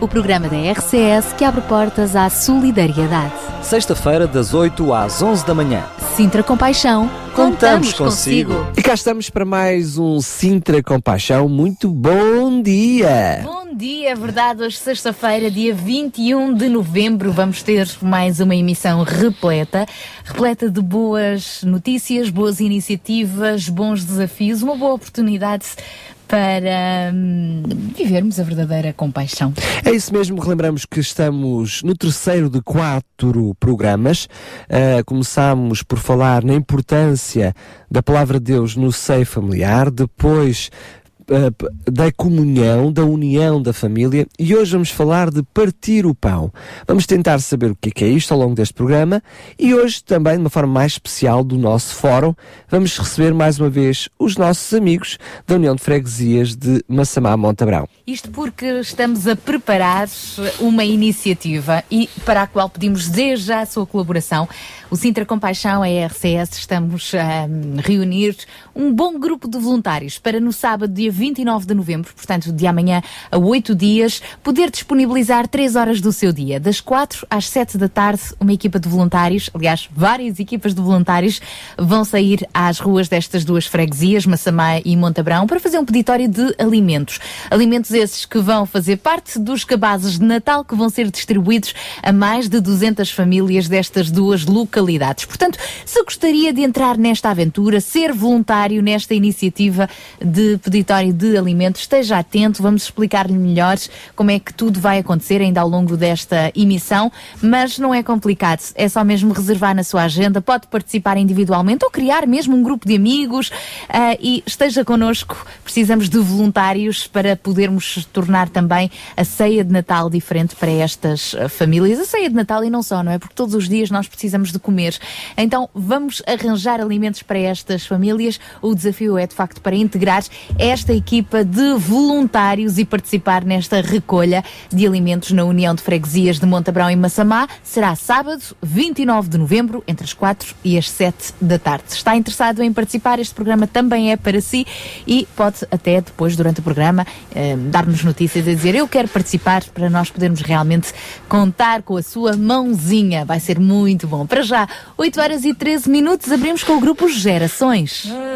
o programa da RCS que abre portas à solidariedade. Sexta-feira, das 8 às 11 da manhã. Sintra Compaixão, Contamos consigo. E cá estamos para mais um Sintra Compaixão. Muito bom dia! Bom dia, é verdade. Hoje, sexta-feira, dia 21 de novembro, vamos ter mais uma emissão repleta repleta de boas notícias, boas iniciativas, bons desafios, uma boa oportunidade para hum, vivermos a verdadeira compaixão. É isso mesmo, relembramos que estamos no terceiro de quatro programas. Uh, começámos por falar na importância da palavra de Deus no seio familiar, depois da comunhão, da união da família e hoje vamos falar de partir o pão. Vamos tentar saber o que é, que é isto ao longo deste programa e hoje também, de uma forma mais especial do nosso fórum, vamos receber mais uma vez os nossos amigos da União de Freguesias de Massamá Montabrão. Isto porque estamos a preparar uma iniciativa e para a qual pedimos desde já a sua colaboração. O Sintra Compaixão, a RCS, estamos a reunir um bom grupo de voluntários para no sábado, dia 29 de novembro, portanto, de amanhã a 8 dias, poder disponibilizar 3 horas do seu dia. Das 4 às 7 da tarde, uma equipa de voluntários, aliás, várias equipas de voluntários, vão sair às ruas destas duas freguesias, Massamá e Montabrão, para fazer um peditório de alimentos. Alimentos esses que vão fazer parte dos cabazes de Natal que vão ser distribuídos a mais de 200 famílias destas duas localidades. Portanto, se gostaria de entrar nesta aventura, ser voluntário nesta iniciativa de peditório de alimentos, esteja atento, vamos explicar-lhe melhor como é que tudo vai acontecer ainda ao longo desta emissão, mas não é complicado, é só mesmo reservar na sua agenda, pode participar individualmente ou criar mesmo um grupo de amigos uh, e esteja connosco, precisamos de voluntários para podermos tornar também a ceia de Natal diferente para estas uh, famílias. A ceia de Natal e não só, não é? Porque todos os dias nós precisamos de comer. Então vamos arranjar alimentos para estas famílias. O desafio é de facto para integrar esta equipa de voluntários e participar nesta recolha de alimentos na União de Freguesias de Montabrão e Massamá. Será sábado, 29 de novembro, entre as 4 e as 7 da tarde. Se está interessado em participar, este programa também é para si e pode até depois, durante o programa, eh, dar-nos notícias e dizer eu quero participar para nós podermos realmente contar com a sua mãozinha. Vai ser muito bom. Para já, 8 horas e 13 minutos, abrimos com o grupo Gerações.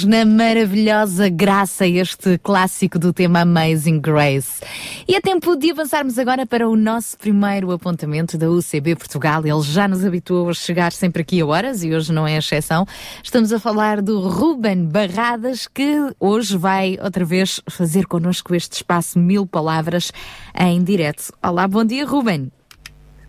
Gerações na maravilhosa graça, este clássico do tema Amazing Grace. E é tempo de avançarmos agora para o nosso primeiro apontamento da UCB Portugal. Ele já nos habituou a chegar sempre aqui a horas e hoje não é exceção. Estamos a falar do Ruben Barradas, que hoje vai outra vez fazer connosco este espaço Mil Palavras em direto. Olá, bom dia, Ruben.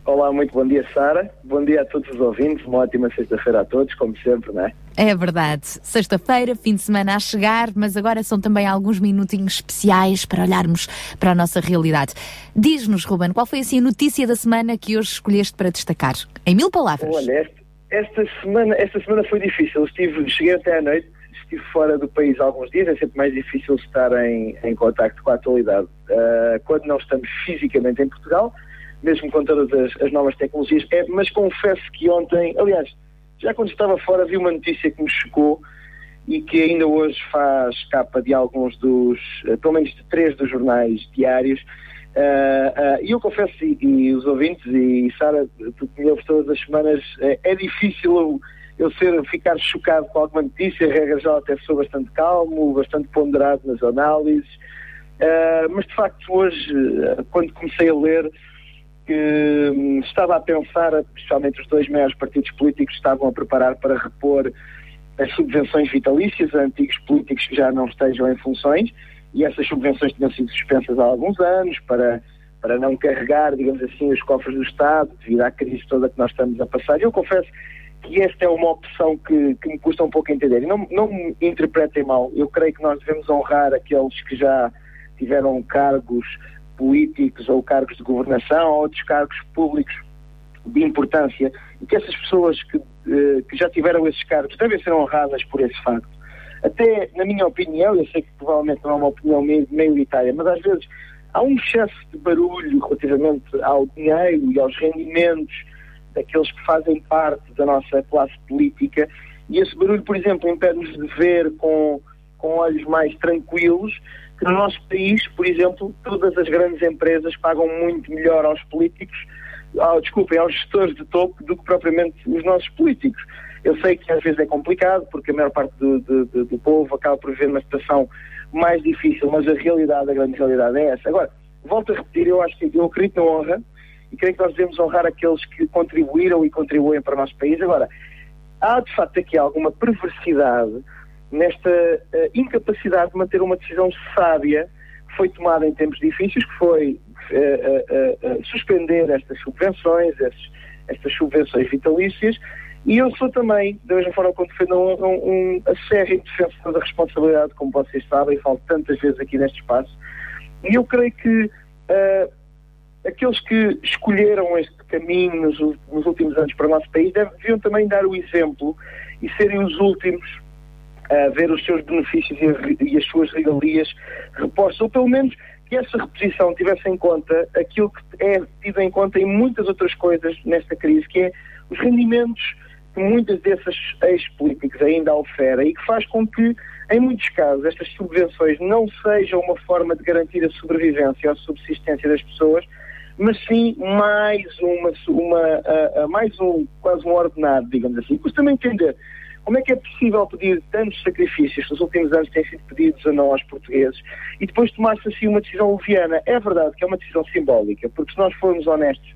Olá, muito bom dia, Sara. Bom dia a todos os ouvintes. Uma ótima sexta-feira a todos, como sempre, não é? É verdade. Sexta-feira, fim de semana a chegar, mas agora são também alguns minutinhos especiais para olharmos para a nossa realidade. Diz-nos, Ruben, qual foi assim a notícia da semana que hoje escolheste para destacar? Em mil palavras. Olha, esta, semana, esta semana foi difícil. Estive, cheguei até à noite, estive fora do país alguns dias, é sempre mais difícil estar em, em contacto com a atualidade. Uh, quando não estamos fisicamente em Portugal, mesmo com todas as, as novas tecnologias. É, mas confesso que ontem, aliás, já quando estava fora, vi uma notícia que me chocou e que ainda hoje faz capa de alguns dos, eh, pelo menos de três dos jornais diários. Uh, uh, e eu confesso, e, e, os ouvintes, e Sara, tu ouves todas as semanas, é, é difícil eu, eu, ser, ficar chocado com alguma notícia, regra já até sou bastante calmo, bastante ponderado nas análises, uh, mas de facto hoje, quando comecei a ler, que hum, estava a pensar, especialmente os dois maiores partidos políticos estavam a preparar para repor as subvenções vitalícias a antigos políticos que já não estejam em funções e essas subvenções tinham sido suspensas há alguns anos para, para não carregar, digamos assim, os cofres do Estado devido à crise toda que nós estamos a passar. Eu confesso que esta é uma opção que, que me custa um pouco entender. E não, não me interpretem mal, eu creio que nós devemos honrar aqueles que já tiveram cargos políticos ou cargos de governação ou outros cargos públicos de importância e que essas pessoas que, eh, que já tiveram esses cargos devem ser honradas por esse facto. Até, na minha opinião, eu sei que provavelmente não é uma opinião maioritária, mas às vezes há um excesso de barulho relativamente ao dinheiro e aos rendimentos daqueles que fazem parte da nossa classe política e esse barulho, por exemplo, impede-nos de ver com, com olhos mais tranquilos no nosso país, por exemplo, todas as grandes empresas pagam muito melhor aos políticos, oh, desculpem, aos gestores de topo do que propriamente os nossos políticos. Eu sei que às vezes é complicado, porque a maior parte do, do, do, do povo acaba por viver numa situação mais difícil, mas a realidade, a grande realidade é essa. Agora, volto a repetir, eu acho que eu acredito na honra e creio que nós devemos honrar aqueles que contribuíram e contribuem para o nosso país. Agora, há de facto aqui alguma perversidade nesta uh, incapacidade de manter uma decisão sábia que foi tomada em tempos difíceis, que foi uh, uh, suspender estas subvenções, estes, estas subvenções vitalícias, e eu sou também, da mesma forma como defendo um, um, um acérrimo defensor da responsabilidade, como vocês sabem, falo tantas vezes aqui neste espaço, e eu creio que aqueles que escolheram este caminho nos, nos, últimos anos para o nosso país deviam também dar o exemplo e serem os últimos a ver os seus benefícios e, as suas regalias repostos, ou pelo menos que essa reposição tivesse em conta aquilo que é tido em conta em muitas outras coisas nesta crise, que é os rendimentos que muitas dessas ex-políticos ainda oferem e que faz com que, em muitos casos, estas subvenções não sejam uma forma de garantir a sobrevivência ou a subsistência das pessoas, mas sim mais uma, uma mais um, quase um ordenado, digamos assim. Custa também entender como é que é possível pedir tantos sacrifícios nos últimos anos têm sido pedidos a nós, portugueses, e depois tomar-se assim uma decisão leviana? É verdade que é uma decisão simbólica, porque se nós formos honestos,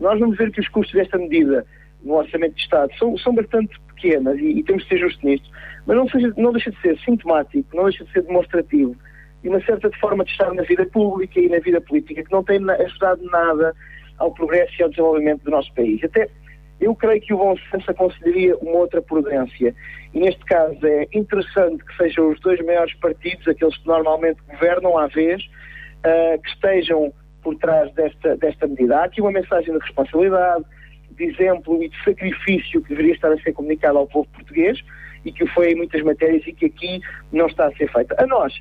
nós vamos ver que os custos desta medida no orçamento de Estado são, são bastante pequenas e, e temos de ser justos nisto, mas não, seja, não deixa de ser sintomático, não deixa de ser demonstrativo e uma certa forma de estar na vida pública e na vida política que não tem ajudado nada ao progresso e ao desenvolvimento do nosso país. Até eu creio que o bom senso aconselharia uma outra prudência. E neste caso é interessante que sejam os dois maiores partidos, aqueles que normalmente governam à vez, uh, que estejam por trás desta, desta medida. Há aqui uma mensagem de responsabilidade, de exemplo e de sacrifício que deveria estar a ser comunicado ao povo português e que foi em muitas matérias e que aqui não está a ser feita. A nós,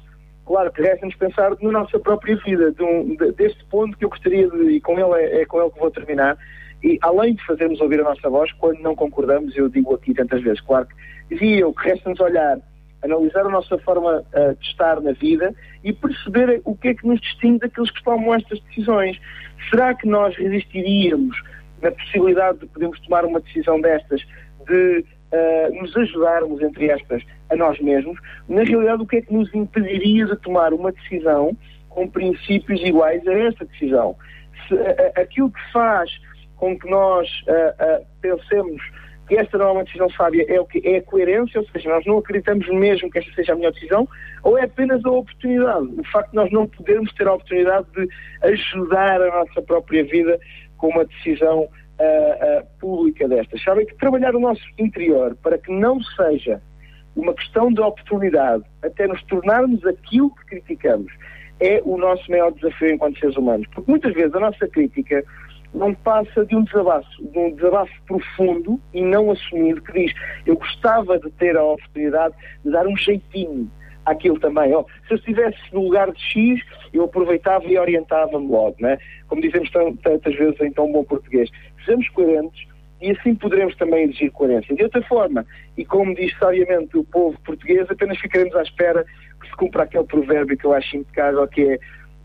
claro que resta-nos pensar na nossa própria vida, de um, de, deste ponto que eu gostaria de, e com ele é, é com ele que vou terminar, e além de fazermos ouvir a nossa voz, quando não concordamos, eu digo aqui tantas vezes, claro que dizia eu que resta-nos olhar, analisar a nossa forma uh, de estar na vida e perceber o que é que nos distingue daqueles que tomam estas decisões. Será que nós resistiríamos na possibilidade de podermos tomar uma decisão destas, de uh, nos ajudarmos, entre aspas, a nós mesmos, na realidade o que é que nos impediria de tomar uma decisão com princípios iguais a esta decisão? Se, aquilo que faz com que nós pensemos que esta não é uma decisão sábia é o que é a coerência, ou seja, nós não acreditamos mesmo que esta seja a melhor decisão, ou é apenas a oportunidade, o facto de nós não podermos ter a oportunidade de ajudar a nossa própria vida com uma decisão uh, uh, pública destas. Sabem que trabalhar o nosso interior para que não seja uma questão de oportunidade, até nos tornarmos aquilo que criticamos, é o nosso maior desafio enquanto seres humanos. Porque muitas vezes a nossa crítica não passa de um desabafo, de um desabafo profundo e não assumido, que diz, eu gostava de ter a oportunidade de dar um jeitinho àquilo também. Oh, se eu estivesse no lugar de X, eu aproveitava e orientava-me logo, né? como dizemos tantas vezes em tão bom português. Sejamos coerentes e assim poderemos também exigir coerência. De outra forma, e como diz sabiamente o povo português, apenas ficaremos à espera que se cumpra aquele provérbio que eu acho impecável, que é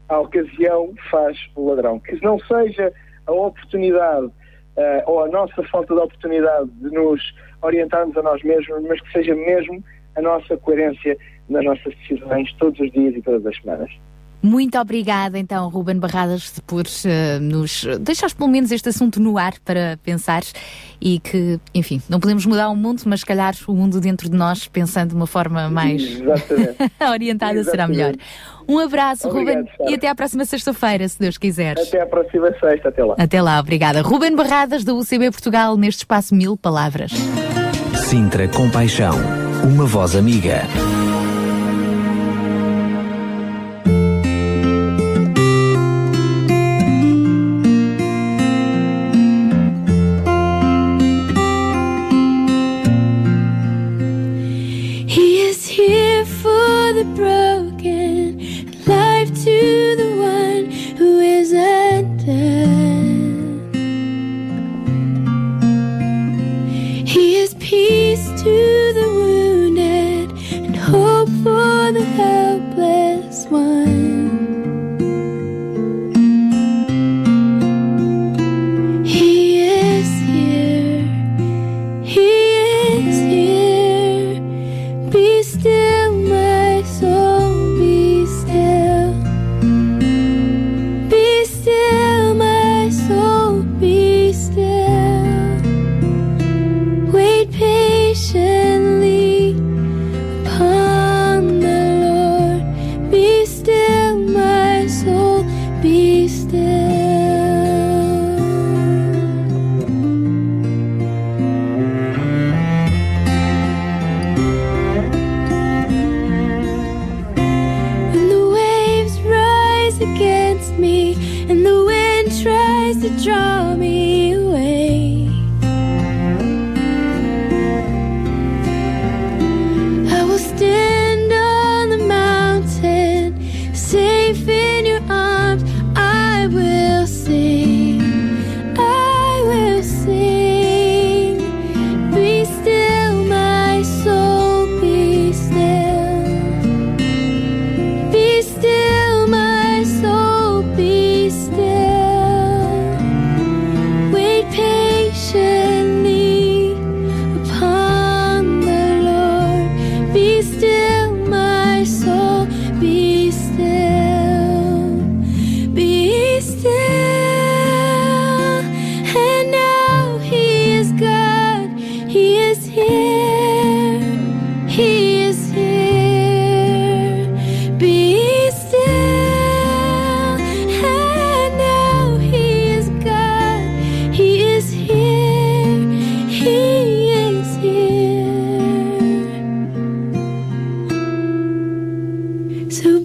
a ocasião faz o ladrão. Que não seja a oportunidade uh, ou a nossa falta de oportunidade de nos orientarmos a nós mesmos, mas que seja mesmo a nossa coerência nas nossas decisões todos os dias e todas as semanas. Muito obrigada, então, Ruben Barradas, por uh, nos deixares pelo menos este assunto no ar para pensar e que, enfim, não podemos mudar o mundo, mas se calhar o mundo dentro de nós, pensando de uma forma mais orientada, Exatamente. será melhor. Um abraço, Obrigado, Ruben, Sara. e até à próxima sexta-feira, se Deus quiser. Até à próxima sexta, até lá. Até lá, obrigada. Ruben Barradas, da UCB Portugal, neste espaço Mil Palavras. Sintra Compaixão, uma voz amiga. peace to the wounded and hope for the helpless one.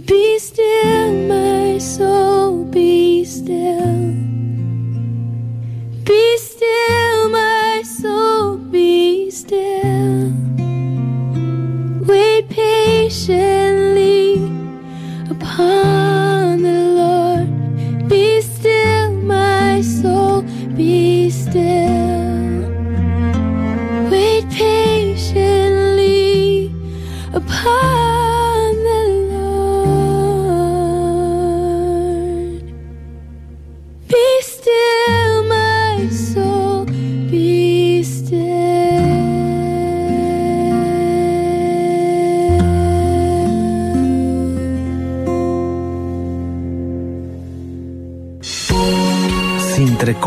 Be still, my soul, be still. Be still, my soul, be still. Wait patiently upon.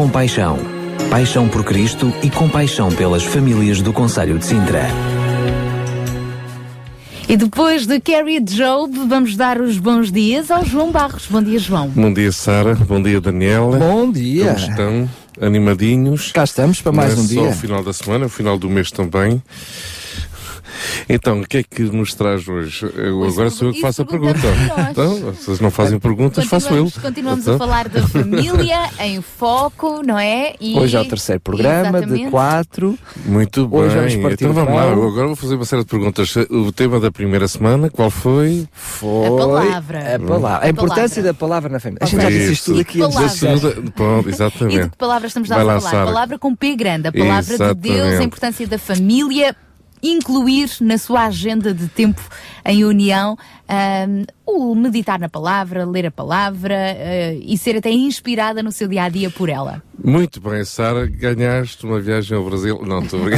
Compaixão. Paixão por Cristo e compaixão pelas famílias do Conselho de Sintra. E depois de Carrie Job, vamos dar os bons dias ao João Barros. Bom dia, João. Bom dia, Sara. Bom dia, Daniela. Bom dia. Como estão? Animadinhos? Cá estamos para mais Não é um só dia. o final da semana, o final do mês também. Então, o que é que nos traz hoje? Eu, Hoje agora sou eu que faço a pergunta. Então, vocês não fazem perguntas, faço eu. Continuamos, Então, a falar da família em foco, não é? E- Hoje é o terceiro programa Exatamente. de quatro. Muito bem. Hoje vamos partir então vamos lá. Eu agora vou fazer uma série de perguntas. O tema da primeira semana, qual foi? Foi A palavra. A, palavra. a importância da palavra na família. A gente já disse isto tudo aqui. Palavra. de tudo- Pronto, E exatamente. de que palavras estamos a Vai lá, falar? Sara. Palavra com P grande, a palavra de Exatamente. Deus, a importância da família, incluir na sua agenda de tempo em união o meditar na palavra, ler a palavra ah, e ser até inspirada no seu dia a dia por ela. Muito bem, Sara, ganhaste uma viagem ao Brasil. Não, estou a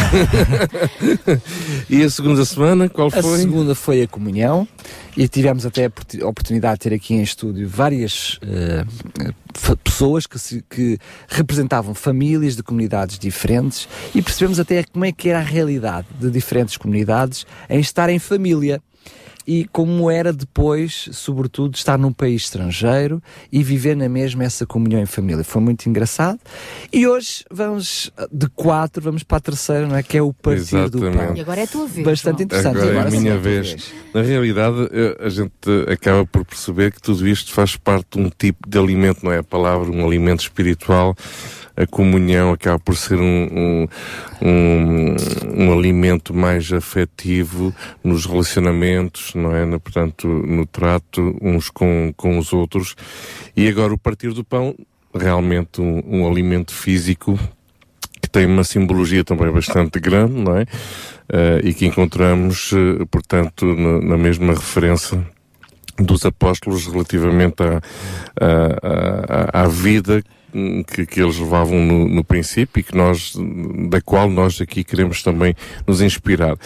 e a segunda semana, qual A foi? segunda foi a comunhão e tivemos até a oportu- a oportunidade de ter aqui em estúdio várias fa- pessoas que, se- que representavam famílias de comunidades diferentes e percebemos até como é que era a realidade de diferentes comunidades em estar em família. E como era depois, sobretudo, estar num país estrangeiro e viver na mesma essa comunhão em família. Foi muito engraçado. E hoje vamos de quatro, vamos para a terceira, não é? Que é o partir do pão. Exatamente. E agora é a tua vez. Bastante João. interessante. Agora é a Agora sim, minha é a tua vez. vez. Na realidade, eh, a gente acaba por perceber que tudo isto faz parte de um tipo de alimento, não é a palavra, um alimento espiritual. A comunhão acaba por ser um, um, um, um alimento mais afetivo nos relacionamentos, não é? No, portanto, no trato uns com, com os outros. E agora o partir do pão, realmente um, um alimento físico que tem uma simbologia também bastante grande, não é? Eh, e que encontramos, eh, portanto, na, na mesma referência dos apóstolos relativamente à, à, à, vida que, que eles levavam no, no princípio e que nós, da qual nós aqui queremos também nos inspirar.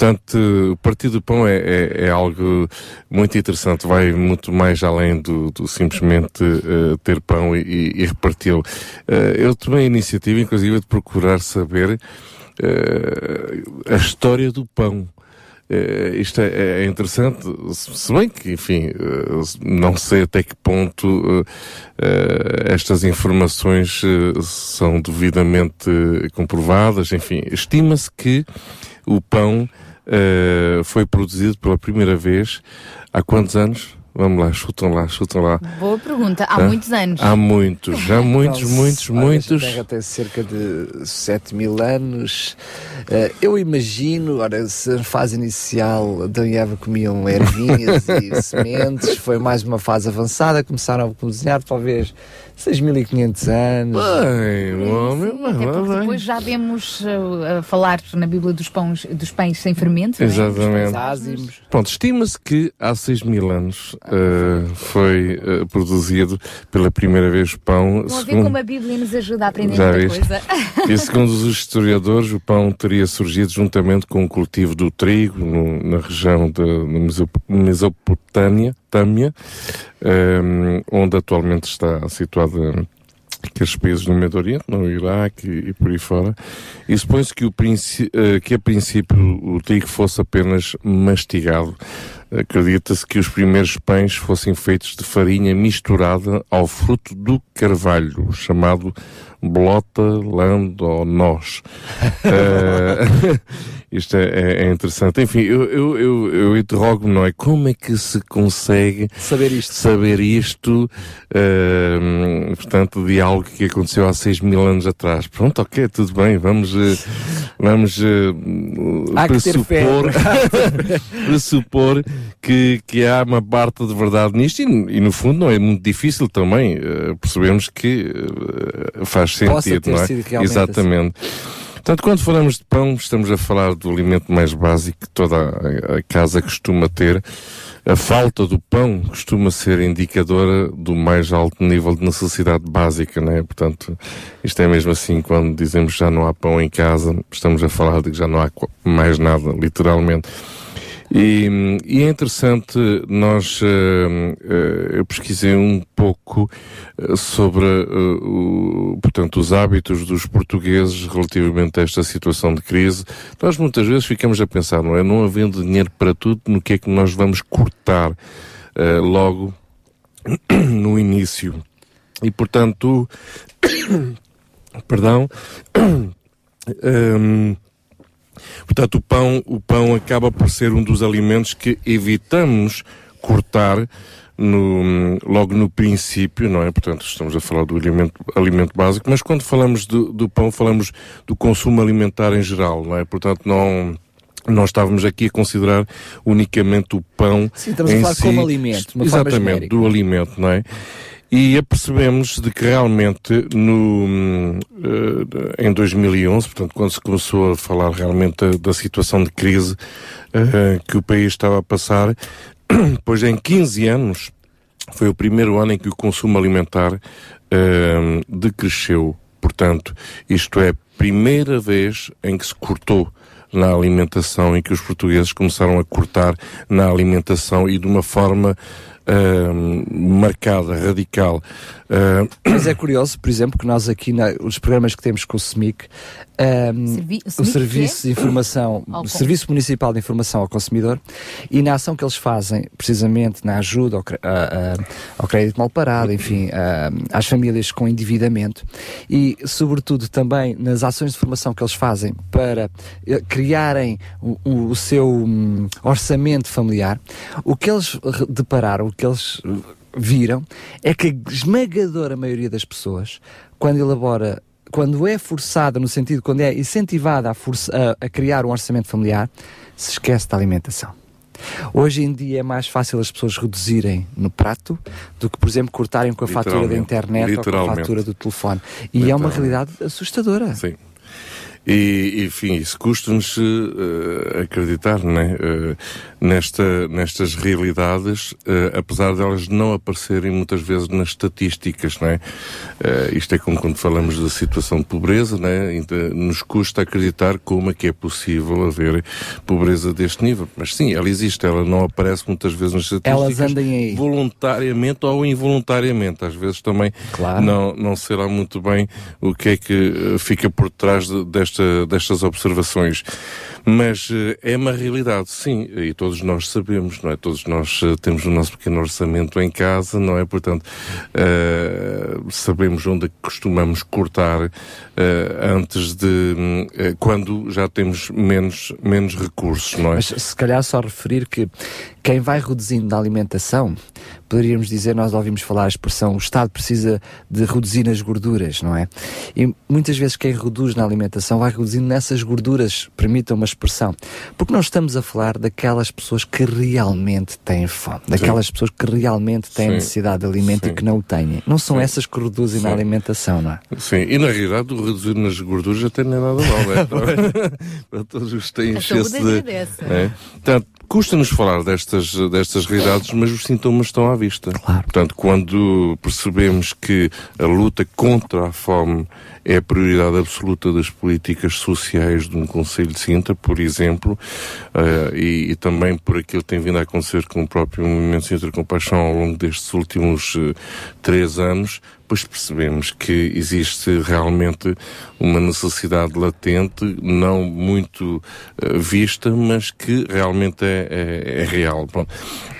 Portanto, o Partido do Pão é, é, é algo muito interessante, vai muito mais além do, do simplesmente eh, ter pão e, e- reparti-lo. Eh, eu tomei a iniciativa, inclusive, de procurar saber eh, a história do pão. Eh, isto é, é interessante, se bem que, enfim, eh, não sei até que ponto eh, estas informações são devidamente comprovadas. Enfim, estima-se que o pão foi produzido pela primeira vez há quantos anos? Vamos lá, chutam lá, chutam lá. Boa pergunta. Há muitos anos. Há muitos, já muitos, Então, muitos, olha, muitos. A Terra tem cerca de 7 mil anos. Eh, eu imagino, ora, se a fase inicial Adão e Eva comiam ervinhas e sementes, foi mais uma fase avançada, começaram a cozinhar talvez 6.500 anos. Bem, homem, Sim, até porque bem. depois já vemos uh, a falar na Bíblia dos pães, dos pães sem fermento. é? Exatamente. Ázimos. Pronto, estima-se que há 6 mil anos eh, foi eh, produzido pela primeira vez pão. Estão a ver segundo- como a Bíblia nos ajuda a aprender Já muita viste? coisa. E segundo os historiadores, o pão teria surgido juntamente com o cultivo do trigo no- na região da na Mesop- Mesopotâmia, Tâmia, ehm, onde atualmente está situada aqueles países no Médio Oriente, no Iraque e, e por aí fora. E supõe-se que, o eh, que a princípio o trigo fosse apenas mastigado. Acredita-se que os primeiros pães fossem feitos de farinha misturada ao fruto do carvalho, chamado blota, lando ou nós. Eh, isto é, é- é interessante. Enfim, eu, eu, eu, eu interrogo-me, não é? Como é que se consegue Saber isto. saber isto, ehm, portanto, de algo que aconteceu há 6 mil anos atrás. Pronto, ok, tudo bem, vamos, eh, vamos eh, Há que pressupor, pressupor que, que há uma parte de verdade nisto e, e, no fundo não é muito difícil também eh, percebemos que eh, faz sentido, não é? realmente Exatamente. Portanto, quando falamos de pão, estamos a falar do alimento mais básico que toda a, casa costuma ter. A falta do pão costuma ser indicadora do mais alto nível de necessidade básica, não é? Portanto, isto é mesmo assim, quando dizemos já não há pão em casa, estamos a falar de que já não há mais nada, literalmente. E, e é interessante, nós, uh, uh, eu pesquisei um pouco uh, sobre, portanto, os hábitos dos portugueses relativamente a esta situação de crise. Nós muitas vezes ficamos a pensar, não é? Não havendo dinheiro para tudo, no que é que nós vamos cortar logo no início. E, portanto, perdão, um, Portanto, o pão, o pão acaba por ser um dos alimentos que evitamos cortar no, logo no princípio, não é? Portanto, estamos a falar do alimento, alimento básico, mas quando falamos do, do pão, falamos do consumo alimentar em geral, não é? Portanto, não nós estávamos aqui a considerar unicamente o pão. Sim, estamos a falar si, como alimento, Exatamente, do alimento, não é? E apercebemos de que realmente no, uh, em 2011, portanto, quando se começou a falar realmente da, da situação de crise uh, que o país estava a passar, pois em 15 anos foi o primeiro ano em que o consumo alimentar uh, decresceu. Portanto, isto é a primeira vez em que se cortou na alimentação e que os portugueses começaram a cortar na alimentação e de uma forma marcada, radical. Uh... Mas é curioso, por exemplo, que nós aqui, na, os programas que temos com o SMIC, um, Servi o, o Serviço de Informação, o Serviço Municipal de Informação ao Consumidor, e na ação que eles fazem, precisamente na ajuda ao, ao crédito mal parado, enfim, às famílias com endividamento, e sobretudo também nas ações de formação que eles fazem para eh, criarem o, o seu um, orçamento familiar, o que eles depararam, o que eles viram é que a esmagadora maioria das pessoas, quando elabora quando é forçada, no sentido, quando é incentivada a, força, a, a criar um orçamento familiar, se esquece da alimentação. Hoje em dia é mais fácil as pessoas reduzirem no prato do que, por exemplo, cortarem com a fatura da internet ou com a fatura do telefone. E é uma realidade assustadora. Sim. E, enfim, isso custa-nos uh, acreditar né? Uh, nesta, nestas realidades, uh, apesar de elas não aparecerem muitas vezes nas estatísticas. Né? isto é como quando falamos da situação de pobreza, né? nos custa acreditar como é que é possível haver pobreza deste nível. Mas sim, ela existe, ela não aparece muitas vezes nas estatísticas. Elas andem aí. Voluntariamente ou involuntariamente. Às vezes também claro. não, não será muito bem o que é que fica por trás de, desta, destas observações. Mas uh, é uma realidade, sim, e todos nós sabemos, não é? Todos nós uh, temos o nosso pequeno orçamento em casa, não é? Portanto, uh, sabemos onde é costumamos cortar antes de quando já temos menos, menos recursos, não é? Mas se calhar só referir que quem vai reduzindo da alimentação, poderíamos dizer, nós ouvimos falar a expressão, o Estado precisa de reduzir as gorduras, não é? E muitas vezes quem reduz na alimentação vai reduzindo nessas gorduras, permitam uma expressão. Porque não estamos a falar daquelas pessoas que realmente têm fome, daquelas Sim. pessoas que realmente têm Sim. necessidade de alimento Sim. e que não o têm. Não são essas que reduzem na alimentação, não é? Sim, e na realidade o reduzir nas gorduras até nem é nada mal, não é? Para todos os que têm excesso de... É? Portanto, Custa-nos falar destas, destas realidades, mas os sintomas estão à vista. Claro. Portanto, quando percebemos que a luta contra a fome é a prioridade absoluta das políticas sociais de um Conselho de Sintra, por exemplo, uh, e, e, também por aquilo que tem vindo a acontecer com o próprio Movimento Sintra Compaixão ao longo destes últimos uh, três anos, depois percebemos que existe realmente uma necessidade latente, não muito uh, vista, mas que realmente é, é, é real.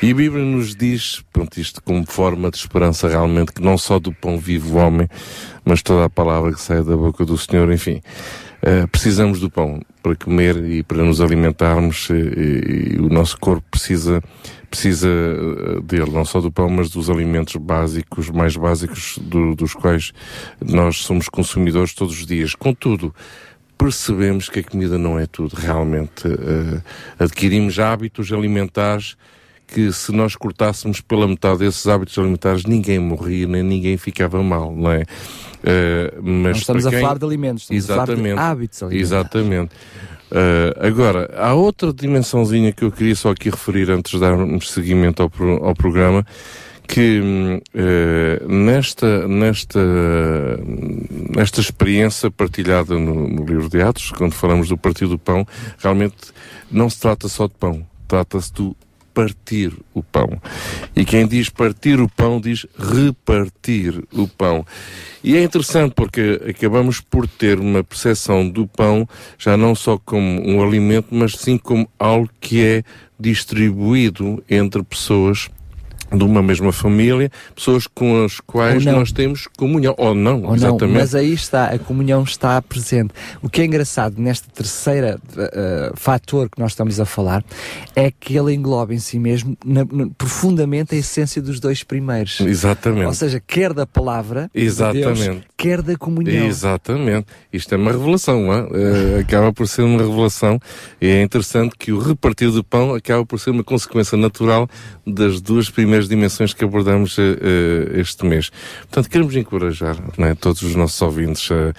E a Bíblia nos diz, pronto, isto como forma de esperança realmente, que não só do pão vive o homem, mas toda a palavra que sai da boca do Senhor, enfim. Uh, precisamos do pão para comer e para nos alimentarmos e, e, e o nosso corpo precisa precisa eh, dele, não só do pão, mas dos alimentos básicos, mais básicos, do, dos quais nós somos consumidores todos os dias. Contudo, percebemos que a comida não é tudo, realmente. Uh, adquirimos hábitos alimentares que se nós cortássemos pela metade desses hábitos alimentares, ninguém morria, nem ninguém ficava mal, não é? Uh, mas não estamos quem... a falar de alimentos, estamos Exatamente. a falar de hábitos alimentares. Exatamente. Uh, agora, há outra dimensãozinha que eu queria só aqui referir antes de darmos seguimento ao, pro, ao programa, que uh, nesta, nesta, nesta experiência partilhada no, no, livro de Atos, quando falamos do Partido do Pão, realmente não se trata só de pão. trata-se do partir o pão. E quem diz partir o pão diz repartir o pão. E é interessante porque acabamos por ter uma percepção do pão já não só como um alimento, mas sim como algo que é distribuído entre pessoas de uma mesma família, pessoas com as quais não. nós temos comunhão. Ou não, Ou não, exatamente. mas aí está, a comunhão está presente. O que é engraçado nesta terceira uh, fator que nós estamos a falar é que ele engloba em si mesmo na- na- profundamente a essência dos dois primeiros. Exatamente. Ou seja, quer da palavra de Deus, Exatamente. quer da comunhão. Exatamente. Isto é uma revelação, não é? Eh, acaba por ser uma revelação e é interessante que o repartir do pão acaba por ser uma consequência natural das duas primeiras dimensões que abordamos eh, este mês. Portanto, queremos encorajar é, todos os nossos ouvintes a,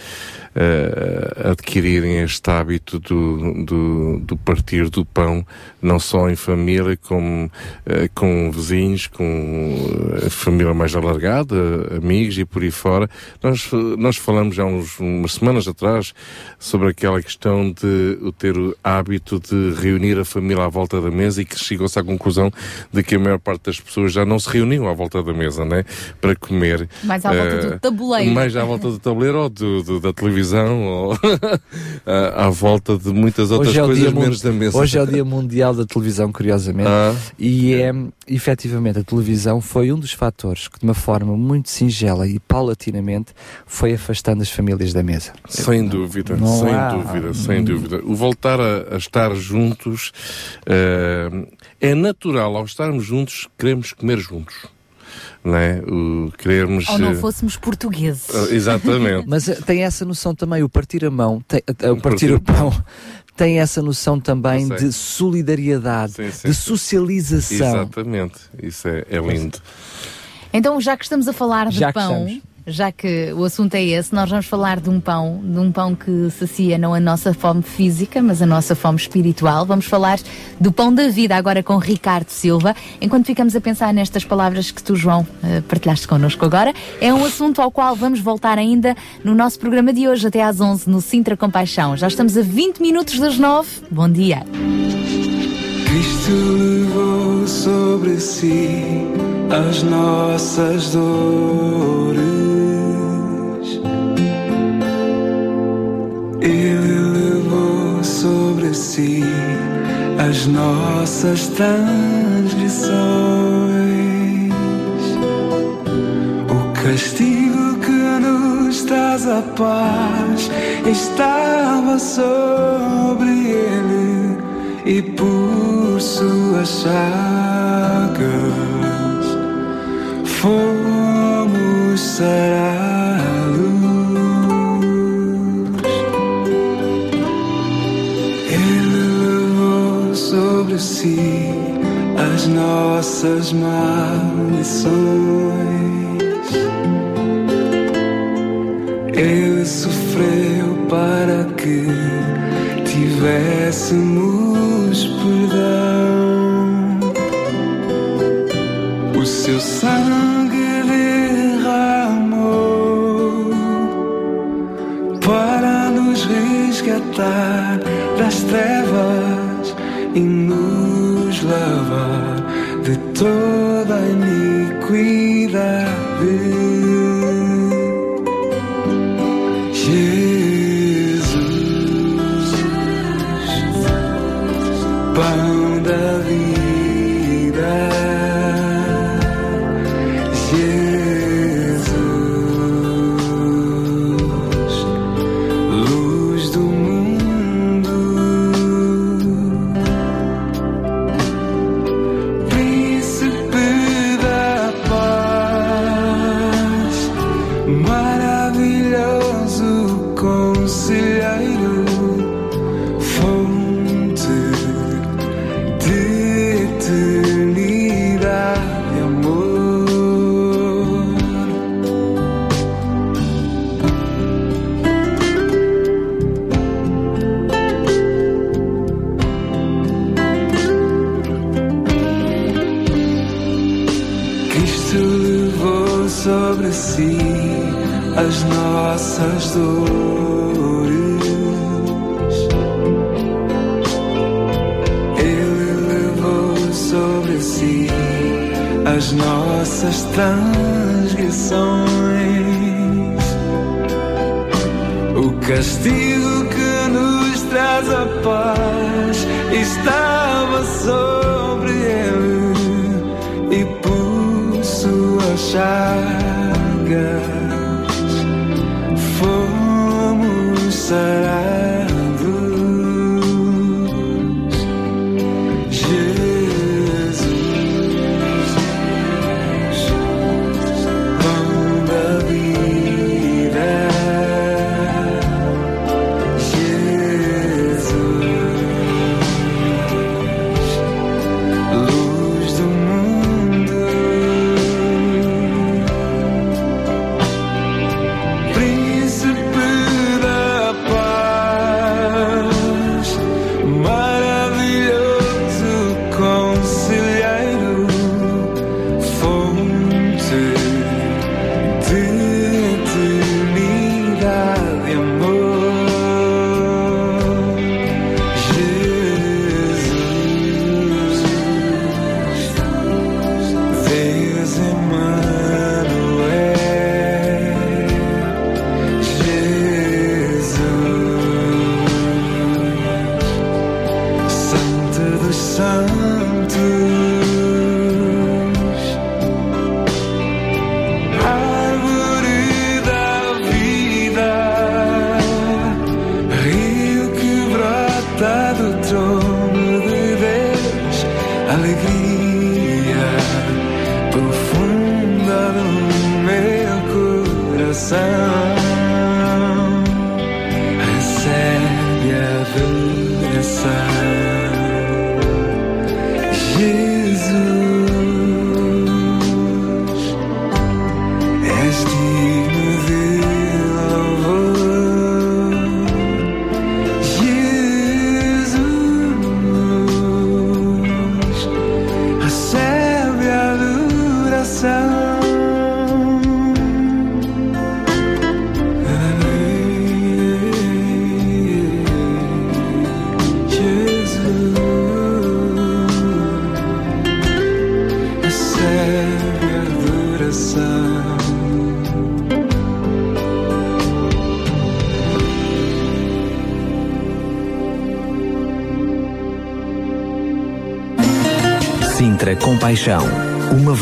a- a adquirirem este hábito do, do, do partir do pão, não só em família, como eh, com vizinhos, com a família mais alargada, amigos e por aí fora. Nós, nós falamos há uns, umas semanas atrás sobre aquela questão de ter o hábito de reunir a família à volta da mesa e que chegou-se à conclusão de que a maior parte das pessoas já não se reuniam à volta da mesa, né? Para comer. Mais à volta Eh, do tabuleiro. Mais à volta do tabuleiro ou do, do- da televisão ou à, à volta de muitas outras é, coisas menos da mesa. hoje é o Dia Mundial da Televisão, curiosamente, Ah. e é, efetivamente, a televisão foi um dos fatores que, de uma forma muito singela e paulatinamente, foi afastando as famílias da mesa. Sem dúvida, Não sem há- dúvida, sem dúvida. O voltar a, a estar juntos eh, é natural. Ao estarmos juntos, queremos comer juntos. Não é? O querermos. Ou não eh, fôssemos portugueses. ah, Exatamente. Mas eh, tem essa noção também, o partir a mão, tem, eh, o partir o pão, tem essa noção também de solidariedade, Sim, sim, de socialização. Exatamente. Isso é, é lindo. Então, já que estamos a falar de Já que pão, estamos. Já que o assunto é esse, nós vamos falar de um pão, de um pão que sacia não a nossa fome física, mas a nossa fome espiritual. Vamos falar do pão da vida agora com Ricardo Silva. Enquanto ficamos a pensar nestas palavras que tu, João, eh, partilhaste connosco agora, é um assunto ao qual vamos voltar ainda no nosso programa de hoje, até às 11, no Sintra Compaixão. Já estamos a 20 minutos das 9. Bom dia. Cristo levou sobre si as nossas dores. Ele levou sobre si as nossas transgressões. O castigo que nos traz a paz estava sobre ele e por suas chagas fomos sarados. Si as nossas maldições. Ele sofreu para que tivéssemos perdão. O seu sangue derramou para nos resgatar das trevas e nos lavar de toda a iniquidade. Nossas dores. Ele levou si as nossas transgressões. O castigo que nos traz a paz estava sobre ele e por suas chagas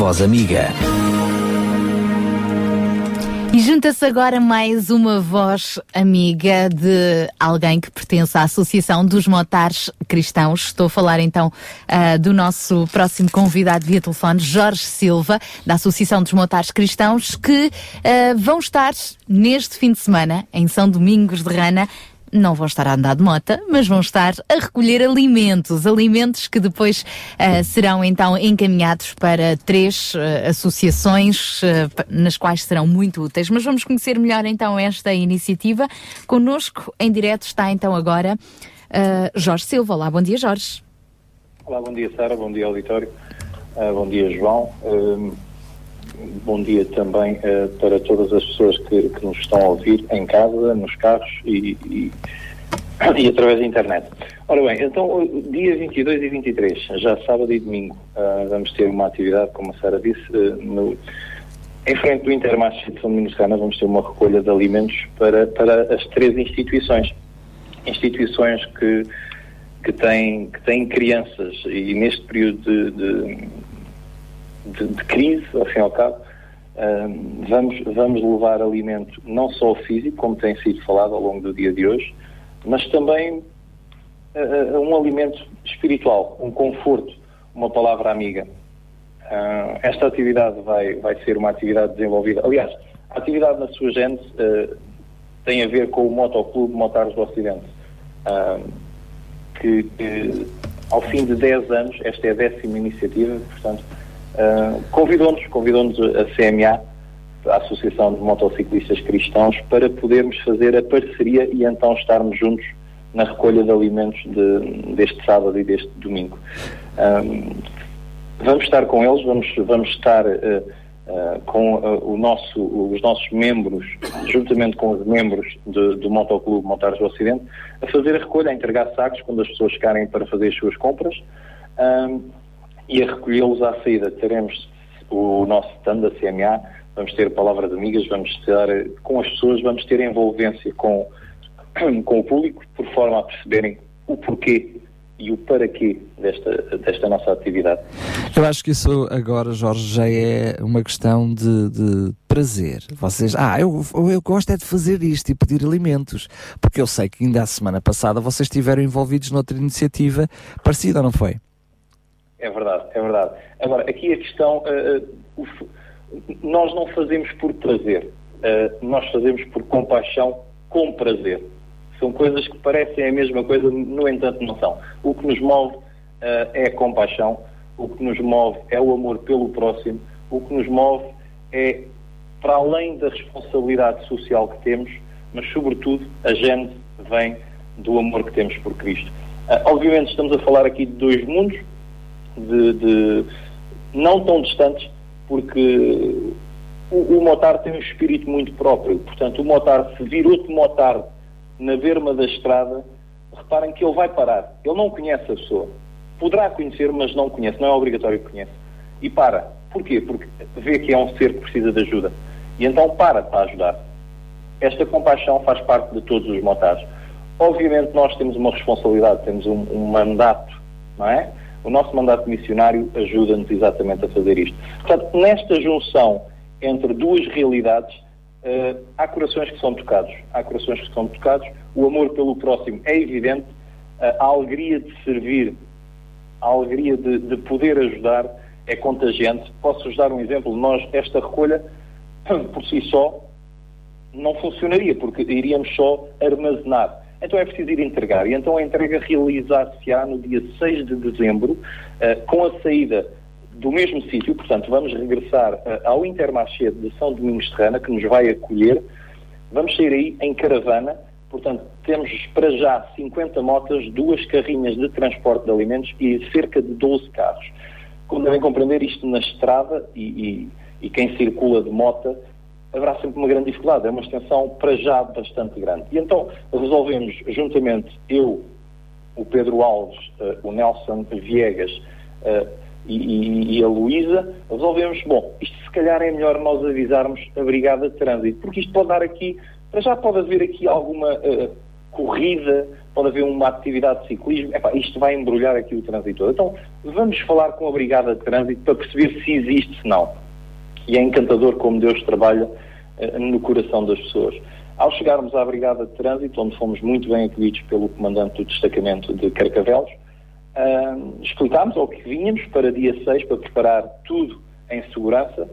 voz amiga. E junta-se agora mais uma voz amiga de alguém que pertence à Associação dos Motares Cristãos. Estou a falar então ah, do nosso próximo convidado via telefone, Jorge Silva, da Associação dos Motares Cristãos, que ah, vão estar neste fim de semana em São Domingos de Rana não vão estar a andar de mota, mas vão estar a recolher alimentos, alimentos que depois ah, serão então encaminhados para três ah, associações pa- nas quais serão muito úteis. Mas vamos conhecer melhor então esta iniciativa. Conosco em direto está então agora Jorge Silva. Olá, bom dia Jorge. Olá, bom dia Sara, bom dia auditório, bom dia João, bom dia também ah, para todas as pessoas que, que nos estão a ouvir em casa, nos carros e, e, e através da internet. Ora bem, então dia 22 e 23, já sábado e domingo, ah, vamos ter uma atividade, como a Sara disse, ah, no, em frente do Intermarché de São Rana, vamos ter uma recolha de alimentos para, para as três instituições. Instituições que, que, têm, que têm crianças e neste período de, de, de- de crise, ao fim e ao cabo, vamos, vamos levar alimento não só físico, como tem sido falado ao longo do dia de hoje, mas também ah, um alimento espiritual, um conforto, uma palavra amiga. Ah, esta atividade vai, vai ser uma atividade desenvolvida. Aliás, a atividade na sua gente ah, tem a ver com o Motoclube Motares do Ocidente, ah, que, que, ao fim de 10 anos, esta é a décima iniciativa, portanto, ah, convidou-nos, convidou-nos a CMA, a Associação de Motociclistas Cristãos, para podermos fazer a parceria e então estarmos juntos na recolha de alimentos de- deste sábado e deste domingo. Ah, vamos estar com eles, vamos, vamos estar eh, eh, com o nosso, os nossos membros, juntamente com os membros de- do Motoclube Montares do Ocidente, a fazer a recolha, a entregar sacos quando as pessoas chegarem para fazer as suas compras. Ahm, e a recolhê-los à saída. Teremos o nosso stand da CMA, vamos ter palavras amigas, vamos eh, com as pessoas, vamos ter envolvência com, com o público, por forma a perceberem o porquê e o para quê desta, desta nossa atividade. Eu acho que isso agora, Jorge, já é uma questão de, de prazer. Vocês, ah, eu, eu gosto é de fazer isto e pedir alimentos, porque eu sei que ainda a semana passada vocês estiveram envolvidos noutra iniciativa parecida, não foi? É verdade, é verdade. Agora, aqui a questão, uh, uh, nós não fazemos por prazer, uh, nós fazemos por compaixão com prazer. São coisas que parecem a mesma coisa, no entanto não são. O que nos move é a compaixão, o que nos move é o amor pelo próximo, o que nos move é, para além da responsabilidade social que temos, mas sobretudo a gente vem do amor que temos por Cristo. obviamente estamos a falar aqui de dois mundos, de, de não tão distantes, porque o, o Motar tem um espírito muito próprio. Portanto, o Motar, se vir outro Motar na berma da estrada, reparem que ele vai parar. Ele não conhece a pessoa. Poderá conhecer, mas não conhece. Não é obrigatório que conheça. E para. Porquê? Porque vê que é um ser que precisa de ajuda. E então para para ajudar. Esta compaixão faz parte de todos os motares. Obviamente nós temos uma responsabilidade, temos um, um mandato, não é? O nosso mandato missionário ajuda-nos exatamente a fazer isto. Portanto, nesta junção entre duas realidades, uh, há corações que são tocados. Há corações que são tocados. O amor pelo próximo é evidente. Uh, a alegria de servir, a alegria de, de poder ajudar é contagiante. Posso-vos dar um exemplo? Nós, esta recolha, por si só, não funcionaria, porque iríamos só armazenar. Então é preciso ir entregar. E então a entrega realizar-se-á no dia 6 de dezembro, uh, com a saída do mesmo sítio, portanto, vamos regressar uh, ao Intermarché de São Domingos Terrana, que nos vai acolher. Vamos sair aí em caravana, portanto, temos para já 50 motas, duas carrinhas de transporte de alimentos e cerca de 12 carros. Como devem compreender, isto na estrada e, e, e quem circula de mota haverá sempre uma grande dificuldade, é uma extensão para já bastante grande. E então resolvemos, juntamente eu, o Pedro Alves, uh, o Nelson Viegas uh, e, e, a Luísa, resolvemos, bom, isto se calhar é melhor nós avisarmos a Brigada de Trânsito, porque isto pode dar aqui, para já pode haver aqui alguma uh, corrida, pode haver uma atividade de ciclismo, Epá, isto vai embrulhar aqui o trânsito todo. Então vamos falar com a Brigada de Trânsito para perceber se existe, se não e é encantador como Deus trabalha uh, no coração das pessoas. Ao chegarmos à Brigada de Trânsito, onde fomos muito bem acolhidos pelo comandante do destacamento de Carcavelos, uh, explicámos ao que vínhamos para dia 6 para preparar tudo em segurança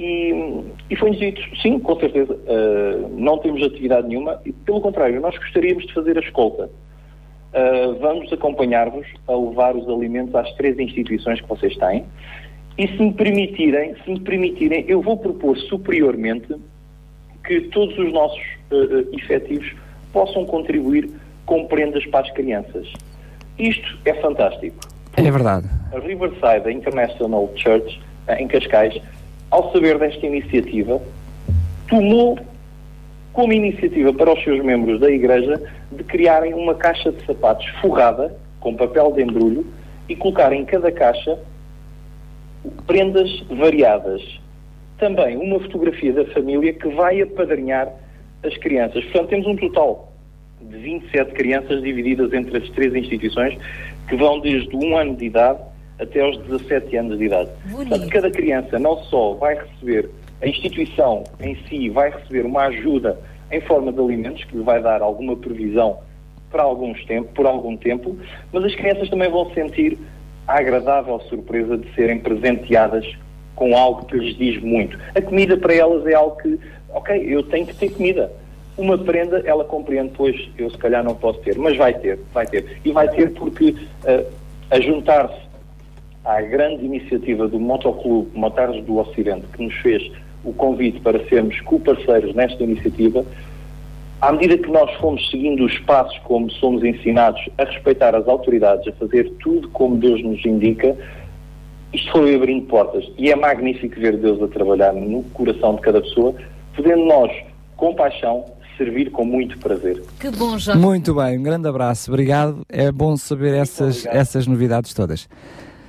e, e foi-nos dito, sim, com certeza, uh, não temos atividade nenhuma, e, pelo contrário, nós gostaríamos de fazer a escolta. Uh, vamos acompanhar-vos a levar os alimentos às três instituições que vocês têm e se me permitirem, se me permitirem, eu vou propor superiormente que todos os nossos uh, efetivos possam contribuir com prendas para as crianças. Isto é fantástico. É verdade. A Riverside International Church, em Cascais, ao saber desta iniciativa, tomou como iniciativa para os seus membros da Igreja de criarem uma caixa de sapatos forrada com papel de embrulho e colocar em cada caixa prendas variadas. Também uma fotografia da família que vai apadrinhar as crianças. Portanto, temos um total de 27 crianças divididas entre as três instituições que vão desde um ano de idade até aos 17 anos de idade. Portanto, cada criança não só vai receber, a instituição em si vai receber uma ajuda em forma de alimentos, que lhe vai dar alguma previsão para alguns tempo, por algum tempo, mas as crianças também vão sentir agradável surpresa de serem presenteadas com algo que lhes diz muito. A comida para elas é algo que, ok, eu tenho que ter comida. Uma prenda, ela compreende, pois eu se calhar não posso ter, mas vai ter, vai ter. E vai ter porque uh, a juntar-se à grande iniciativa do Motoclube Motares do Ocidente, que nos fez o convite para sermos co-parceiros nesta iniciativa, à medida que nós fomos seguindo os passos como somos ensinados a respeitar as autoridades, a fazer tudo como Deus nos indica, isto foi abrindo portas. E é magnífico ver Deus a trabalhar no coração de cada pessoa, podendo nós, com paixão, servir com muito prazer. Que bom, Jorge. Muito bem, um grande abraço, obrigado. É bom saber essas, essas novidades todas.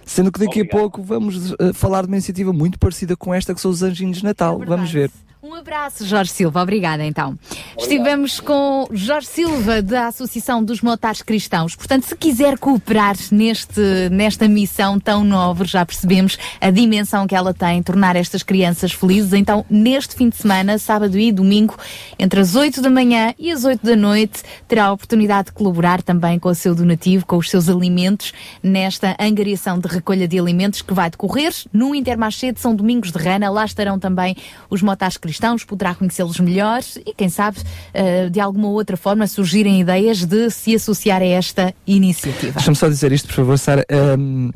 Sendo que daqui a pouco vamos eh, falar de uma iniciativa muito parecida com esta, que são os Anjinhos de Natal. vamos ver. Um abraço, Jorge Silva. Obrigada, então. Estivemos com Jorge Silva, da Associação dos Motares Cristãos. Portanto, se quiser cooperar neste, nesta missão tão nobre, já percebemos a dimensão que ela tem, tornar estas crianças felizes. Então, neste fim de semana, sábado e domingo, entre as 8 da manhã e as 8 da noite, terá a oportunidade de colaborar também com o seu donativo, com os seus alimentos, nesta angariação de recolha de alimentos que vai decorrer no Intermarché de São Domingos de Rana. Lá estarão também os Motares Cristãos, poderá conhecê-los melhor e, quem sabe, eh, de alguma outra forma surgirem ideias de se associar a esta iniciativa. Deixa-me só dizer isto, por favor, Sara. Hum,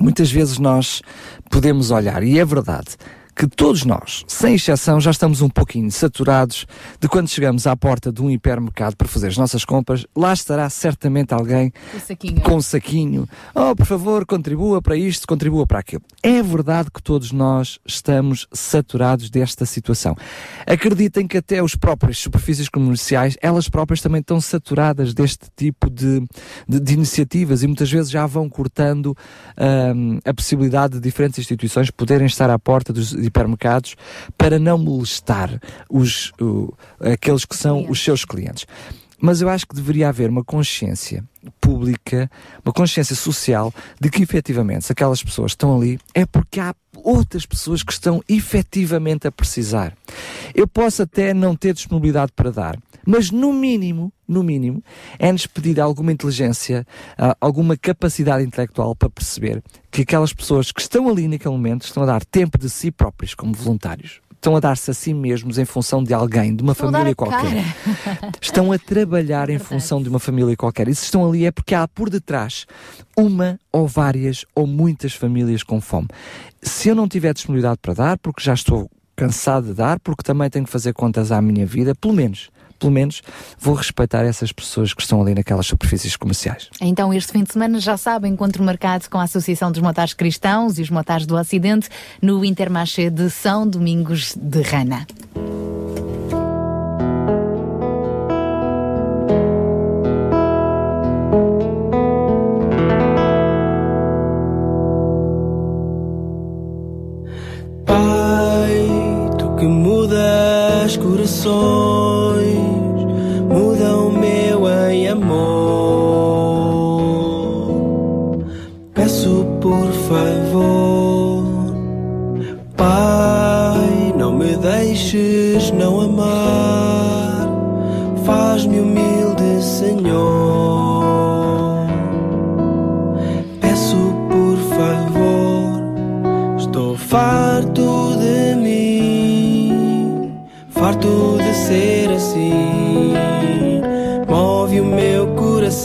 muitas vezes nós podemos olhar, e é verdade, que todos nós, sem exceção, já estamos um pouquinho saturados de quando chegamos à porta de um hipermercado para fazer as nossas compras, lá estará certamente alguém com um saquinho. Oh, por favor, contribua para isto, contribua para aquilo. É verdade que todos nós estamos saturados desta situação. Acreditem que até os próprios superfícies comerciais, elas próprias também estão saturadas deste tipo de, de, de iniciativas e muitas vezes já vão cortando hum, a possibilidade de diferentes instituições poderem estar à porta dos hipermercados para não molestar os, o- aqueles que são os seus clientes. Mas eu acho que deveria haver uma consciência pública, uma consciência social de que efetivamente, se aquelas pessoas estão ali, é porque há outras pessoas que estão efetivamente a precisar. Eu posso até não ter disponibilidade para dar, mas no mínimo, no mínimo, é-nos pedir alguma inteligência, ah, alguma capacidade intelectual para perceber que aquelas pessoas que estão ali naquele momento estão a dar tempo de si próprios como voluntários. Estão a dar-se a si mesmos em função de alguém, de uma Estão família qualquer cara. estão a trabalhar em função de uma família qualquer. E se estão ali é porque há por detrás uma ou várias ou muitas famílias com fome. Se eu não tiver disponibilidade para dar, porque já estou cansado de dar, porque também tenho que fazer contas à minha vida, pelo menos, pelo menos, vou respeitar essas pessoas que estão ali naquelas superfícies comerciais. Então, este fim de semana, já sabe, encontro marcado com a Associação dos Motares Cristãos e os Motares do Ocidente no Intermarché de São Domingos de Rana. Pai, tu que mudas corações,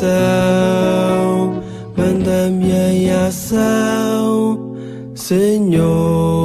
coração, manda-me em ação, Senhor.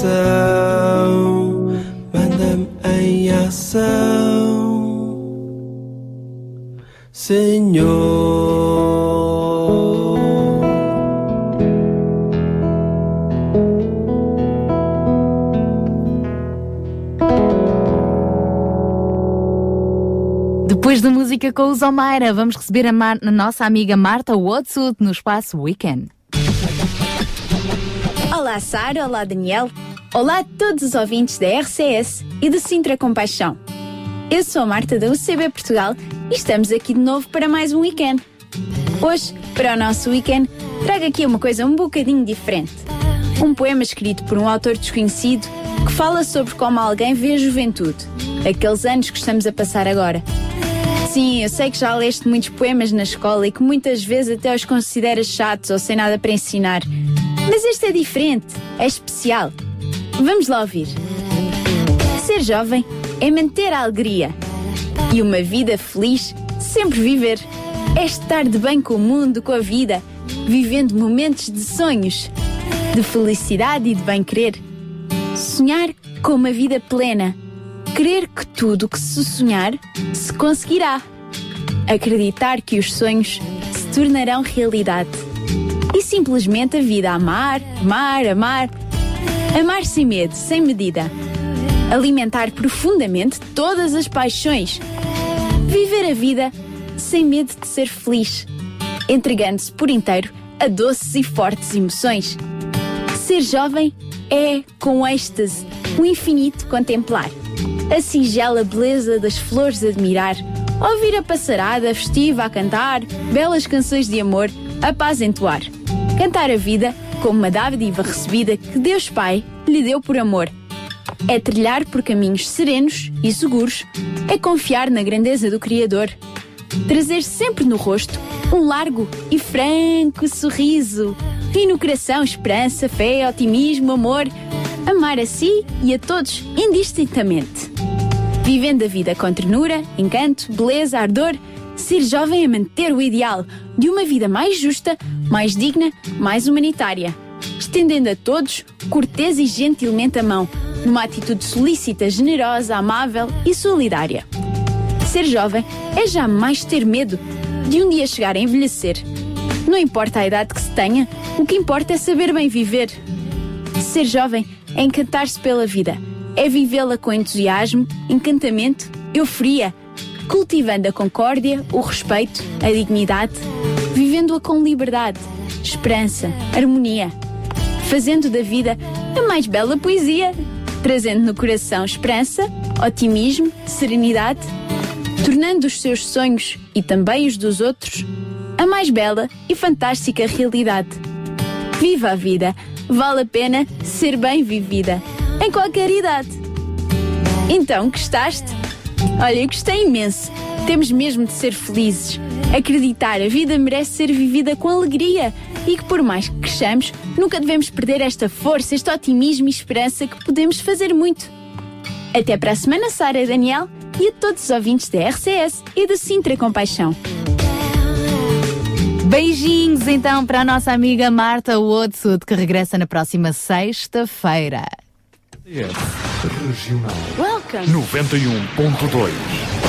Coração, manda-me em ação, Senhor. Depois da música com os Omaira, vamos receber a, a nossa amiga Marta Watsud no espaço Weekend. Olá, Sara. Olá, Daniel. Olá a todos os ouvintes da RCS e de Sintra Compaixão. Eu sou a Marta da UCB Portugal e estamos aqui de novo para mais um weekend. Hoje Para o nosso weekend, trago aqui uma coisa um bocadinho diferente. Um poema escrito por um autor desconhecido que fala sobre como alguém vê a juventude, aqueles anos que estamos a passar agora. Sim, eu sei que já leste muitos poemas na escola e que muitas vezes até os consideras chatos ou sem nada para ensinar. Mas este é diferente, é especial. Vamos lá ouvir. Ser jovem é manter a alegria e uma vida feliz sempre viver. É estar de bem com o mundo, com a vida, vivendo momentos de sonhos, de felicidade e de bem-querer. Sonhar com uma vida plena. Crer que tudo o que se sonhar se conseguirá. Acreditar que os sonhos se tornarão realidade. Simplesmente a vida amar, amar, amar. Amar sem medo, sem medida. Alimentar profundamente todas as paixões. Viver a vida sem medo de ser feliz. Entregando-se por inteiro a doces e fortes emoções. Ser jovem é, com êxtase, o infinito contemplar. A singela beleza das flores admirar. Ouvir a passarada festiva a cantar, belas canções de amor, a paz entoar. Cantar a vida como uma dádiva recebida que Deus Pai lhe deu por amor. É trilhar por caminhos serenos e seguros, é confiar na grandeza do Criador. Trazer sempre no rosto um largo e franco sorriso. E no coração esperança, fé, otimismo, amor. Amar a si e a todos indistintamente. Vivendo a vida com ternura, encanto, beleza, ardor, ser jovem é manter o ideal de uma vida mais justa, mais digna, mais humanitária. Estendendo a todos, cortês e gentilmente a mão, numa atitude solícita, generosa, amável e solidária. Ser jovem é jamais ter medo de um dia chegar a envelhecer. Não importa a idade que se tenha, o que importa é saber bem viver. Ser jovem é encantar-se pela vida, é vivê-la com entusiasmo, encantamento, euforia, cultivando a concórdia, o respeito, a dignidade, vivendo-a com liberdade, esperança, harmonia, fazendo da vida a mais bela poesia, trazendo no coração esperança, otimismo, serenidade, tornando os seus sonhos e também os dos outros a mais bela e fantástica realidade. Viva a vida! Vale a pena ser bem vivida, em qualquer idade. Então, gostaste? Olha, eu gostei imenso. Temos mesmo de ser felizes. Acreditar, a vida merece ser vivida com alegria e que, por mais que cresçamos, nunca devemos perder esta força, este otimismo e esperança que podemos fazer muito. Até para a semana, Sara Daniel, e a todos os ouvintes da RCS e do Sintra Compaixão. Beijinhos então para a nossa amiga Marta Wodsud, que regressa na próxima sexta-feira. Regional Welcome! 91.2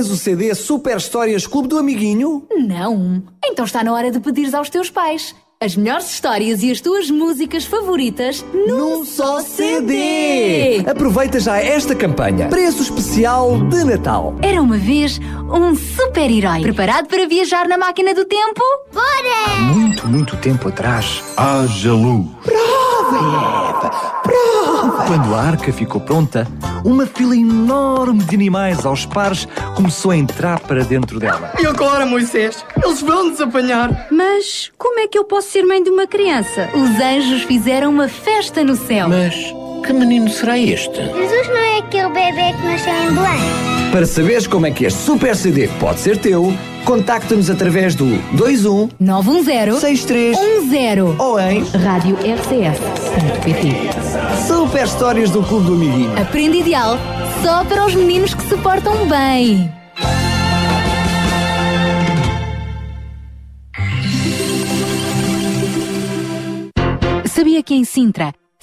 tens o CD Super Histórias Clube do Amiguinho? Não. Então está na hora de pedires aos teus pais. As melhores histórias e as tuas músicas favoritas num, só CD. Aproveita já esta campanha. Preço especial de Natal. Era uma vez um super-herói preparado para viajar na máquina do tempo? Bora! Muito, muito tempo atrás, haja luz. Prova, Eva, prova. Quando a arca ficou pronta, uma fila enorme de animais aos pares começou a entrar para dentro dela. E agora, Moisés? Eles vão-nos apanhar. Mas como é que eu posso ser mãe de uma criança? Os anjos fizeram uma festa no céu. Mas que menino será este? Jesus não é aquele bebê que nasceu em Belém. Para saberes como é que este Super CD pode ser teu, contacta-nos através do 21 910 63 ou em Rádio RCS.pt Super Histórias do Clube do Amiguinho. Aprende ideal só para os meninos que se portam bem. Sabia que em Sintra,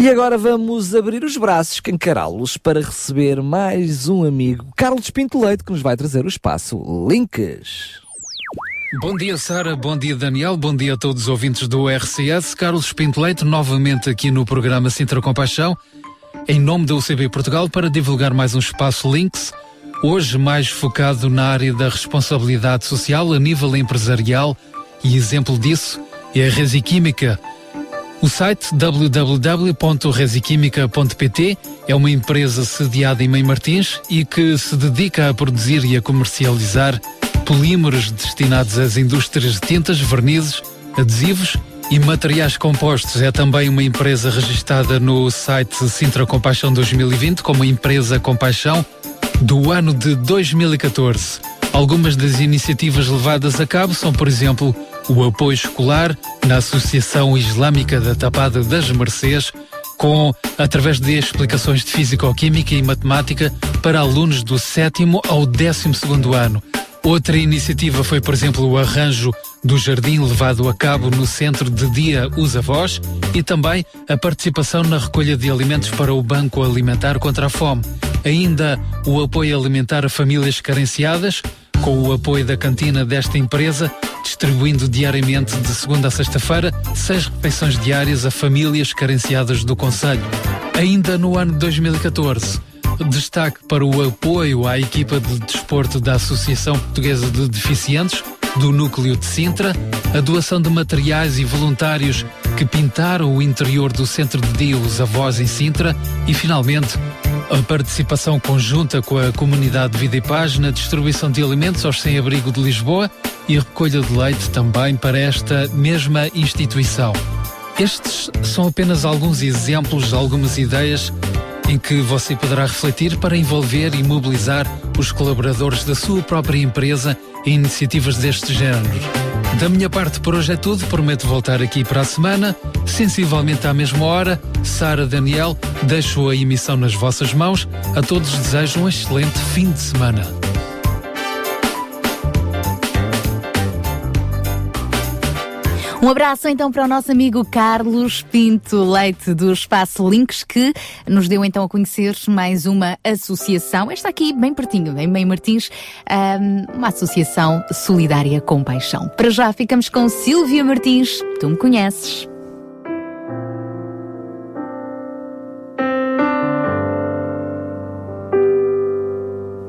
E agora vamos abrir os braços, que encará-los para receber mais um amigo, Carlos Pinto Leite, que nos vai trazer o espaço Links. Bom dia, Sara. Bom dia, Daniel. Bom dia a todos os ouvintes do RCS. Carlos Pinto Leite, novamente aqui no programa Sintra Compaixão, em nome da UCB Portugal, para divulgar mais um espaço Links, hoje mais focado na área da responsabilidade social a nível empresarial e exemplo disso é a Resiquímica. O site www.resiquimica.pt é uma empresa sediada em Mãe Martins e que se dedica a produzir e a comercializar polímeros destinados às indústrias de tintas, vernizes, adesivos e materiais compostos. É também uma empresa registada no site Sintra Compaixão 2020 como empresa Compaixão do ano de 2014. Algumas das iniciativas levadas a cabo são, por exemplo, o apoio escolar na Associação Islâmica da Tapada das Mercês, com através de explicações de Físico-Química e Matemática para alunos do sétimo ao décimo segundo ano. Outra iniciativa foi, por exemplo, o arranjo do jardim levado a cabo no Centro de Dia Os Avós e também a participação na recolha de alimentos para o Banco Alimentar contra a Fome. Ainda o apoio alimentar a famílias carenciadas, com o apoio da cantina desta empresa, distribuindo diariamente de segunda a sexta-feira seis refeições diárias a famílias carenciadas do Conselho. Ainda no ano de 2014, destaque para o apoio à equipa de desporto da Associação Portuguesa de Deficientes, do Núcleo de Sintra, a doação de materiais e voluntários que pintaram o interior do Centro de Os Avós em Sintra e, finalmente, a participação conjunta com a comunidade Vida e Paz na distribuição de alimentos aos sem-abrigo de Lisboa e a recolha de leite também para esta mesma instituição. Estes são apenas alguns exemplos de algumas ideias em que você poderá refletir para envolver e mobilizar os colaboradores da sua própria empresa em iniciativas deste género. Da minha parte por hoje é tudo, prometo voltar aqui para a semana, sensivelmente à mesma hora. Sara Daniel, deixo a emissão nas vossas mãos. A todos desejo um excelente fim de semana. Um abraço então para o nosso amigo Carlos Pinto Leite do Espaço Links, que nos deu então a conhecer mais uma associação, esta aqui bem pertinho, em Meio Martins, uma associação solidária com paixão. Para já ficamos com Silvia Martins, tu me conheces.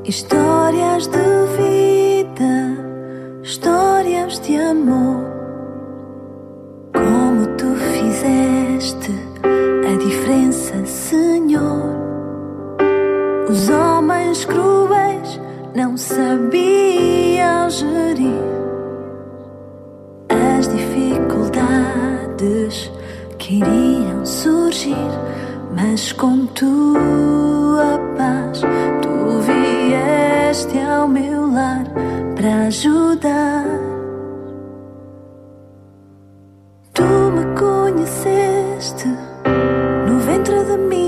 Histórias de vida, histórias de amor. Fizeste a diferença, Senhor. Os homens cruéis não sabiam gerir as dificuldades que iriam surgir, mas com tua paz tu vieste ao meu lar para ajudar. nasceste no ventre de mim.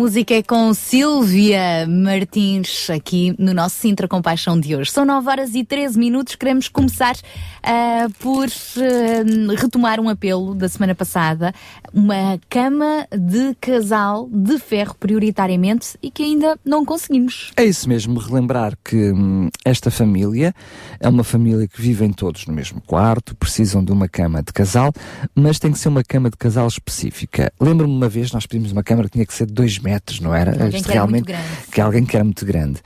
Música é com Silvia Martins, aqui no nosso Sintra Compaixão de hoje. São 9 horas e 13 minutos. Queremos começar ah, por ah, retomar um apelo da semana passada. Uma cama de casal de ferro, prioritariamente, e que ainda não conseguimos. É isso mesmo, relembrar que hum, esta família é uma família que vivem todos no mesmo quarto, precisam de uma cama de casal, mas tem que ser uma cama de casal específica. Lembro-me uma vez, nós pedimos uma cama que tinha que ser de 2 metros, não era? Que grande. que alguém que era muito grande.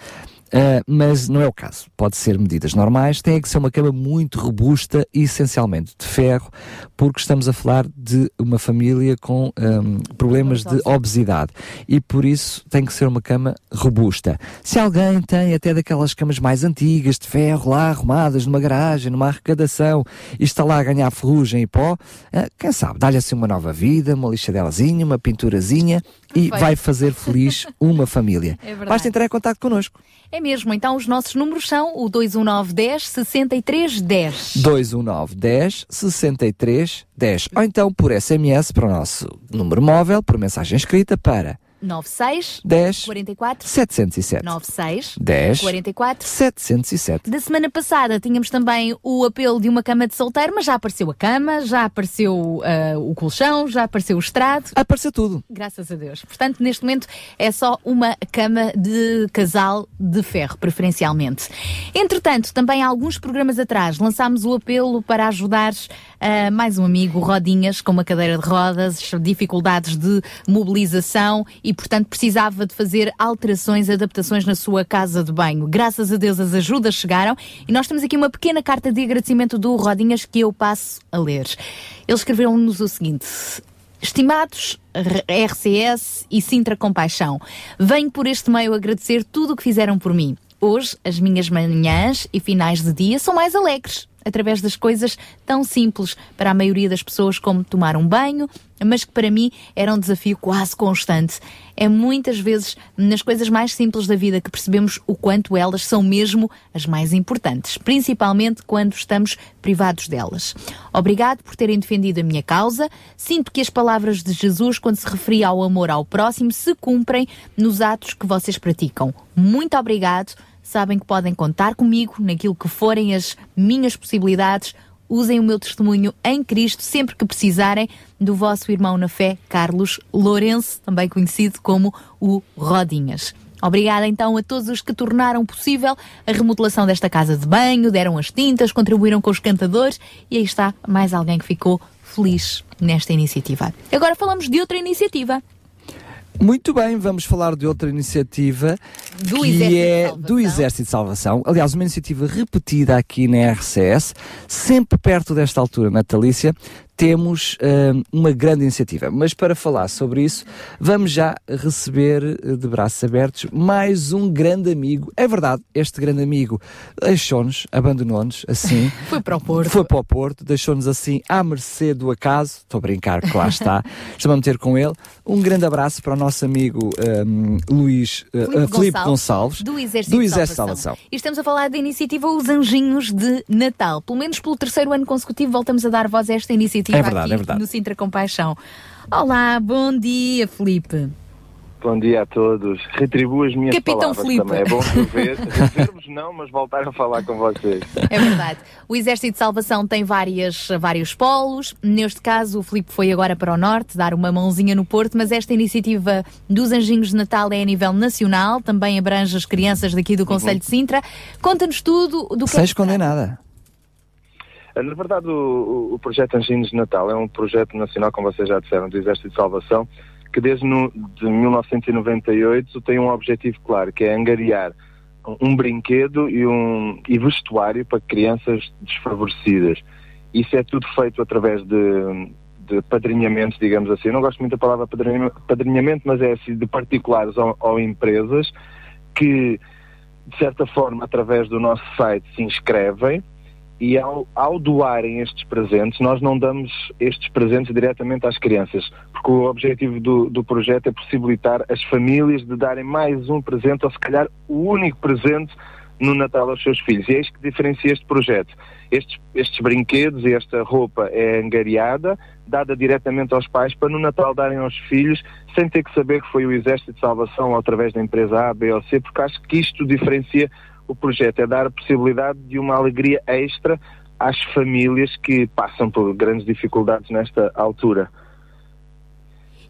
Ah, mas não é o caso. Pode ser medidas normais, tem que ser uma cama muito robusta e essencialmente de ferro, porque estamos a falar de uma família com hum, problemas de obesidade e por isso tem que ser uma cama robusta. Se alguém tem até daquelas camas mais antigas, de ferro, lá arrumadas numa garagem, numa arrecadação e está lá a ganhar ferrugem e pó, ah, quem sabe, dá-lhe assim uma nova vida, uma lixadelazinha, uma pinturazinha e vai fazer feliz uma família. É verdade. Basta entrar em contato connosco. É mesmo, então os nossos números são o 219 10 63 10. 219 10 63 10 ou então por SMS para o nosso número móvel, por mensagem escrita para 96 10 44 707 96 10 44 707 Da semana passada tínhamos também o apelo de uma cama de solteiro, mas já apareceu a cama, já apareceu ah, o colchão, já apareceu o estrado. Apareceu tudo. Graças a Deus. Portanto, neste momento é só uma cama de casal de ferro, preferencialmente. Entretanto, também há alguns programas atrás lançámos o apelo para ajudar ah, mais um amigo, Rodinhas, com uma cadeira de rodas, dificuldades de mobilização e, portanto, precisava de fazer alterações, adaptações na sua casa de banho. Graças a Deus as ajudas chegaram e nós temos aqui uma pequena carta de agradecimento do Rodinhas que eu passo a ler. Eles escreveram-nos o seguinte. Estimados RCS e Sintra Compaixão, venho por este meio agradecer tudo o que fizeram por mim. Hoje, as minhas manhãs e finais de dia são mais alegres, através das coisas tão simples para a maioria das pessoas como tomar um banho, mas que para mim era um desafio quase constante. É muitas vezes nas coisas mais simples da vida que percebemos o quanto elas são mesmo as mais importantes, principalmente quando estamos privados delas. Obrigado por terem defendido a minha causa. Sinto que as palavras de Jesus, quando se referia ao amor ao próximo, se cumprem nos atos que vocês praticam. Muito obrigado. Sabem que podem contar comigo naquilo que forem as minhas possibilidades. Usem o meu testemunho em Cristo sempre que precisarem do vosso irmão na fé, Carlos Lourenço, também conhecido como o Rodinhas. Obrigada então a todos os que tornaram possível a remodelação desta casa de banho, deram as tintas, contribuíram com os cantadores e aí está mais alguém que ficou feliz nesta iniciativa. Agora falamos de outra iniciativa. Muito bem, vamos falar de outra iniciativa Do que Exército é do Exército de Salvação. Aliás, uma iniciativa repetida aqui na RCS, sempre perto desta altura natalícia, temos hum, uma grande iniciativa. Mas para falar sobre isso, vamos já receber eh, de braços abertos mais um grande amigo. É verdade, este grande amigo deixou-nos, abandonou-nos, assim. Foi para o Porto. Foi para o Porto, deixou-nos assim à mercê do acaso. Estou a brincar, que lá está. Estamos a meter com ele. Um grande abraço para o nosso amigo hum, Luís eh, Filipe Gonçalves, do Exército, do de Exército de. Salvação. E estamos a falar da iniciativa Os Anjinhos de Natal. Pelo menos pelo terceiro ano consecutivo voltamos a dar voz a esta iniciativa É verdade, aqui é verdade. no Sintra Compaixão. Olá, bom dia, Felipe. Bom dia a todos. Retribuo as minhas Capitão palavras Filipe. também. É bom rever, rever-vos não, mas voltar a falar com vocês. É verdade. O Exército de Salvação tem várias, vários polos. Neste caso, o Filipe foi agora para o Norte dar uma mãozinha no Porto, mas esta iniciativa dos Anjinhos de Natal é a nível nacional, também abrange as crianças daqui do Conselho de Sintra. Conta-nos tudo do que Sem é que esconder nada. Na verdade, o, o- projeto Anjinhos de Natal é um projeto nacional, como vocês já disseram, do Exército de Salvação, que desde no, de 1998 tem um objetivo claro, que é angariar um, brinquedo e, um, e vestuário para crianças desfavorecidas. Isso é tudo feito através de, de digamos assim. Eu não gosto muito da palavra padrinha- padrinhamento, mas é assim, de particulares ou, ou empresas que, de certa forma, através do nosso site se inscrevem e ao, ao doarem estes presentes, nós não damos estes presentes diretamente às crianças, porque o objetivo do, do projeto é possibilitar as famílias de darem mais um presente, ou se calhar o único presente no Natal aos seus filhos. E é isto que diferencia este projeto. Estes, estes brinquedos e esta roupa é angariada, dada diretamente aos pais, para no Natal darem aos filhos, sem ter que saber que foi o Exército de Salvação ou através da empresa A, B ou C, porque acho que isto diferencia o projeto, é dar a possibilidade de uma alegria extra às famílias que passam por grandes dificuldades nesta altura.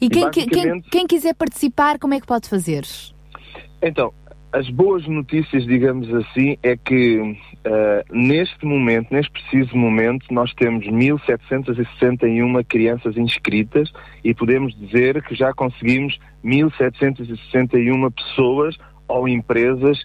E quem, E quem- quem- basicamente- quem quiser participar, como é que pode fazer? Então, as boas notícias, digamos assim, é que eh, neste momento, neste preciso momento, nós temos 1.761 crianças inscritas e podemos dizer que já conseguimos 1.761 pessoas ou empresas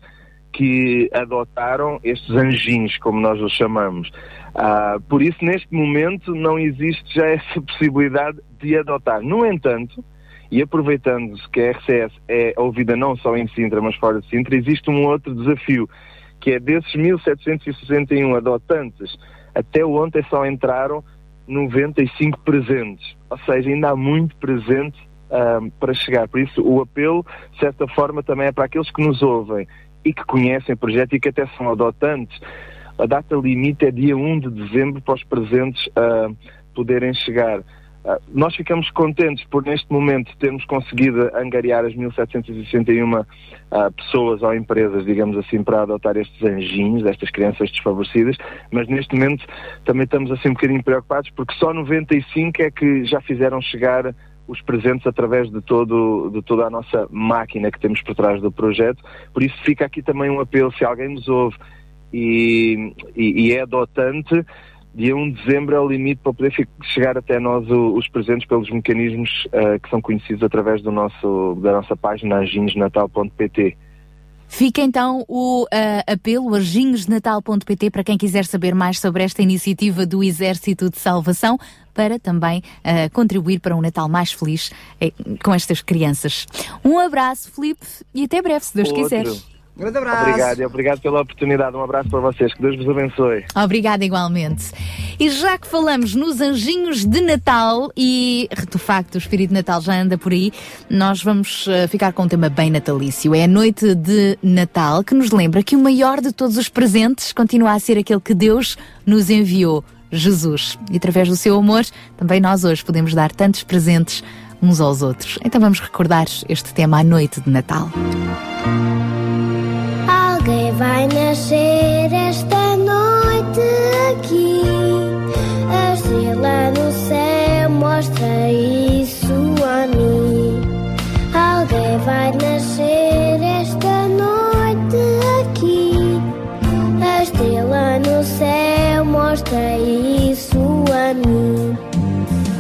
que adotaram estes anjinhos, como nós os chamamos. Ah, por isso, neste momento, não existe já essa possibilidade de adotar. No entanto, e aproveitando-se que a RCS é ouvida não só em Sintra, mas fora de Sintra, existe um outro desafio, que é desses 1.761 adotantes, até ontem só entraram 95 presentes. Ou seja, ainda há muito presente ah, para chegar. Por isso, o apelo, de certa forma, também é para aqueles que nos ouvem e que conhecem o projeto e que até são adotantes. A data limite é dia 1 de dezembro para os presentes ah, poderem chegar. Ah, nós ficamos contentes por, neste momento, termos conseguido angariar as 1.761 ah, pessoas ou empresas, digamos assim, para adotar estes anjinhos, estas crianças desfavorecidas, mas neste momento também estamos assim um bocadinho preocupados porque só 95 é que já fizeram chegar os presentes através de, todo, de toda a nossa máquina que temos por trás do projeto. Por isso fica aqui também um apelo, se alguém nos ouve e, e- e é adotante, dia 1 de dezembro é o limite para poder chegar até nós o- os presentes pelos mecanismos ah, que são conhecidos através do nosso, da nossa página anjinhosnatal.pt. Fica então o ah, apelo arginhosnatal.pt para quem quiser saber mais sobre esta iniciativa do Exército de Salvação para também ah, contribuir para um Natal mais feliz eh, com estas crianças. Um abraço, Filipe, e até breve, se Deus Outro. quiser. Grande abraço. Obrigado e obrigado pela oportunidade. Um abraço para vocês. Que Deus vos abençoe. Obrigada igualmente. E já que falamos nos anjinhos de Natal e de facto o espírito de Natal já anda por aí, nós vamos eh, ficar com um tema bem natalício. É a noite de Natal que nos lembra que o maior de todos os presentes continua a ser aquele que Deus nos enviou, Jesus. E através do seu amor, também nós hoje podemos dar tantos presentes uns aos outros. Então vamos recordar este tema à noite de Natal. Alguém vai nascer esta noite aqui. A estrela no céu mostra isso a mim. Alguém vai nascer esta noite aqui. A estrela no céu mostra isso a mim.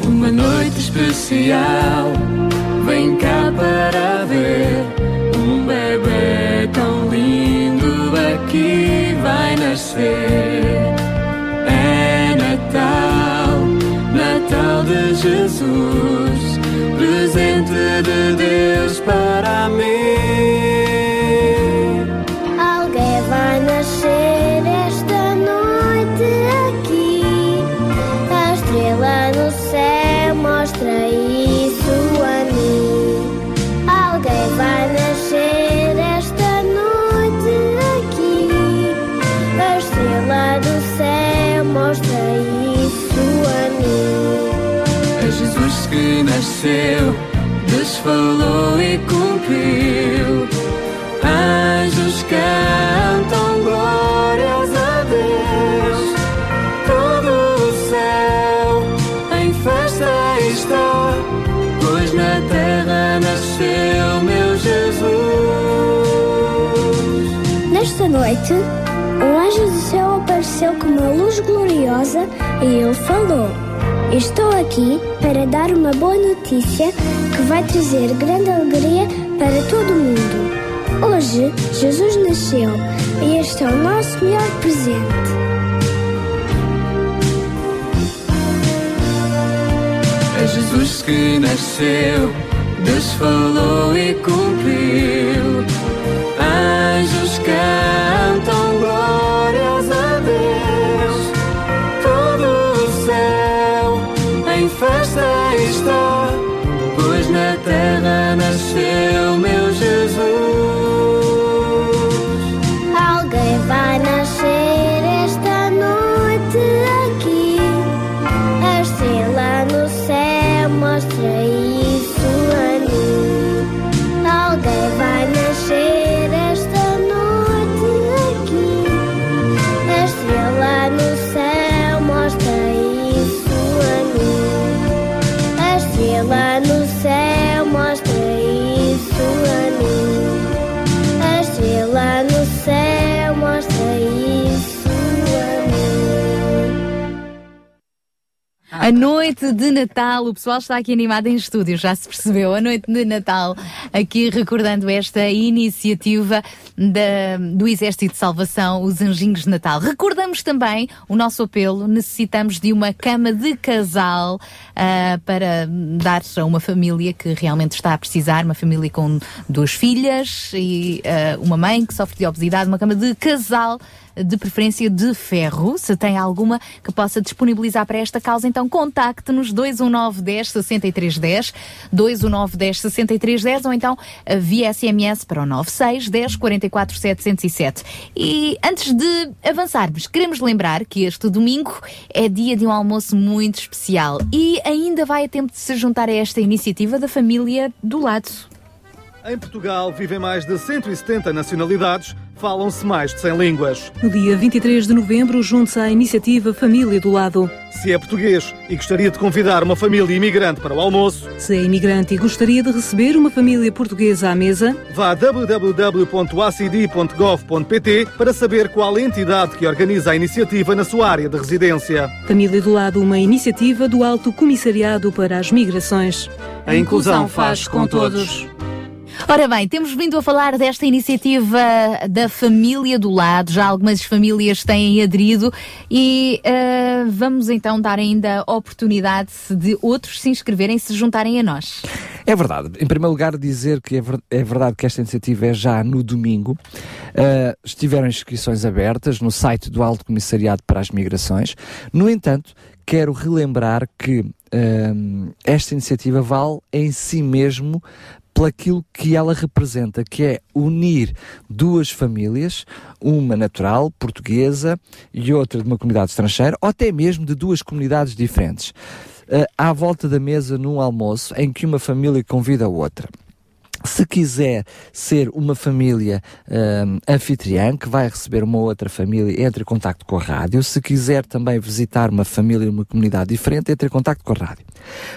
Uma noite especial, vem cá para ver É Natal, Natal de Jesus, presente de Deus para mim. Deus falou e cumpriu. Anjos cantam glórias a Deus. Todo o céu em festa está, pois na terra nasceu meu Jesus. Nesta noite, um anjo do céu apareceu com uma luz gloriosa e ele falou: Estou aqui para dar uma boa notícia que vai trazer grande alegria para todo o mundo. Hoje, Jesus nasceu e este é o nosso melhor presente. É Jesus que nasceu, Deus falou e cumpriu. Anjos cantam glórias a Deus. Todo o céu em festa terra A noite de Natal, o pessoal está aqui animado em estúdio, já se percebeu. A noite de Natal, aqui recordando esta iniciativa da- do Exército de Salvação, os Anjinhos de Natal. Recordamos também o nosso apelo: necessitamos de uma cama de casal ah, para dar a uma família que realmente está a precisar, uma família com duas filhas e ah, uma mãe que sofre de obesidade, uma cama de casal de preferência de ferro. Se tem alguma que possa disponibilizar para esta causa, então contacte-nos 219 10 63 10, 219 10 63 10 ou então eh, via SMS para o 96 10 44 707. E antes de avançarmos, queremos lembrar que este domingo é dia de um almoço muito especial e ainda vai a tempo de se juntar a esta iniciativa da família do lado. Em Portugal vivem mais de 170 nacionalidades, falam-se mais de 100 línguas. No dia 23 de novembro, junte-se à iniciativa Família do Lado. Se é português e gostaria de convidar uma família imigrante para o almoço, Se é imigrante e gostaria de receber uma família portuguesa à mesa, vá a www.acd.gov.pt para saber qual a entidade que organiza a iniciativa na sua área de residência. Família do Lado, uma iniciativa do Alto Comissariado para as Migrações. A inclusão faz com todos. Ora bem, temos vindo a falar desta iniciativa da família do lado, já algumas famílias têm aderido e eh, vamos então dar ainda oportunidade de outros se inscreverem, se juntarem a nós. É verdade. Em primeiro lugar, dizer que é, é verdade que esta iniciativa é já no domingo. Uh, estiveram inscrições abertas no site do Alto Comissariado para as Migrações. No entanto, quero relembrar que um, esta iniciativa vale em si mesmo pelaquilo que ela representa, que é unir duas famílias, uma natural, portuguesa, e outra de uma comunidade estrangeira, ou até mesmo de duas comunidades diferentes, uh, à volta da mesa num almoço em que uma família convida a outra. Se quiser ser uma família hum, anfitriã que vai receber uma outra família, entre em contacto com a rádio. Se quiser também visitar uma família uma comunidade diferente, entre em contacto com a rádio.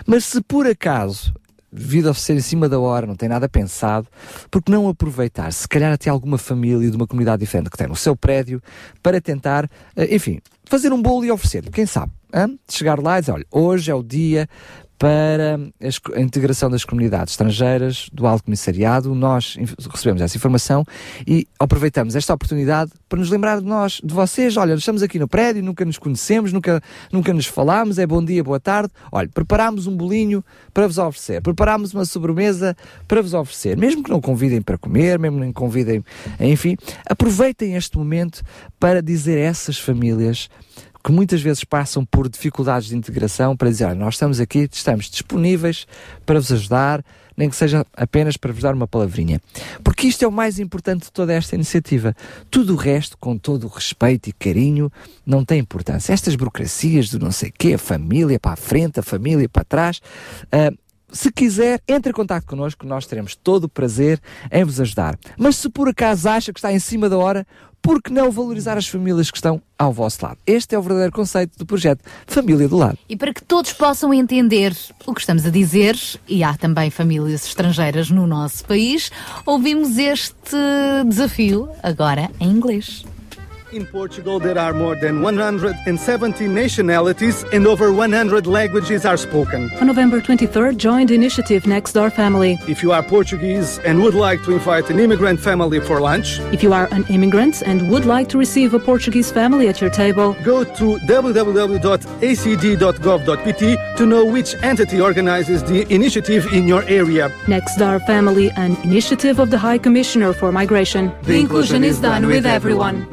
Mas se por acaso devido a ser em cima da hora, não tem nada pensado, porque não aproveitar, se calhar até alguma família de uma comunidade diferente que tem no seu prédio, para tentar, eh, enfim, fazer um bolo e oferecer, quem sabe? Chegar lá e dizer, olha, hoje é o dia para a integração das comunidades estrangeiras do Alto Comissariado. Nós recebemos essa informação e aproveitamos esta oportunidade para nos lembrar de nós, de vocês. Olha, estamos aqui no prédio, nunca nos conhecemos, nunca, nunca nos falámos, é bom dia, boa tarde. Olha, preparámos um bolinho para vos oferecer, preparámos uma sobremesa para vos oferecer, mesmo que não convidem para comer, mesmo que não convidem, enfim, aproveitem este momento para dizer a essas famílias que muitas vezes passam por dificuldades de integração para dizer, olha, nós estamos aqui, estamos disponíveis para vos ajudar, nem que seja apenas para vos dar uma palavrinha. Porque isto é o mais importante de toda esta iniciativa. Tudo o resto, com todo o respeito e carinho, não tem importância. Estas burocracias do não sei quê, a família para a frente, a família para trás, ah, se quiser, entre em contato connosco, nós teremos todo o prazer em vos ajudar. Mas se por acaso acha que está em cima da hora, por que não valorizar as famílias que estão ao vosso lado? Este é o verdadeiro conceito do projeto Família do Lado. E para que todos possam entender o que estamos a dizer, e há também famílias estrangeiras no nosso país, ouvimos este desafio agora em inglês. In Portugal, there are more than 170 nationalities and over 100 languages are spoken. On November 23rd, join the initiative Next Door Family. If you are Portuguese and would like to invite an immigrant family for lunch, If you are an immigrant and would like to receive a Portuguese family at your table, go to www.acd.gov.pt to know which entity organizes the initiative in your area. Next Door Family, an initiative of the High Commissioner for Migration. The inclusion is done with everyone.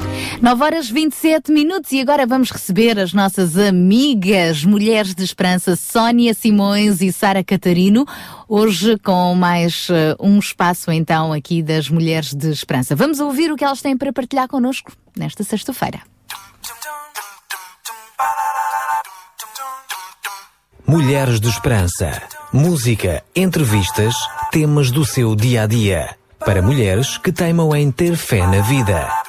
9 horas 27 minutos e agora vamos receber as nossas amigas Mulheres de Esperança, Sónia Simões e Sara Catarino, hoje com mais eh, um espaço então aqui das Mulheres de Esperança. Vamos ouvir o que elas têm para partilhar connosco nesta sexta-feira. Mulheres de Esperança. Música, entrevistas, temas do seu dia a dia. Para mulheres que teimam em ter fé na vida.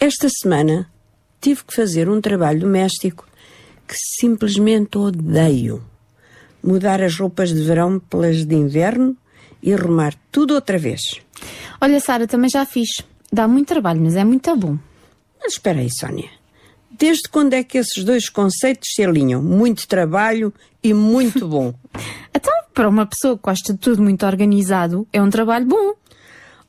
Esta semana tive que fazer um trabalho doméstico que simplesmente odeio. Mudar as roupas de verão pelas de inverno e arrumar tudo outra vez. Olha, Sara, também já fiz. Dá muito trabalho, mas é muito bom. Mas espera aí, Sónia. Desde quando é que esses dois conceitos se alinham? Muito trabalho e muito bom. Então, para uma pessoa que gosta de tudo muito organizado, é um trabalho bom.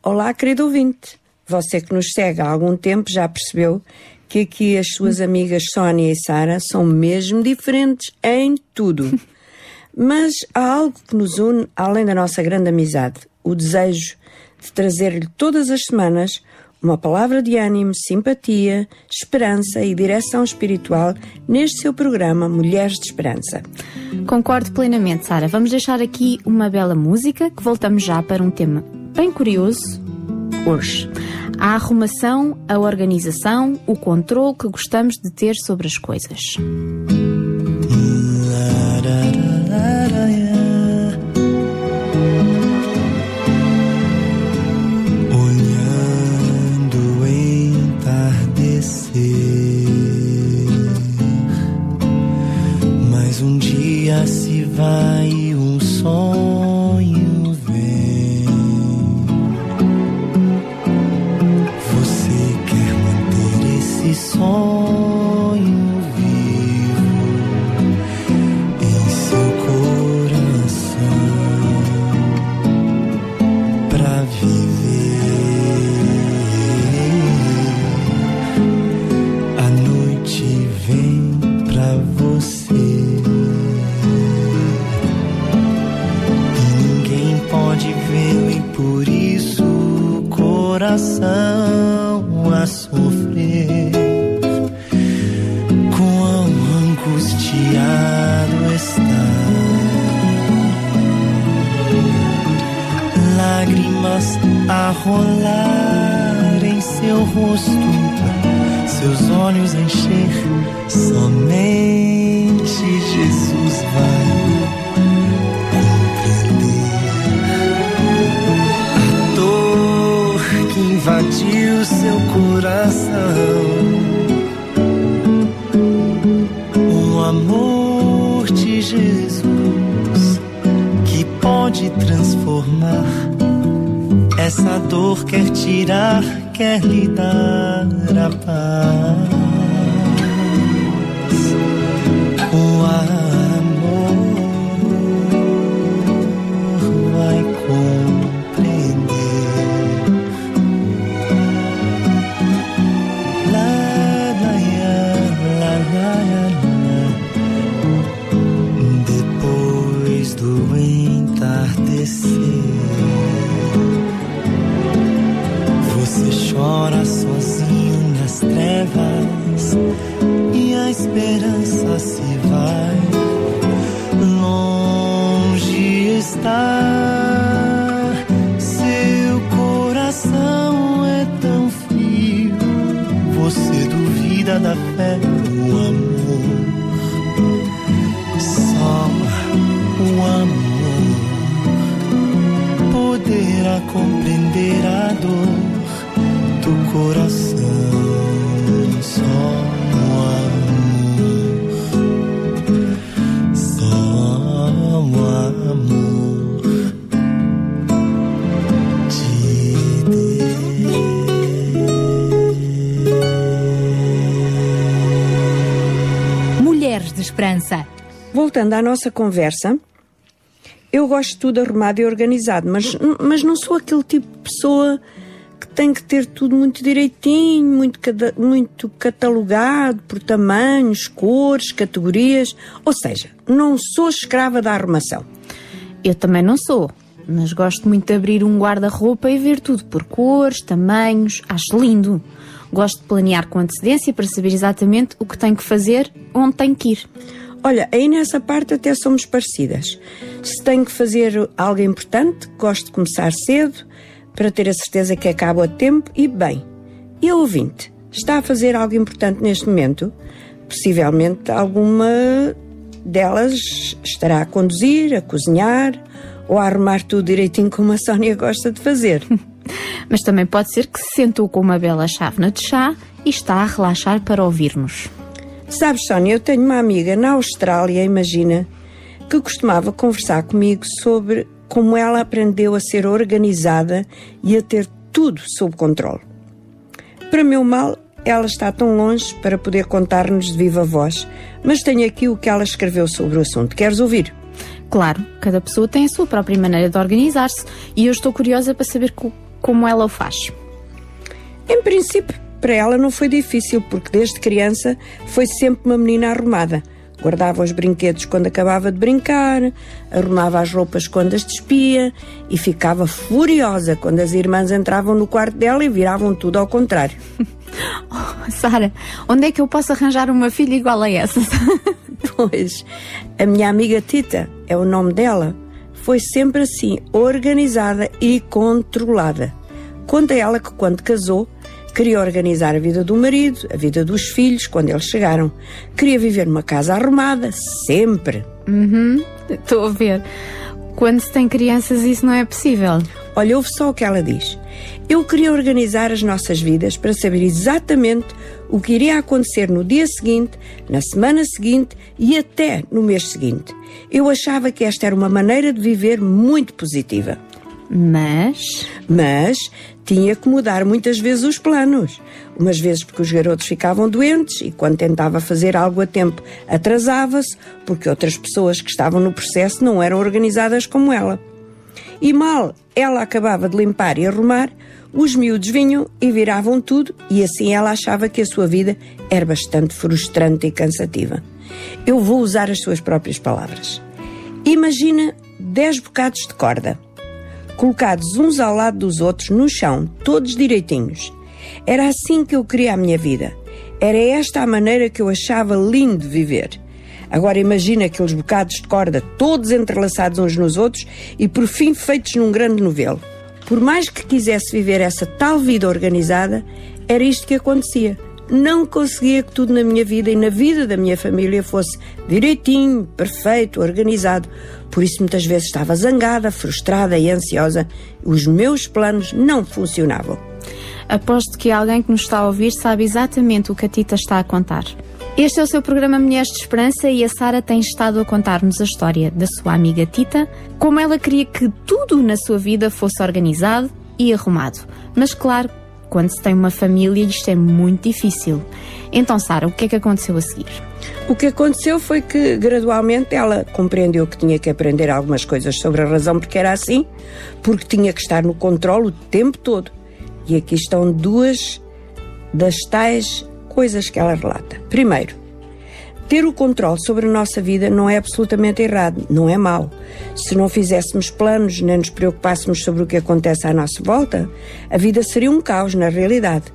Olá, querido ouvinte. Você que nos segue há algum tempo já percebeu que aqui as suas amigas Sónia e Sara são mesmo diferentes em tudo. Mas há algo que nos une além da nossa grande amizade: o desejo de trazer-lhe todas as semanas uma palavra de ânimo, simpatia, esperança e direção espiritual neste seu programa Mulheres de Esperança. Concordo plenamente, Sara. Vamos deixar aqui uma bela música que voltamos já para um tema bem curioso hoje. A arrumação, a organização, o controle que gostamos de ter sobre as coisas. Olhando entardecer, mais um dia se vai e um sonho coração a sofrer. Quão angustiado está. lágrimas a rolar em seu rosto, seus olhos a encher, somente Jesus invadiu seu coração. O amor de Jesus que pode transformar essa dor quer tirar, quer lhe dar a paz. Fé do amor. Só o amor poderá compreender a dor do coração. Voltando à nossa conversa, eu gosto de tudo arrumado e organizado, mas, mas não sou aquele tipo de pessoa que tem que ter tudo muito direitinho, muito, muito catalogado por tamanhos, cores, categorias. Ou seja, não sou escrava da arrumação. Eu também não sou, mas gosto muito de abrir um guarda-roupa e ver tudo por cores, tamanhos. Acho lindo. Gosto de planear com antecedência para saber exatamente o que tenho que fazer, onde tenho que ir. Olha, aí nessa parte até somos parecidas. Se tenho que fazer algo importante, gosto de começar cedo para ter a certeza que acaba a tempo e bem. E o ouvinte, está a fazer algo importante neste momento? Possivelmente alguma delas estará a conduzir, a cozinhar ou a arrumar tudo direitinho como a Sónia gosta de fazer. Mas também pode ser que se sentou com uma bela chávena de chá e está a relaxar para ouvir-nos. Sabes, Sónia, eu tenho uma amiga na Austrália, imagina, que costumava conversar comigo sobre como ela aprendeu a ser organizada e a ter tudo sob controle. Para meu mal, ela está tão longe para poder contar-nos de viva voz, mas tenho aqui o que ela escreveu sobre o assunto. Queres ouvir? Claro, cada pessoa tem a sua própria maneira de organizar-se e eu estou curiosa para saber co- como ela o faz. Em princípio, para ela não foi difícil, porque desde criança foi sempre uma menina arrumada. Guardava os brinquedos quando acabava de brincar, arrumava as roupas quando as despia e ficava furiosa quando as irmãs entravam no quarto dela e viravam tudo ao contrário. Sara, onde é que eu posso arranjar uma filha igual a essa? Pois, a minha amiga Tita, é o nome dela, foi sempre assim, organizada e controlada. Conta ela que quando casou, queria organizar a vida do marido, a vida dos filhos, quando eles chegaram. Queria viver numa casa arrumada, sempre. Uhum, estou a ver. Quando se tem crianças, isso não é possível. Olha, ouve só o que ela diz. Eu queria organizar as nossas vidas para saber exatamente o que iria acontecer no dia seguinte, na semana seguinte e até no mês seguinte. Eu achava que esta era uma maneira de viver muito positiva. Mas. Mas tinha que mudar muitas vezes os planos. Umas vezes porque os garotos ficavam doentes e quando tentava fazer algo a tempo atrasava-se, porque outras pessoas que estavam no processo não eram organizadas como ela. E mal ela acabava de limpar e arrumar, os miúdos vinham e viravam tudo, e assim ela achava que a sua vida era bastante frustrante e cansativa. Eu vou usar as suas próprias palavras. Imagina 10 bocados de corda, colocados uns ao lado dos outros no chão, todos direitinhos. Era assim que eu queria a minha vida. Era esta a maneira que eu achava lindo de viver. Agora imagina aqueles bocados de corda todos entrelaçados uns nos outros e por fim feitos num grande novelo. Por mais que quisesse viver essa tal vida organizada, era isto que acontecia. Não conseguia que tudo na minha vida e na vida da minha família fosse direitinho, perfeito, organizado. Por isso muitas vezes estava zangada, frustrada e ansiosa. Os meus planos não funcionavam. Aposto que alguém que nos está a ouvir sabe exatamente o que a Tita está a contar. Este é o seu programa Mulheres de Esperança e a Sara tem estado a contar-nos a história da sua amiga Tita, como ela queria que tudo na sua vida fosse organizado e arrumado. Mas claro, quando se tem uma família isto é muito difícil. Então, Sara, o que é que aconteceu a seguir? O que aconteceu foi que, gradualmente, ela compreendeu que tinha que aprender algumas coisas sobre a razão porque era assim, porque tinha que estar no controle o tempo todo. E aqui estão duas das tais coisas que ela relata. Primeiro, Ter o controle sobre a nossa vida não é absolutamente errado, não é mau. Se não fizéssemos planos nem nos preocupássemos sobre o que acontece à nossa volta, a vida seria um caos na realidade.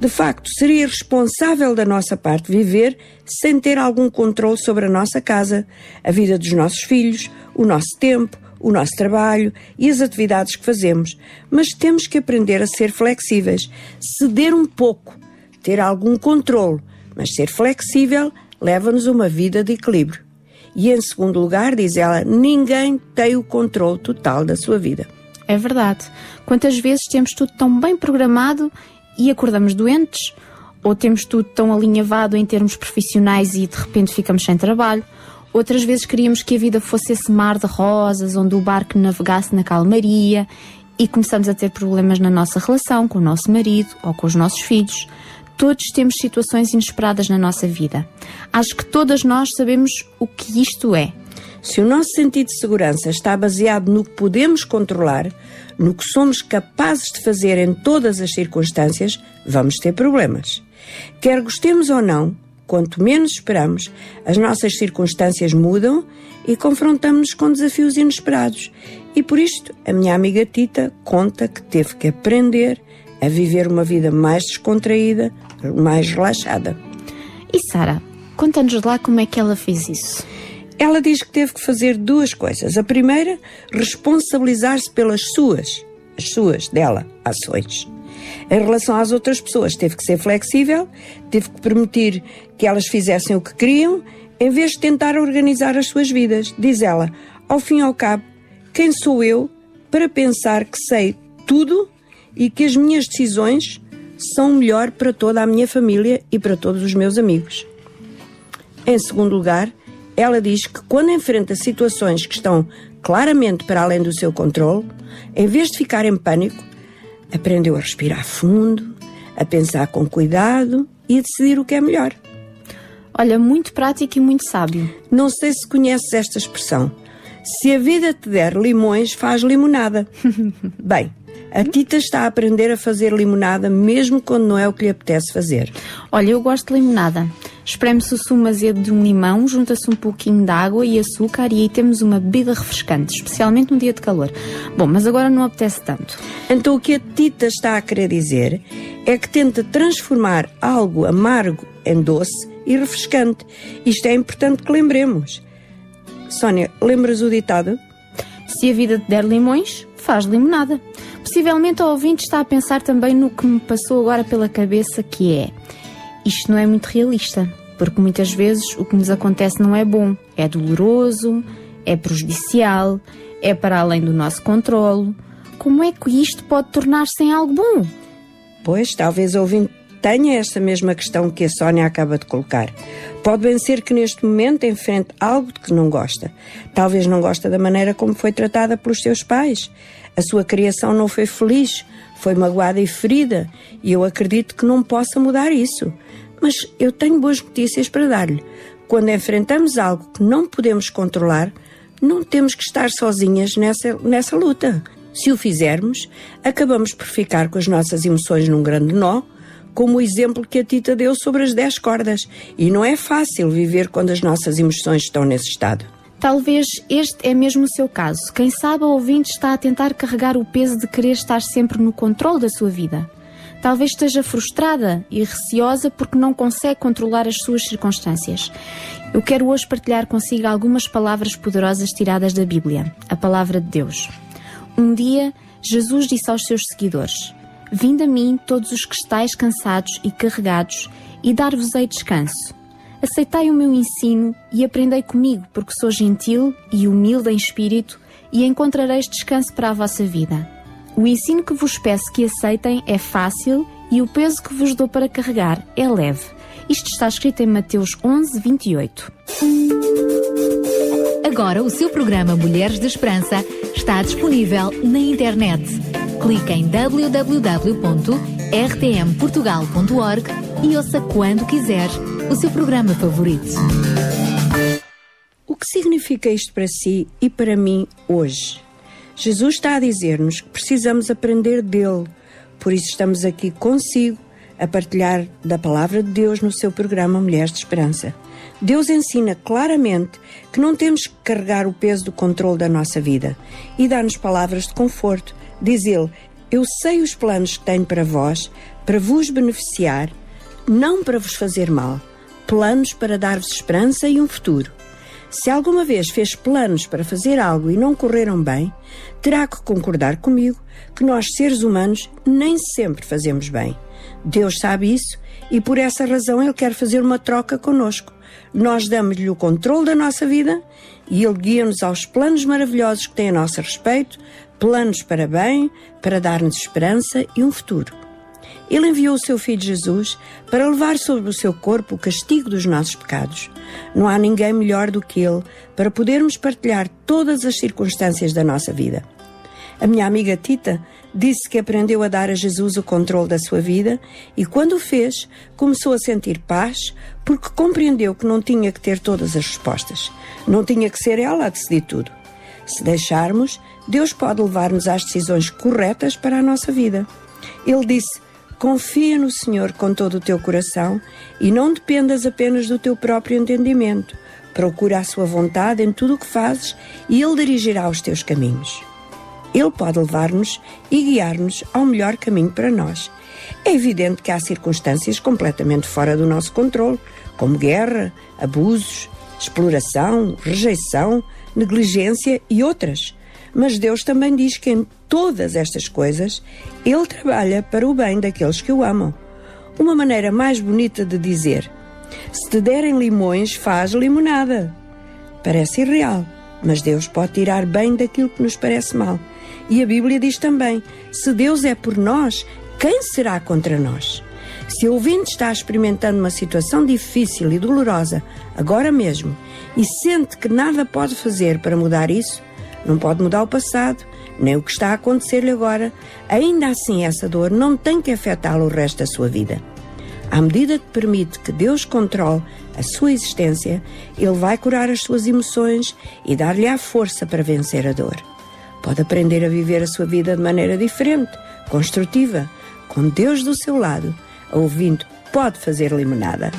De facto, seria irresponsável da nossa parte viver sem ter algum controle sobre a nossa casa, a vida dos nossos filhos, o nosso tempo, o nosso trabalho e as atividades que fazemos. Mas temos que aprender a ser flexíveis, ceder um pouco, ter algum controle, mas ser flexível leva-nos uma vida de equilíbrio. E em segundo lugar, diz ela, ninguém tem o controle total da sua vida. É verdade. Quantas vezes temos tudo tão bem programado e acordamos doentes? Ou temos tudo tão alinhavado em termos profissionais e de repente ficamos sem trabalho? Outras vezes queríamos que a vida fosse esse mar de rosas onde o barco navegasse na calmaria e começamos a ter problemas na nossa relação com o nosso marido ou com os nossos filhos. Todos temos situações inesperadas na nossa vida. Acho que todas nós sabemos o que isto é. Se o nosso sentido de segurança está baseado no que podemos controlar, no que somos capazes de fazer em todas as circunstâncias, vamos ter problemas. Quer gostemos ou não, quanto menos esperamos, as nossas circunstâncias mudam e confrontamos-nos com desafios inesperados. E por isto, a minha amiga Tita conta que teve que aprender a viver uma vida mais descontraída, mais relaxada. E Sara, conta-nos lá como é que ela fez isso. Ela diz que teve que fazer duas coisas. A primeira, responsabilizar-se pelas suas, as suas, dela, ações. Em relação às outras pessoas, teve que ser flexível, teve que permitir que elas fizessem o que queriam, em vez de tentar organizar as suas vidas. Diz ela, ao fim e ao cabo, quem sou eu para pensar que sei tudo e que as minhas decisões são melhor para toda a minha família e para todos os meus amigos. Em segundo lugar, ela diz que quando enfrenta situações que estão claramente para além do seu controle, em vez de ficar em pânico, aprendeu a respirar fundo, a pensar com cuidado e a decidir o que é melhor. Olha, muito prático e muito sábio. Não sei se conheces esta expressão. Se a vida te der limões, faz limonada. Bem, a Tita está a aprender a fazer limonada mesmo quando não é o que lhe apetece fazer. Olha, eu gosto de limonada. Espreme-se o sumo azedo de um limão, junta-se um pouquinho de água e açúcar e aí temos uma bebida refrescante, especialmente num dia de calor. Bom, mas agora não apetece tanto. Então o que a Tita está a querer dizer é que tenta transformar algo amargo em doce e refrescante. Isto é importante que lembremos. Sónia, lembras o ditado? Se a vida te der limões, faz limonada. Possivelmente o ouvinte está a pensar também no que me passou agora pela cabeça, que é isto não é muito realista, porque muitas vezes o que nos acontece não é bom, é doloroso, é prejudicial, é para além do nosso controlo. Como é que isto pode tornar-se em algo bom? Pois, talvez o ouvinte tenha esta mesma questão que a Sónia acaba de colocar. Pode bem ser que neste momento enfrente algo de que não gosta. Talvez não gosta da maneira como foi tratada pelos seus pais. A sua criação não foi feliz, foi magoada e ferida, e eu acredito que não possa mudar isso. Mas eu tenho boas notícias para dar-lhe. Quando enfrentamos algo que não podemos controlar, não temos que estar sozinhas nessa, nessa luta. Se o fizermos, acabamos por ficar com as nossas emoções num grande nó, como o exemplo que a Tita deu sobre as 10 cordas. E não é fácil viver quando as nossas emoções estão nesse estado. Talvez este é mesmo o seu caso. Quem sabe o ouvinte está a tentar carregar o peso de querer estar sempre no controle da sua vida. Talvez esteja frustrada e receosa porque não consegue controlar as suas circunstâncias. Eu quero hoje partilhar consigo algumas palavras poderosas tiradas da Bíblia, a palavra de Deus. Um dia, Jesus disse aos seus seguidores: Vinde a mim todos os que estáis cansados e carregados, e dar-vos-ei descanso. Aceitai o meu ensino e aprendei comigo, porque sou gentil e humilde em espírito, e encontrareis descanso para a vossa vida. O ensino que vos peço que aceitem é fácil e o peso que vos dou para carregar é leve. Isto está escrito em Mateus 11, 28. Agora o seu programa Mulheres de Esperança está disponível na internet. Clique em www.rtmportugal.org e ouça quando quiser o seu programa favorito. O que significa isto para si e para mim hoje? Jesus está a dizer-nos que precisamos aprender dele, por isso estamos aqui consigo a partilhar da palavra de Deus no seu programa Mulheres de Esperança. Deus ensina claramente que não temos que carregar o peso do controle da nossa vida e dá-nos palavras de conforto. Diz ele: Eu sei os planos que tenho para vós, para vos beneficiar, não para vos fazer mal, planos para dar-vos esperança e um futuro. Se alguma vez fez planos para fazer algo e não correram bem, terá que concordar comigo que nós, seres humanos, nem sempre fazemos bem. Deus sabe isso e por essa razão Ele quer fazer uma troca conosco. Nós damos-lhe o controle da nossa vida e Ele guia-nos aos planos maravilhosos que tem a nosso respeito, planos para bem, para dar-nos esperança e um futuro. Ele enviou o seu Filho Jesus para levar sobre o seu corpo o castigo dos nossos pecados. Não há ninguém melhor do que Ele para podermos partilhar todas as circunstâncias da nossa vida. A minha amiga Tita disse que aprendeu a dar a Jesus o controle da sua vida e, quando o fez, começou a sentir paz porque compreendeu que não tinha que ter todas as respostas. Não tinha que ser ela a decidir tudo. Se deixarmos, Deus pode levar-nos às decisões corretas para a nossa vida. Ele disse: Confia no Senhor com todo o teu coração e não dependas apenas do teu próprio entendimento. Procura a sua vontade em tudo o que fazes e Ele dirigirá os teus caminhos. Ele pode levar-nos e guiar-nos ao melhor caminho para nós. É evidente que há circunstâncias completamente fora do nosso controle, como guerra, abusos, exploração, rejeição, negligência e outras. Mas Deus também diz que em todas estas coisas Ele trabalha para o bem daqueles que o amam. Uma maneira mais bonita de dizer: se te derem limões, faz limonada. Parece irreal, mas Deus pode tirar bem daquilo que nos parece mal. E a Bíblia diz também: se Deus é por nós, quem será contra nós? Se o ouvinte está experimentando uma situação difícil e dolorosa agora mesmo e sente que nada pode fazer para mudar isso, não pode mudar o passado, nem o que está a acontecer-lhe agora, ainda assim essa dor não tem que afetá-lo o resto da sua vida. À medida que permite que Deus controle a sua existência, Ele vai curar as suas emoções e dar-lhe a força para vencer a dor. Pode aprender a viver a sua vida de maneira diferente, construtiva, com Deus do seu lado, ouvindo Pode Fazer Limonada.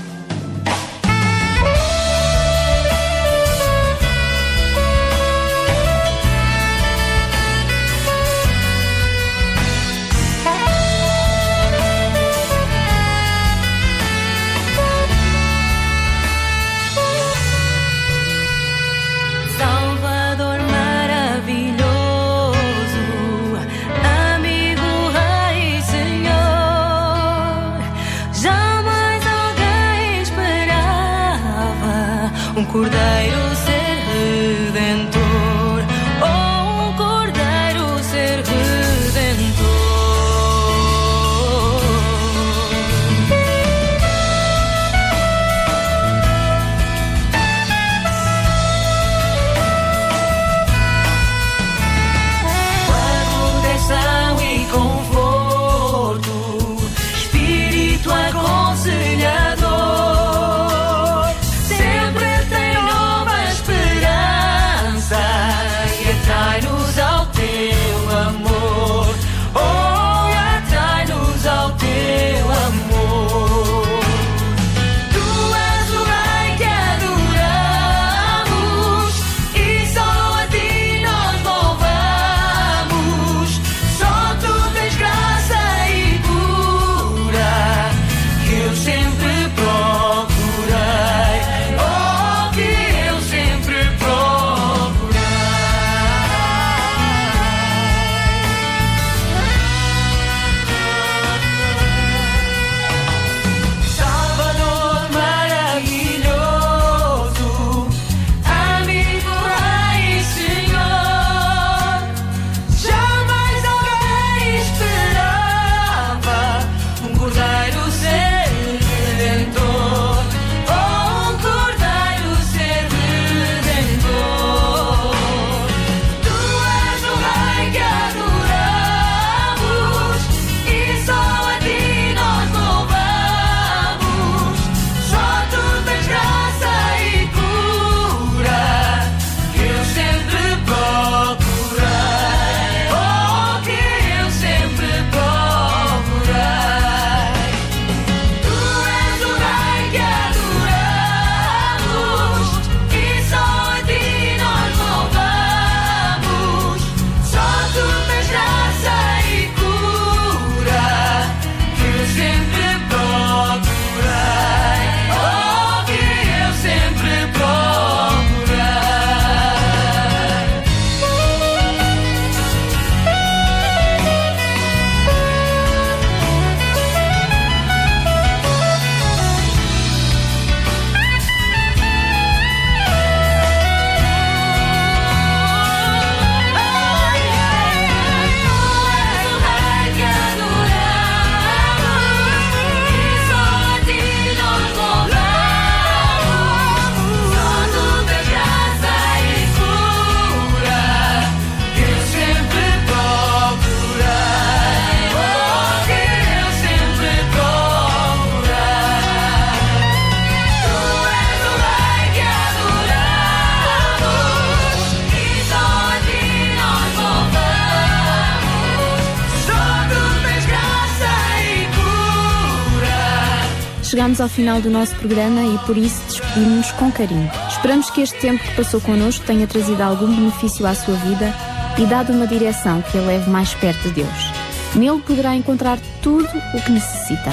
Ao final do nosso programa e por isso despedimos-nos com carinho. Esperamos que este tempo que passou connosco tenha trazido algum benefício à sua vida e dado uma direção que a leve mais perto de Deus. Nele poderá encontrar tudo o que necessita.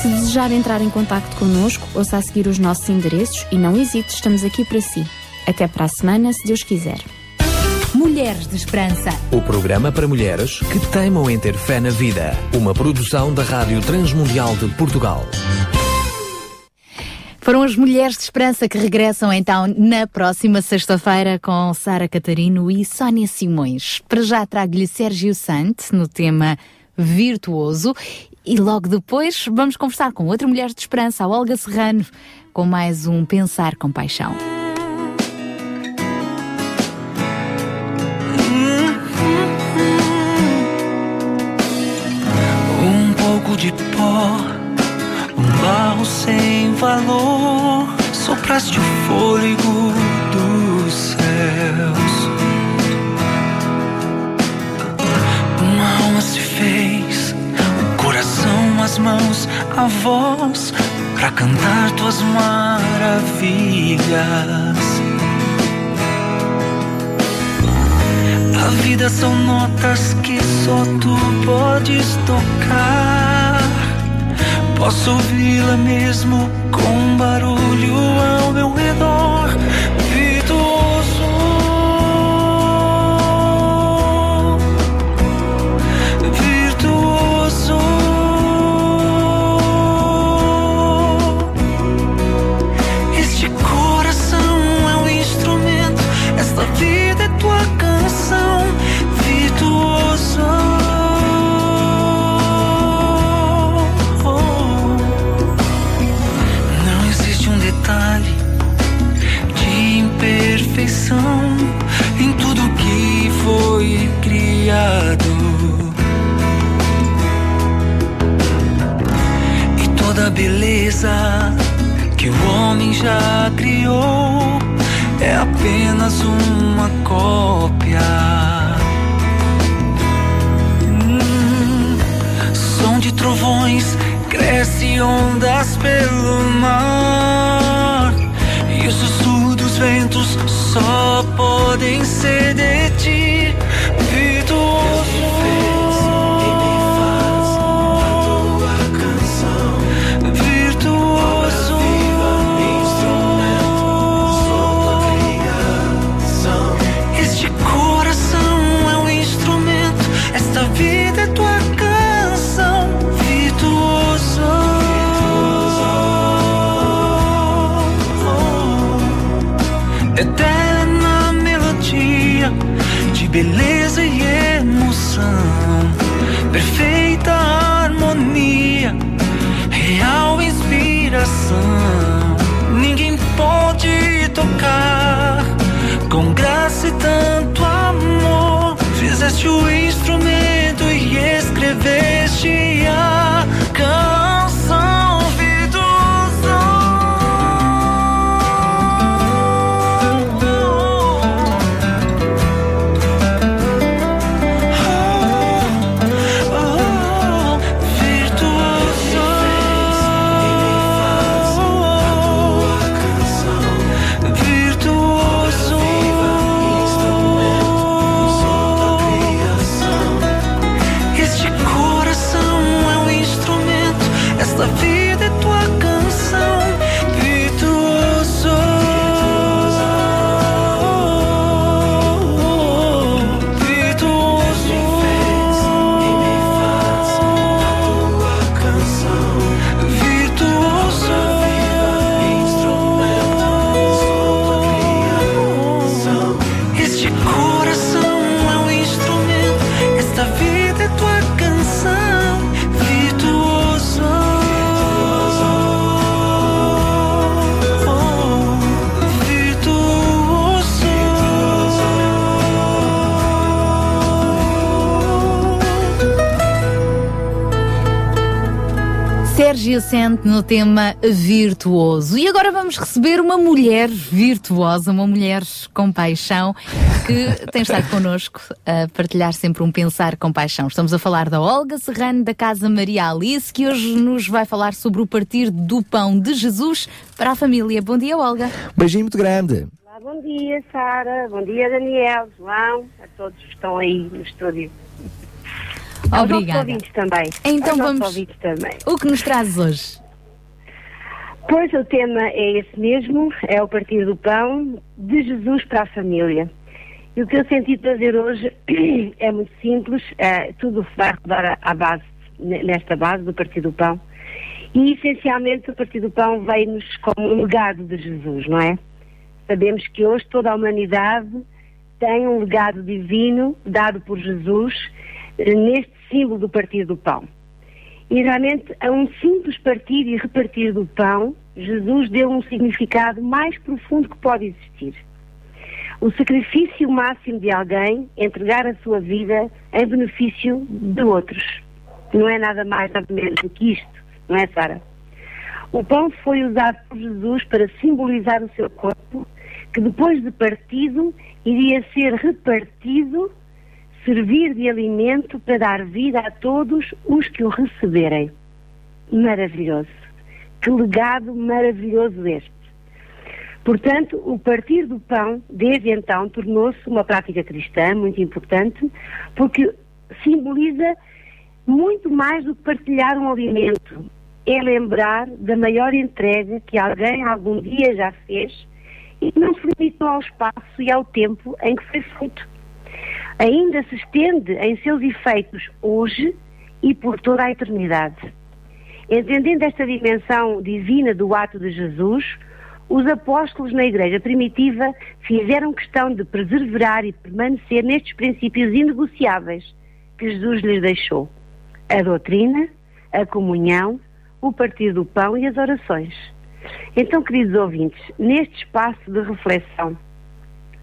Se desejar entrar em contato connosco, ouça a seguir os nossos endereços e não hesite, estamos aqui para si. Até para a semana, se Deus quiser. Mulheres de Esperança. O programa para mulheres que teimam em ter fé na vida. Uma produção da Rádio Transmundial de Portugal. As Mulheres de Esperança que regressam então na próxima sexta-feira com Sara Catarino e Sónia Simões. Para já trago-lhe Sérgio Sante no tema Virtuoso e logo depois vamos conversar com outra Mulher de Esperança, a Olga Serrano, com mais um Pensar com Paixão. Sopraste o fôlego dos céus. Uma alma se fez, o coração, as mãos, a voz, pra cantar tuas maravilhas. A vida são notas que só tu podes tocar. Posso ouvi-la mesmo com barulho ao meu redor. Em tudo que foi criado. E toda beleza que o homem já criou é apenas uma cópia. Hum, som de trovões cresce ondas pelo mar só podem ser de ti, virtuoso. Virtuoso, beleza e emoção, perfeita harmonia, real inspiração. Ninguém pode tocar com graça e tanto amor. Fizeste o instrumento e escreveste a No tema virtuoso. E agora vamos receber uma mulher virtuosa, uma mulher com paixão. que tem estado connosco a partilhar sempre um pensar com paixão. Estamos a falar da Olga Serrano, da Casa Maria Alice, que hoje nos vai falar sobre o partir do pão de Jesus para a família. Bom dia, Olga. Beijinho muito grande. Olá, bom dia, Sara. Bom dia, Daniel, João, a todos que estão aí no estúdio. Aos nossos Obrigada. ouvintes também. Então Aos vamos- também. O que nos trazes hoje? Pois o tema é esse mesmo, é o partir do pão de Jesus para a família. E o que eu senti trazer hoje é muito simples, é, tudo vai rodar à base, ne- nesta base do partir do pão. E essencialmente o partir do pão veio-nos como um legado de Jesus, não é? Sabemos que hoje toda a humanidade tem um legado divino dado por Jesus eh, neste símbolo do partir do pão. E realmente, a um simples partir e repartir do pão, Jesus deu um significado mais profundo que pode existir. O sacrifício máximo de alguém, entregar a sua vida em benefício de outros. Não é nada mais, nada menos do que isto, não é, Sara? O pão foi usado por Jesus para simbolizar o seu corpo, que depois de partido iria ser repartido, servir de alimento para dar vida a todos os que o receberem. Maravilhoso. Que legado maravilhoso este. Portanto, o partir do pão, desde então, tornou-se uma prática cristã muito importante, porque simboliza muito mais do que partilhar um alimento. É lembrar da maior entrega que alguém algum dia já fez e que não se limitou ao espaço e ao tempo em que foi feito. Ainda se estende em seus efeitos hoje e por toda a eternidade. Entendendo esta dimensão divina do ato de Jesus, os apóstolos na Igreja primitiva fizeram questão de perseverar e permanecer nestes princípios inegociáveis que Jesus lhes deixou: a doutrina, a comunhão, o partir do pão e as orações. Então, queridos ouvintes, neste espaço de reflexão,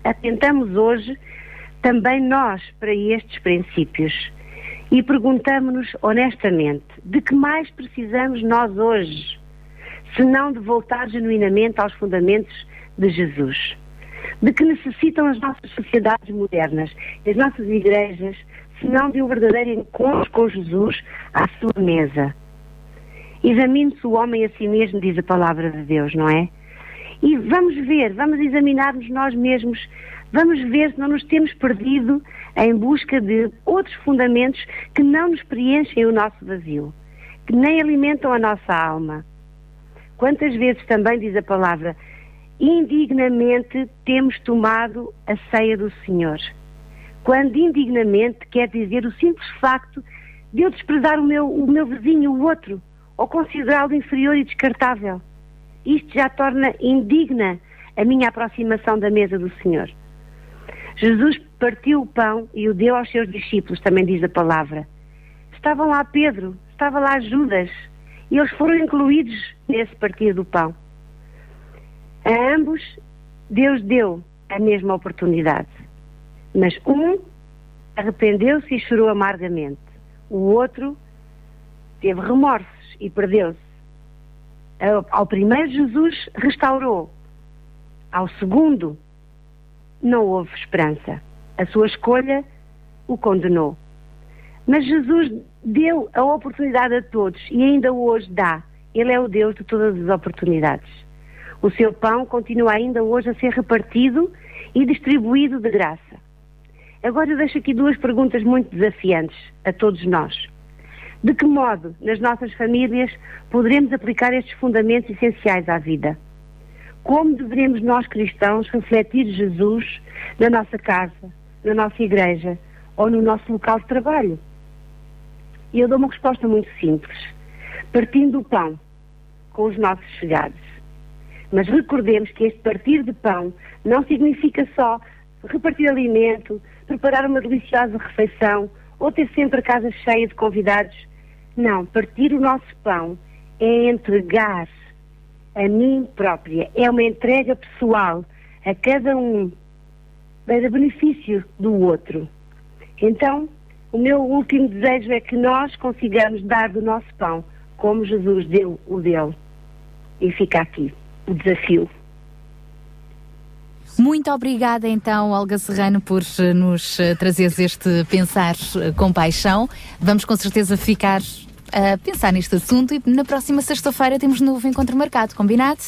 atentamos hoje também nós para estes princípios e perguntamos-nos honestamente de que mais precisamos nós hoje, se não de voltar genuinamente aos fundamentos de Jesus? De que necessitam as nossas sociedades modernas, as nossas igrejas, se não de um verdadeiro encontro com Jesus à sua mesa? Examine-se o homem a si mesmo, diz a palavra de Deus, não é? E vamos ver, vamos examinar-nos nós mesmos, vamos ver se não nos temos perdido em busca de outros fundamentos que não nos preenchem o nosso vazio, que nem alimentam a nossa alma. Quantas vezes também diz a palavra, indignamente temos tomado a ceia do Senhor. Quando indignamente quer dizer o simples facto de eu desprezar o meu, o meu vizinho, o outro, ou considerá-lo inferior e descartável. Isto já torna indigna a minha aproximação da mesa do Senhor. Jesus partiu o pão e o deu aos seus discípulos, também diz a palavra. Estavam lá Pedro, estava lá Judas, e eles foram incluídos nesse partir do pão. A ambos, Deus deu a mesma oportunidade. Mas um arrependeu-se e chorou amargamente. O outro teve remorsos e perdeu-se. Ao- primeiro, Jesus restaurou. Ao segundo, não houve esperança. A sua escolha o condenou. Mas Jesus deu a oportunidade a todos e ainda hoje dá. Ele é o Deus de todas as oportunidades. O seu pão continua ainda hoje a ser repartido e distribuído de graça. Agora eu deixo aqui duas perguntas muito desafiantes a todos nós. De que modo, nas nossas famílias, poderemos aplicar estes fundamentos essenciais à vida? Como deveremos nós cristãos refletir Jesus na nossa casa, na nossa igreja ou no nosso local de trabalho? E eu dou uma resposta muito simples. Partindo o pão com os nossos chegados. Mas recordemos que este partir de pão não significa só repartir alimento, preparar uma deliciosa refeição ou ter sempre a casa cheia de convidados. Não, partir o nosso pão é entregar a mim própria, é uma entrega pessoal a cada um para benefício do outro. Então, o meu último desejo é que nós consigamos dar do nosso pão como Jesus deu o dele. E fica aqui o desafio. Muito obrigada então, Olga Serrano, por eh, nos eh, trazeres este pensar eh, com paixão. Vamos com certeza ficar a pensar neste assunto e na próxima sexta-feira temos novo encontro marcado, combinado?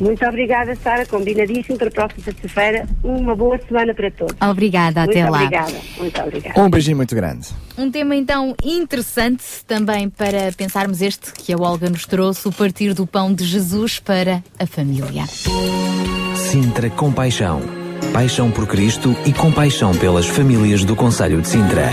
Muito obrigada, Sara. Combinadíssimo para a próxima sexta-feira. Uma boa semana para todos. Obrigada, até muito lá. Obrigada. Muito obrigada. Um beijinho muito grande. Um tema então interessante também para pensarmos este que a Olga nos trouxe, o partir do pão de Jesus para a família. Sintra Compaixão. Paixão por Cristo e compaixão pelas famílias do Conselho de Sintra.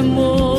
Grande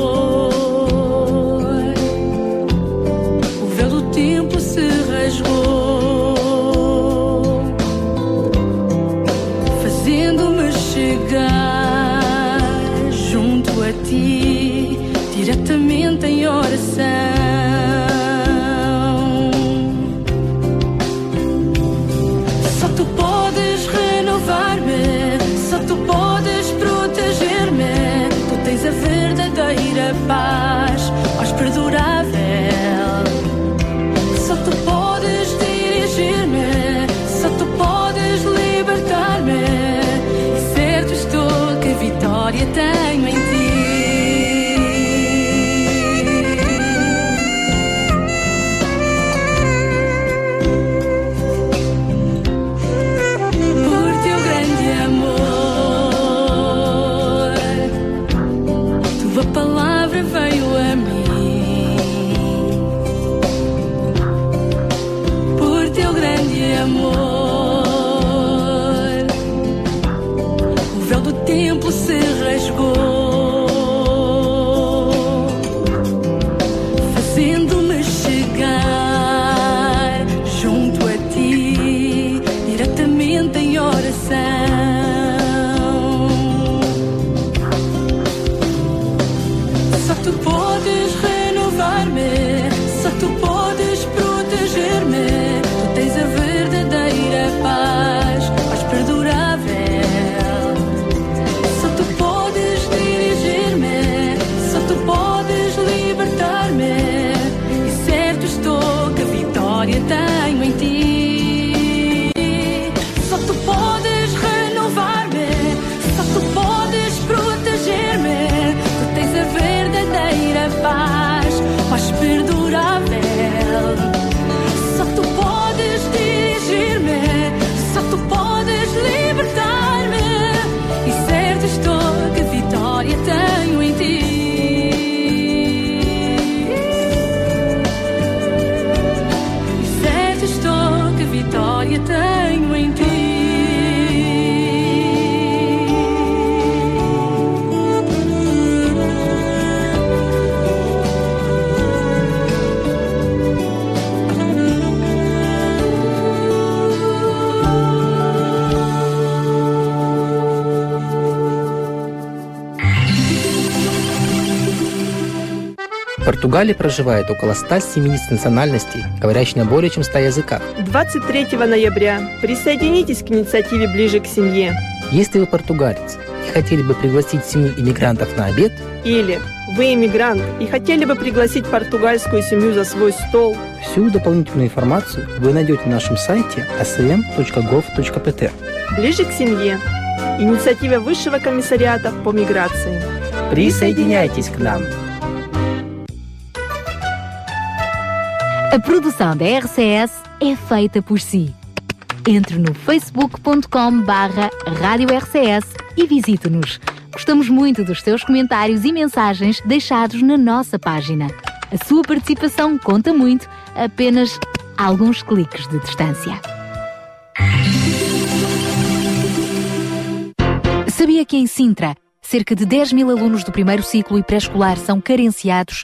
Португалии проживает около 170 национальностей, говорящих на более чем 100 языках. 23 ноября присоединитесь к инициативе «Ближе к семье». Если вы португалец и хотели бы пригласить семью иммигрантов на обед, Или вы иммигрант и хотели бы пригласить португальскую семью за свой стол, всю дополнительную информацию вы найдете на нашем сайте sm.gov.pt. «Ближе к семье» Инициатива Высшего комиссариата по миграции. Присоединяйтесь к нам. A produção da RCS é feita por si. Entre no facebook.com barra Rádio RCS e visite-nos. Gostamos muito dos seus comentários e mensagens deixados na nossa página. A sua participação conta muito, apenas alguns cliques de distância. Sabia que em Sintra, cerca de 10 mil alunos do primeiro ciclo e pré-escolar são carenciados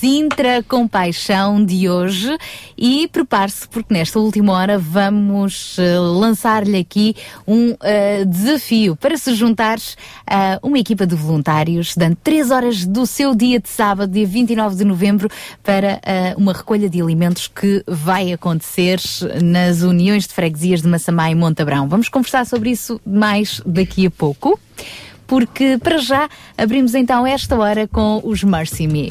Sintra Compaixão de hoje e prepare-se porque nesta última hora vamos eh, lançar-lhe aqui um eh, desafio para se juntar a uma equipa de voluntários, dando três horas do seu dia de sábado, dia 29 de novembro, para eh, uma recolha de alimentos que vai acontecer nas uniões de freguesias de Massamá e Montabrão. Vamos conversar sobre isso mais daqui a pouco porque para já abrimos então esta hora com os Mercy Me.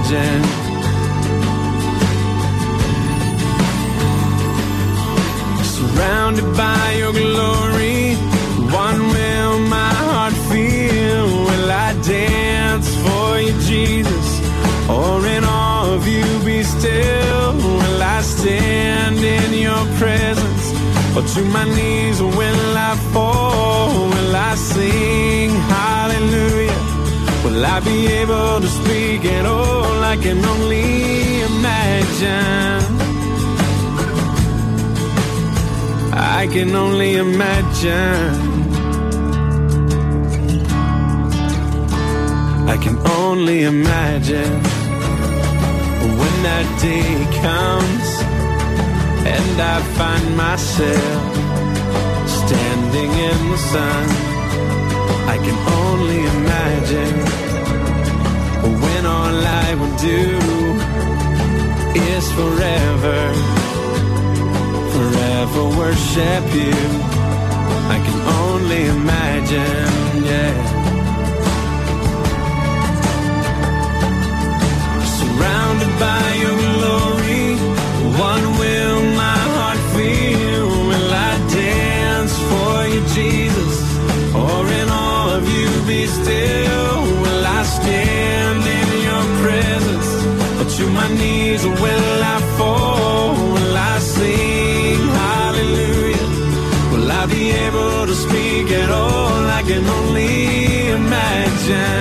Imagine. Surrounded by your glory, what will my heart feel? Will I dance for you, Jesus? Or in awe of you be still? Will I stand in your presence? Or to my knees will I fall? Will I sing hallelujah? Will I be able to speak at all? I can only imagine. I can only imagine. I can only imagine when that day comes and I find myself standing in the sun. I can only imagine do is forever, forever worship you. I can only imagine, yeah. Knees will I fall? Will I sing hallelujah? Will I be able to speak at all? I can only imagine.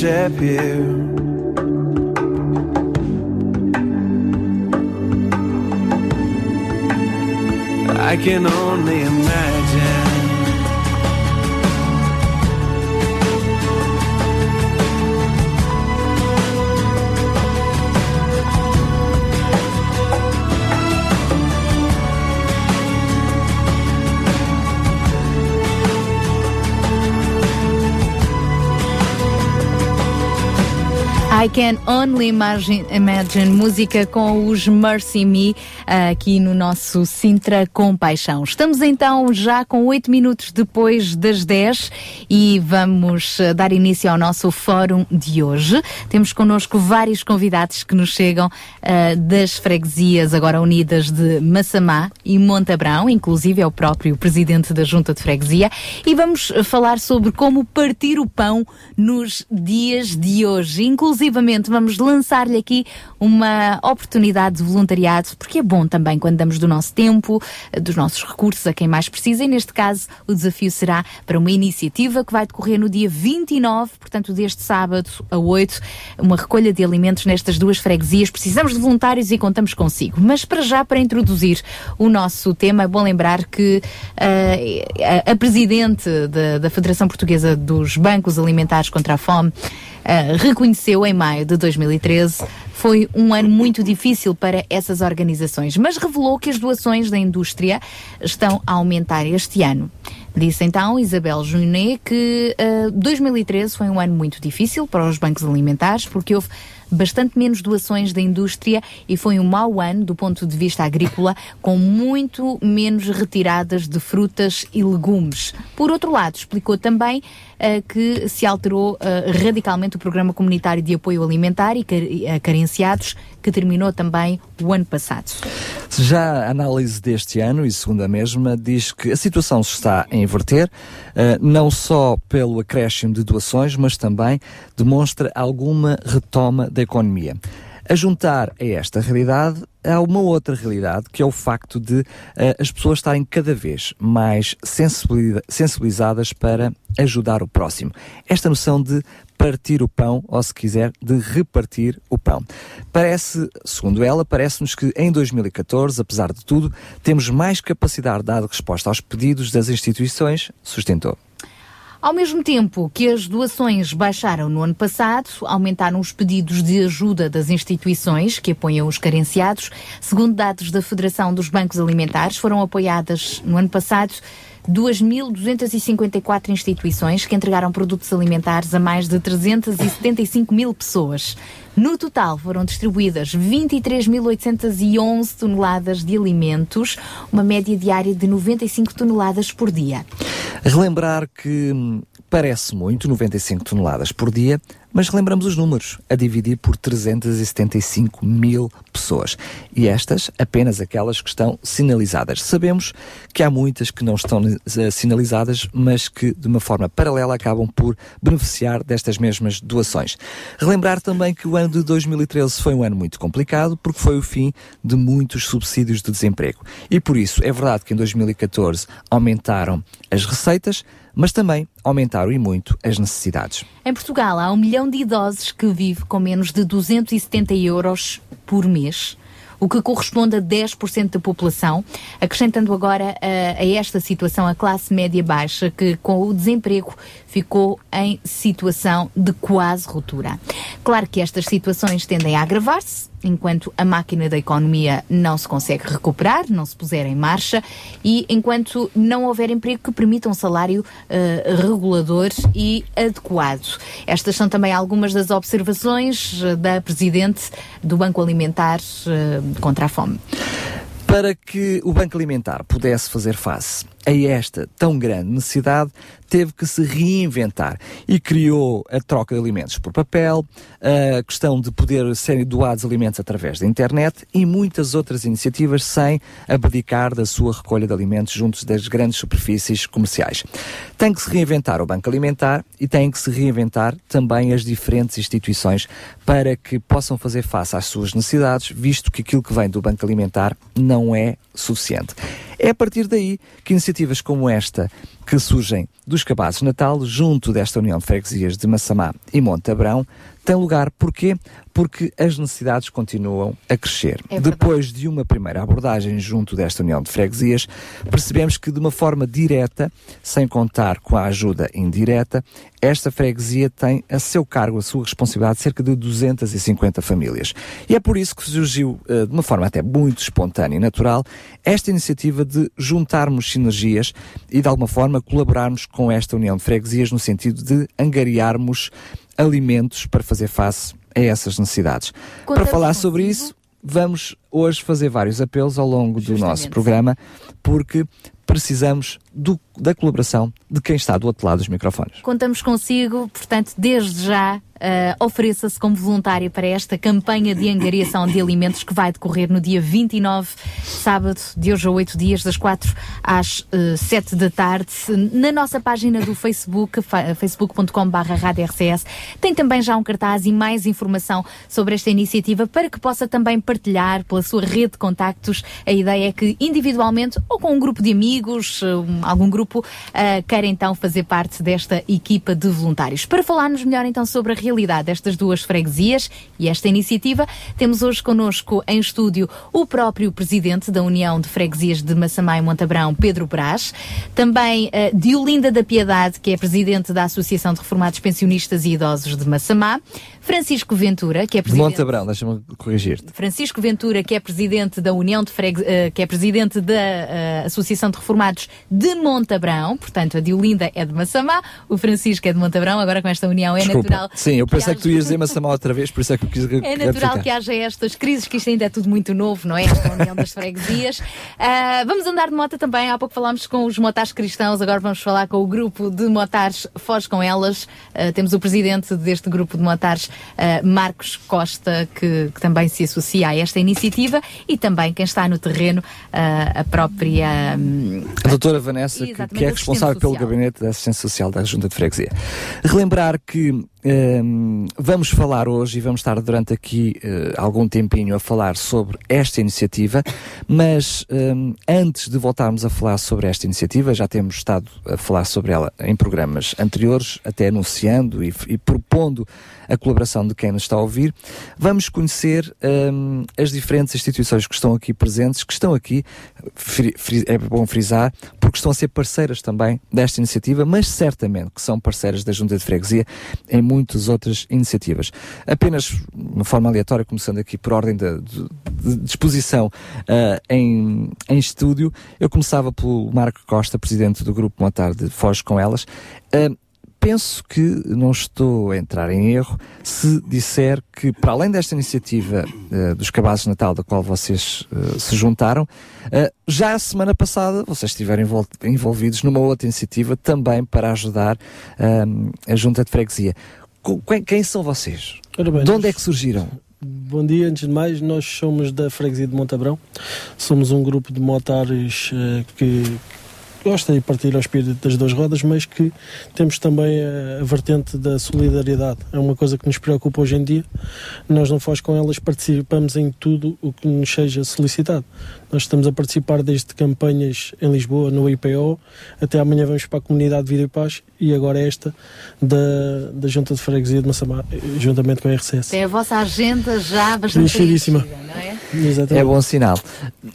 Worship you. I Can Only Imagine, Imagine, música com os Mercy Me, aqui no nosso Sintra Compaixão. Estamos então já com 8 minutos depois das 10 e vamos eh, dar início ao nosso fórum de hoje. Temos connosco vários convidados que nos chegam eh, das freguesias agora unidas de Massamá e Montabrão, inclusive é o próprio presidente da Junta de Freguesia, e vamos eh, falar sobre como partir o pão nos dias de hoje. Inclusivamente vamos lançar-lhe aqui uma oportunidade de voluntariado, porque é bom também quando damos do nosso tempo, eh, dos nossos recursos a quem mais precisa, e neste caso o desafio será para uma iniciativa que vai decorrer no dia 29, portanto deste sábado a 8, uma recolha de alimentos nestas duas freguesias. Precisamos de voluntários e contamos consigo. Mas para já, para introduzir o nosso tema, é bom lembrar que eh, a, a presidente da, da Federação Portuguesa dos Bancos Alimentares contra a Fome Reconheceu em maio de 2013 foi um ano muito difícil para essas organizações, mas revelou que as doações da indústria estão a aumentar este ano. Disse então Isabel Junet que uh, 2013 foi um ano muito difícil para os bancos alimentares porque houve bastante menos doações da indústria e foi um mau ano do ponto de vista agrícola, com muito menos retiradas de frutas e legumes. Por outro lado, explicou também que se alterou uh, radicalmente o programa comunitário de apoio alimentar e car uh, carenciados, que terminou também o ano passado. Já a análise deste ano, e segundo a mesma, diz que a situação se está a inverter, não só pelo acréscimo de doações, mas também demonstra alguma retoma da economia. A juntar a esta realidade há uma outra realidade, que é o facto de uh, as pessoas estarem cada vez mais sensibilizadas para ajudar o próximo. Esta noção de partir o pão, ou se quiser, de repartir o pão. Parece, segundo ela, parece-nos que em 2014, apesar de tudo, temos mais capacidade de dar resposta aos pedidos das instituições, sustentou. Ao mesmo tempo que as doações baixaram no ano passado, aumentaram os pedidos de ajuda das instituições que apoiam os carenciados. Segundo dados da Federação dos Bancos Alimentares, foram apoiadas no ano passado 2.254 instituições que entregaram produtos alimentares a mais de 375 mil pessoas. No total foram distribuídas 23.811 toneladas de alimentos, uma média diária de 95 toneladas por dia. Relembrar que hum, parece muito, 95 toneladas por dia, mas relembramos os números, a dividir por 375 mil pessoas. E estas, apenas aquelas que estão sinalizadas. Sabemos que há muitas que não estão uh, sinalizadas, mas que de uma forma paralela acabam por beneficiar destas mesmas doações. Relembrar também que o ano de 2013 foi um ano muito complicado, porque foi o fim de muitos subsídios de desemprego. E por isso, é verdade que em 2014 aumentaram as receitas, mas também aumentaram e muito as necessidades. Em Portugal, há um milhão de idosos que vive com menos de 270 euros por mês o que corresponde a 10% da população, acrescentando agora a, a esta situação a classe média baixa, que com o desemprego ficou em situação de quase ruptura. Claro que estas situações tendem a agravar-se, enquanto a máquina da economia não se consegue recuperar, não se puser em marcha e enquanto não houver emprego que permita um salário uh, regulador e adequado. Estas são também algumas das observações da Presidente do Banco Alimentar uh, contra a Fome. Para que o Banco Alimentar pudesse fazer face a esta tão grande necessidade, teve que se reinventar e criou a troca de alimentos por papel, a questão de poder serem doados alimentos através da internet e muitas outras iniciativas sem abdicar da sua recolha de alimentos junto das grandes superfícies comerciais. Tem que se reinventar o Banco Alimentar e tem que se reinventar também as diferentes instituições para que possam fazer face às suas necessidades, visto que aquilo que vem do Banco Alimentar não é suficiente. É a partir daí que iniciativas como esta, que surgem dos cabazes Natal, junto desta União de Freguesias de Massamá e Monte Abrão, tem lugar. Porquê? Porque as necessidades continuam a crescer. É. Depois de uma primeira abordagem junto desta União de Freguesias, percebemos que de uma forma direta, sem contar com a ajuda indireta, esta freguesia tem a seu cargo, a sua responsabilidade, cerca de 250 famílias. E é por isso que surgiu, eh, de uma forma até muito espontânea e natural, esta iniciativa de juntarmos sinergias e, de alguma forma, colaborarmos com esta União de Freguesias no sentido de angariarmos alimentos para fazer face a essas necessidades. Para falar sobre isso, vamos hoje fazer vários apelos ao longo do nosso programa, porque precisamos do- da colaboração de quem está do outro lado dos microfones. Contamos consigo, portanto, desde já eh, ofereça-se como voluntária para esta campanha de angariação de alimentos que vai decorrer no dia 29, sábado, de hoje a 8 dias, das 4 às eh, 7 da tarde, na nossa página do Facebook, fa- facebook.com.br. Tem também já um cartaz e mais informação sobre esta iniciativa para que possa também partilhar pela sua rede de contactos. A ideia é que individualmente ou com um grupo de amigos, algum grupo, eh, queira então fazer parte desta equipa de voluntários. Para falarmos melhor então sobre a realidade destas duas freguesias e esta iniciativa, temos hoje connosco em estúdio o próprio presidente da União de Freguesias de Massamá e Montabrão, Pedro Brás, também eh, Diolinda da Piedade, que é presidente da Associação de Reformados Pensionistas e Idosos de Massamá, Francisco Ventura, que é De presidente Abrão, deixa-me corrigir-te. Francisco Ventura, que é presidente da União de Fregue... eh, que é presidente da eh, Associação de Reformados de Montabrão, portanto a Diolinda é de Massamá, o Francisco é de Montabrão, agora com esta união é Desculpa. natural. Sim, eu pensei que, haja- tu ias dizer Massamá outra vez, por isso é que eu quis É natural que haja estas crises, que isto ainda é tudo muito novo, não é? Esta união das freguesias. Ah, vamos andar de moto também. Há pouco falámos com os motares cristãos, agora vamos falar com o grupo de motares Foz com Elas. Ah, temos o presidente deste grupo de motares, ah, Marcos Costa, que, que também se associa a esta iniciativa e também quem está no terreno, ah, a própria. hum, A doutora Vanessa, que, que é responsável pelo gabinete da assistência social da Junta de Freguesia. Relembrar que hum, vamos falar hoje e vamos estar durante aqui eh, algum tempinho a falar sobre esta iniciativa, mas hum, antes de voltarmos a falar sobre esta iniciativa, já temos estado a falar sobre ela em programas anteriores, até anunciando e, e propondo a colaboração de quem nos está a ouvir, vamos conhecer hum, as diferentes instituições que estão aqui presentes, que estão aqui, é bom frisar, porque estão a ser parceiras também desta iniciativa, mas certamente que são parceiras da Junta de Freguesia em muitas outras iniciativas. Apenas de uma forma aleatória, começando aqui por ordem de, de- de disposição ah, em, em estúdio, eu começava pelo Marco Costa, presidente do Grupo Montar de Foz com Elas. Ah, penso que não estou a entrar em erro se disser que, para além desta iniciativa eh, dos cabazes de Natal, da qual vocês eh, se juntaram, eh, já a semana passada vocês estiveram envol- envolvidos numa outra iniciativa também para ajudar a junta de freguesia. Quem, são vocês? Bem, de onde é que surgiram? Bom dia, antes de mais, nós somos da Freguesia de Montabrão. Somos um grupo de motares que gosta de partir ao espírito das duas rodas, mas que temos também a, a vertente da solidariedade. É uma coisa que nos preocupa hoje em dia. Nós não faz com elas, participamos em tudo o que nos seja solicitado. Nós estamos a participar desde campanhas em Lisboa, no IPO, até amanhã vamos para a Comunidade de Vida e Paz e agora esta da, da Junta de Freguesia de Massamá, juntamente com a RCS. É a vossa agenda já bastante preenchida, não é? Exatamente. É bom sinal.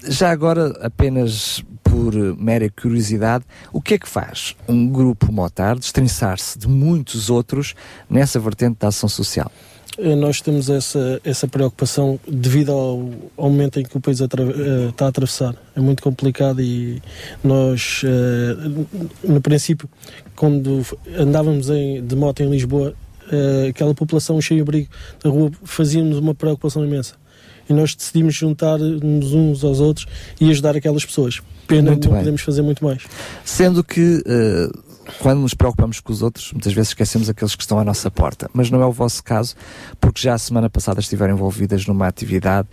Já agora, apenas por eh, mera curiosidade, o que é que faz um grupo motar destrinçar-se de muitos outros nessa vertente da ação social? Eh, Nós temos essa, essa preocupação devido ao, ao momento em que o país atra- eh, está a atravessar. É muito complicado e nós, no princípio, quando andávamos em- de moto em Lisboa, aquela população cheia-abrigo da rua fazia-nos uma preocupação imensa. E nós decidimos juntar-nos uns aos outros e ajudar aquelas pessoas. Pena Muito não bem. podemos fazer muito mais. Sendo que eh, quando nos preocupamos com os outros, muitas vezes esquecemos aqueles que estão à nossa porta. Mas não é o vosso caso, porque já a semana passada estiveram envolvidas numa atividade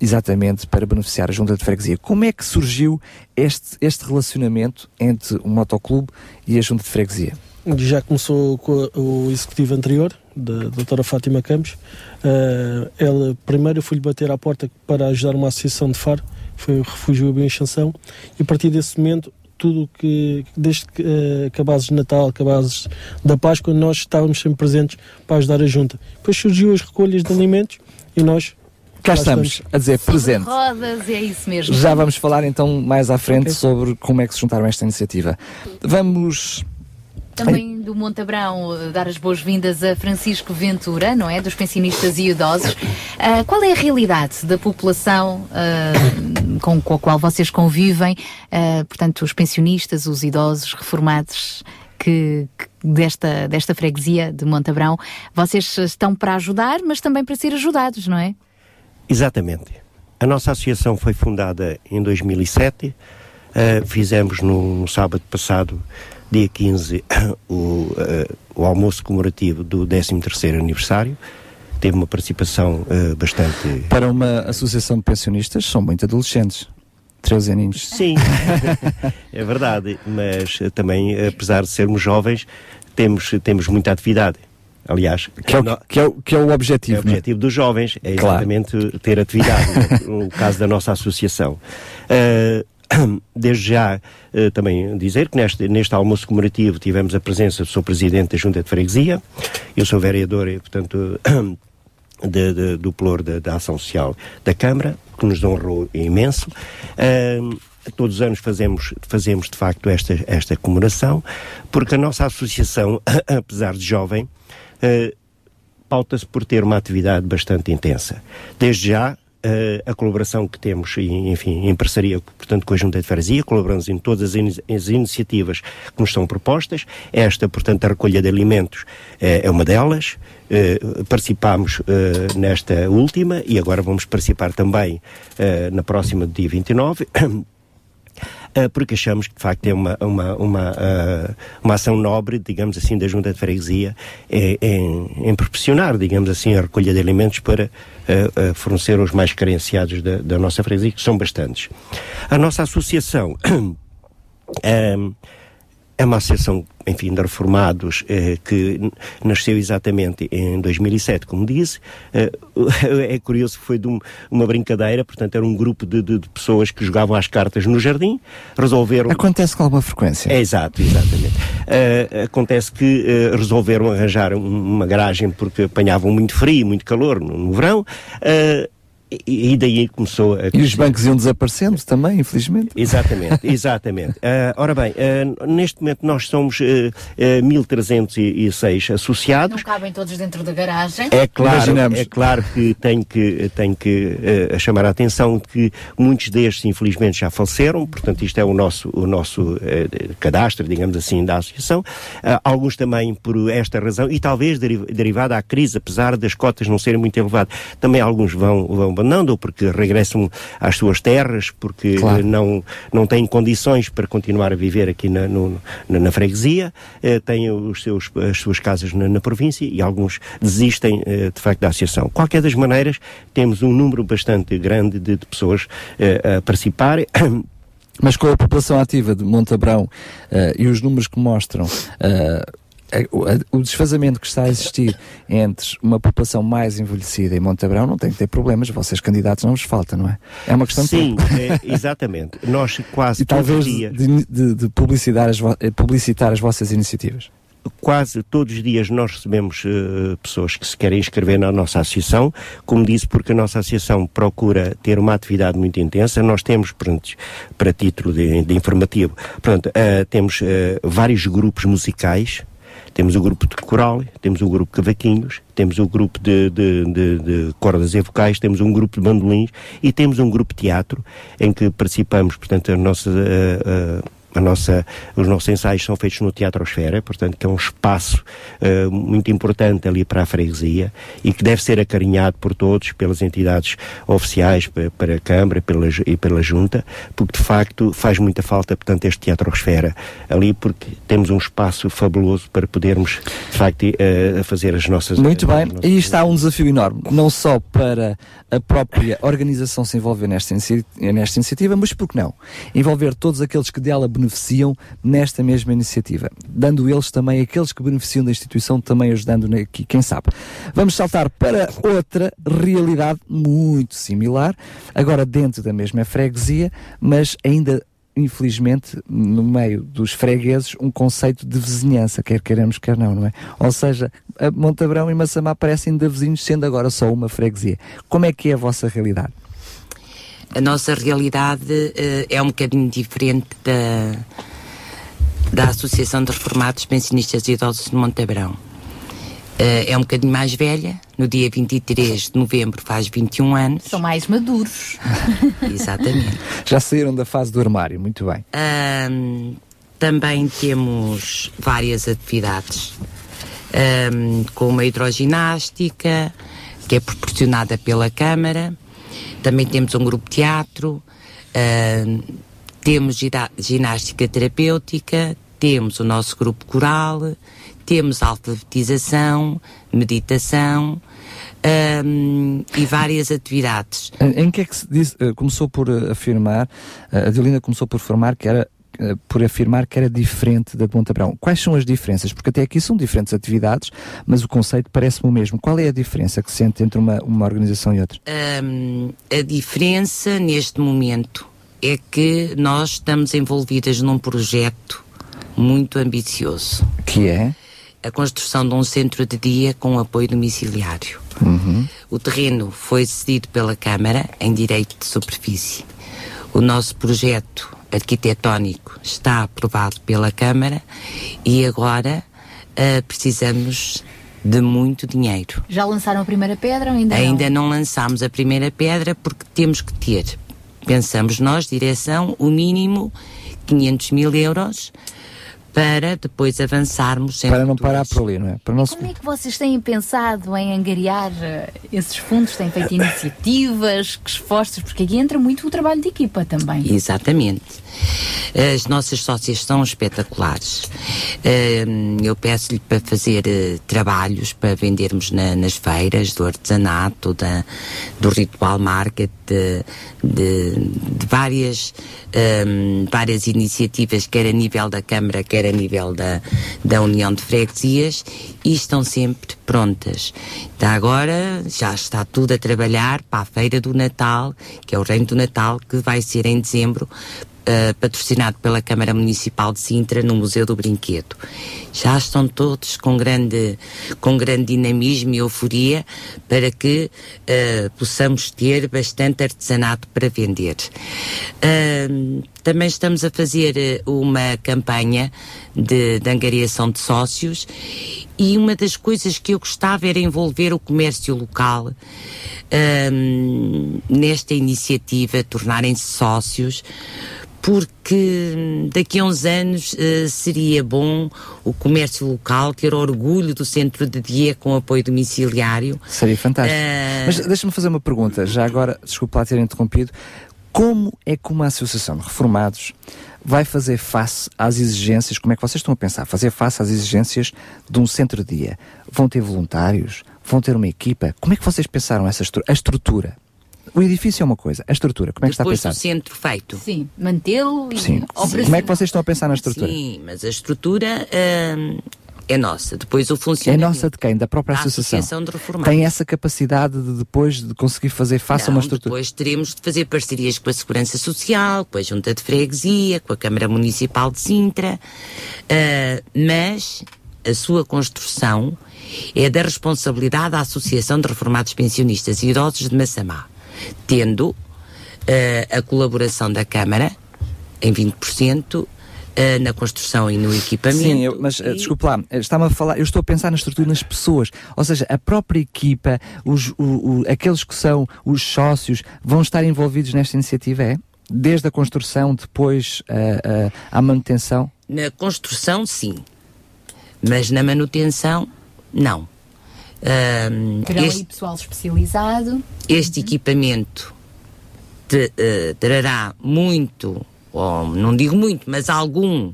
exatamente para beneficiar a Junta de Freguesia. Como é que surgiu este, este relacionamento entre o motoclube e a Junta de Freguesia? Já começou com o executivo anterior, da doutora Fátima Campos. Eh, ela, primeiro, eu fui-lhe bater à porta para ajudar uma associação de Faro foi o Refúgio Bem Chanção, e a partir desse momento tudo que, desde que uh, cabazes de Natal, cabazes da Páscoa, nós estávamos sempre presentes para ajudar a junta. Depois surgiu as recolhas de alimentos e nós Cá estamos, a dizer presente. Rodas, é isso mesmo. Já vamos falar então mais à frente okay. sobre como é que se juntaram a esta iniciativa. Vamos também do Monte Abrão eh, dar as boas-vindas a Francisco Ventura, não é? Dos pensionistas e idosos. Uh, qual é a realidade da população uh, com, com, a qual vocês convivem? Uh, portanto, os pensionistas, os idosos, reformados que, que, desta, desta freguesia de Monte Abrão, vocês estão para ajudar, mas também para ser ajudados, não é? Exatamente. A nossa associação foi fundada em 2007. fizemos no, no sábado passado dia 15, o, uh, o almoço comemorativo do 13º aniversário. Teve uma participação uh, bastante... Para uma associação de pensionistas, são muito adolescentes. 13 aninhos. Sim, é verdade, mas também, apesar de sermos jovens, temos, temos muita atividade. Aliás, que é, o, que, é o, que é o objetivo. É o objetivo dos jovens, é exatamente claro. ter atividade, no caso da nossa associação. Uh, desde já uh, também dizer que neste, neste almoço comemorativo tivemos a presença do Sr. Presidente da Junta de Freguesia, eu sou vereador e, portanto, de, de, do Plor da Ação Social da Câmara, que nos honrou imenso. Uh, todos os anos fazemos, fazemos de facto esta, esta comemoração, porque a nossa associação, apesar de jovem, uh, pauta-se por ter uma atividade bastante intensa. Desde já, a colaboração que temos, enfim, em parceria, portanto, com a Junta de Freguesia, colaboramos em todas as, in as, iniciativas que nos são propostas. Esta, portanto, a recolha de alimentos uh, é uma delas. Uh, participámos nesta última e agora vamos participar também na próxima, dia 29. uh, porque achamos que de facto é uma, uma, uma, uh, uma ação nobre, digamos assim, da Junta de Freguesia em, em, em proporcionar, digamos assim, a recolha de alimentos para uh, fornecer os mais carenciados da, da, nossa freguesia, que são bastantes. A nossa associação é uma associação, enfim, de reformados eh, que nasceu exatamente em 2007, como disse. Eh, é curioso que foi de um, uma brincadeira, portanto, era um grupo de, de, de, pessoas que jogavam as cartas no jardim, resolveram. Acontece com alguma frequência? É, exato, exatamente. Uh, acontece que uh, resolveram arranjar uma garagem porque apanhavam muito frio, muito calor no, no verão. E, e, daí começou a. E os bancos iam desaparecendo também, infelizmente. Exatamente, exatamente. uh, ora bem, uh, neste momento nós somos uh, uh, 1306 associados. Não cabem todos dentro da garagem. É claro, é claro que tenho que, tenho que uh, chamar a atenção que muitos destes, infelizmente, já faleceram, portanto, isto é o nosso, o nosso cadastro, digamos assim, da associação. alguns também por esta razão e talvez deriv derivada à crise, apesar das cotas não serem muito elevadas, também alguns vão, vão abandonando ou porque regressam às suas terras, porque claro. não, não têm condições para continuar a viver aqui na, no, na, na, freguesia, eh, têm os seus, as suas casas na, na província e alguns desistem eh, de facto da associação. Qualquer das maneiras, temos um número bastante grande de, de pessoas eh, a participar. Mas com a população ativa de Montabrão uh, e os números que mostram uh, o desfazamento que está a existir entre uma população mais envelhecida e Montabrão não tem que ter problemas, vocês candidatos não vos falta, não é? É uma questão Sim, de é, exatamente. Nós quase e talvez dias... de, de, de publicitar, as, publicitar as vossas iniciativas quase todos os dias nós recebemos uh, pessoas que se querem inscrever na nossa associação, como disse, porque a nossa associação procura ter uma atividade muito intensa. Nós temos, pronto, para título de, de informativo, pronto, uh, temos uh, vários grupos musicais, temos o grupo de coral, temos o grupo de cavaquinhos, temos o grupo de, de, de, de, cordas e vocais, temos um grupo de bandolins e temos um grupo de teatro em que participamos, portanto, a nossa. Uh, a nossa, os nossos ensaios são feitos no Teatro Esfera, portanto, que é um espaço uh, muito importante ali para a freguesia e que deve ser acarinhado por todos, pelas entidades oficiais, para, para a Câmara pela, e pela Junta, porque de facto faz muita falta, portanto, este Teatro Esfera ali, porque temos um espaço fabuloso para podermos, de facto, uh, fazer as nossas. Muito bem, nossas... e está um desafio enorme, não só para a própria organização se envolver nesta, nesta iniciativa, mas por que não? Envolver todos aqueles que dela beneficiam beneficiam nesta mesma iniciativa, dando eles também, aqueles que beneficiam da instituição, também ajudando aqui, quem sabe. Vamos saltar para outra realidade muito similar, agora dentro da mesma freguesia, mas ainda infelizmente, no meio dos fregueses, um conceito de vizinhança, quer queremos, quer não, não é? Ou seja, Montabrão e Massamá parecem ainda vizinhos, sendo agora só uma freguesia. Como é que é a vossa realidade? A nossa realidade eh, é um bocadinho diferente da, da Associação de Reformados Pensionistas e Idosos de Montabrão. Eh, é um bocadinho mais velha, no dia 23 de novembro faz 21 anos. São mais maduros. Exatamente. Já saíram da fase do armário, muito bem. Ahm, também temos várias atividades, como a hidroginástica, que é proporcionada pela Câmara. Também temos um grupo de teatro, ahm, temos ginástica terapêutica, temos o nosso grupo coral, temos alfabetização, meditação ahm, e várias atividades. Em que é que se diz, eh, começou por eh, afirmar, eh, a Adelina começou por afirmar que era eh, por afirmar que era diferente da de Montabrão. Quais são as diferenças? Porque até aqui são diferentes atividades, mas o conceito parece-me o mesmo. Qual é a diferença que se sente entre uma, uma organização e outra? Hum, a diferença neste momento é que nós estamos envolvidas num projeto muito ambicioso. Que é? A construção de um centro de dia com apoio domiciliário. Uhum. O terreno foi cedido pela Câmara em direito de superfície. O nosso projeto arquitetónico está aprovado pela Câmara e agora ah, precisamos de muito dinheiro. Já lançaram a primeira pedra ou ainda, Ainda não lançámos a primeira pedra porque temos que ter, pensamos nós, direção, o mínimo 500 mil euros para depois avançarmos Para não parar por ali, não é? Para não se... Como é que vocês têm pensado em angariar eh, esses fundos? Têm feito iniciativas? Que esforços? Porque aqui entra muito o trabalho de equipa também. Exatamente. As nossas sócias são espetaculares. Hum, Eu peço-lhe para fazer eh, trabalhos para vendermos na- nas feiras do artesanato, da, do ritual market, de, de- de várias, hum, várias iniciativas, quer a nível da Câmara, quer a nível da, da União de Freguesias, e estão sempre prontas. Então agora já está tudo a trabalhar para a Feira do Natal, que é o Reino do Natal, que vai ser em dezembro, Uh, patrocinado pela Câmara Municipal de Sintra no Museu do Brinquedo. Já estão todos com grande, com grande dinamismo e euforia para que uh, possamos ter bastante artesanato para vender. Uh, também estamos a fazer uh, uma campanha de, de angariação de sócios e uma das coisas que eu gostava era envolver o comércio local um, nesta iniciativa, tornarem-se sócios, porque hum, daqui a uns anos eh, seria bom o comércio local ter orgulho do centro de dia com apoio domiciliário. Seria fantástico. Eh, Mas deixa-me fazer uma pergunta, já agora, desculpa lá ter interrompido. Como é que uma associação de reformados vai fazer face às exigências, como é que vocês estão a pensar, fazer face às exigências de um centro de dia? Vão ter voluntários? Vão ter uma equipa? Como é que vocês pensaram essa estru a estrutura? O edifício é uma coisa, a estrutura, como é que está depois do centro feito. Sim, mantê-lo e Sim. Como é que vocês estão a pensar na estrutura? Sim, mas a estrutura hum, é nossa. Depois o É funcionamento. nossa de quem? Da própria da associação. Associação de Reformados. Tem essa capacidade de depois de conseguir fazer face a uma Não, estrutura? Depois teremos de fazer parcerias com a Segurança Social, com a Junta de Freguesia, com a Câmara Municipal de Sintra, ah, mas a sua construção é da responsabilidade da Associação de Reformados Pensionistas e Idosos de Massamá, tendo ah, a colaboração da Câmara em 20%. Ah, na construção e no equipamento. Sim, eu- mas eh, desculpe lá, eh, está-me a falar, eu estou a pensar na estrutura nas pessoas, ou seja, a própria equipa, os, o- o- aqueles que são os sócios, vão estar envolvidos nesta iniciativa, é? Desde a construção, depois à manutenção? Na construção, sim. Mas na manutenção, não. Ahm, Terão este, aí pessoal especializado. este equipamento te- eh, trará muito, ou não digo muito, mas algum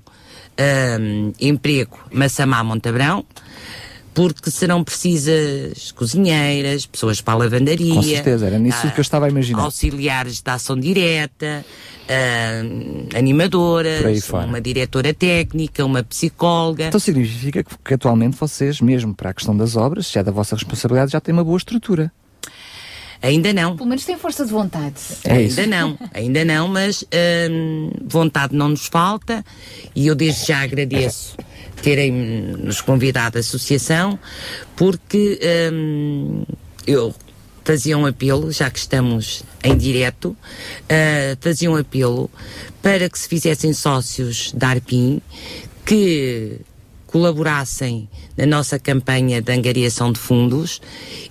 ahm, emprego Massamá Montabrão, porque serão precisas cozinheiras, pessoas para a lavandaria. Com certeza, era nisso ah, que eu estava a imaginar. Auxiliares de ação direta, animadora, Por aí fora. uma diretora técnica, uma psicóloga. Então significa que, que atualmente vocês, mesmo para a questão das obras, se é da vossa responsabilidade, já têm uma boa estrutura. Ainda não. Pelo menos tem força de vontade. É isso. Ainda não, ainda não, mas hum, vontade não nos falta e eu desde já agradeço terem nos convidado à associação porque hum, eu fazia um apelo, já que estamos em direto, uh, fazia um apelo para que se fizessem sócios da ARPIN que colaborassem na nossa campanha de angariação de fundos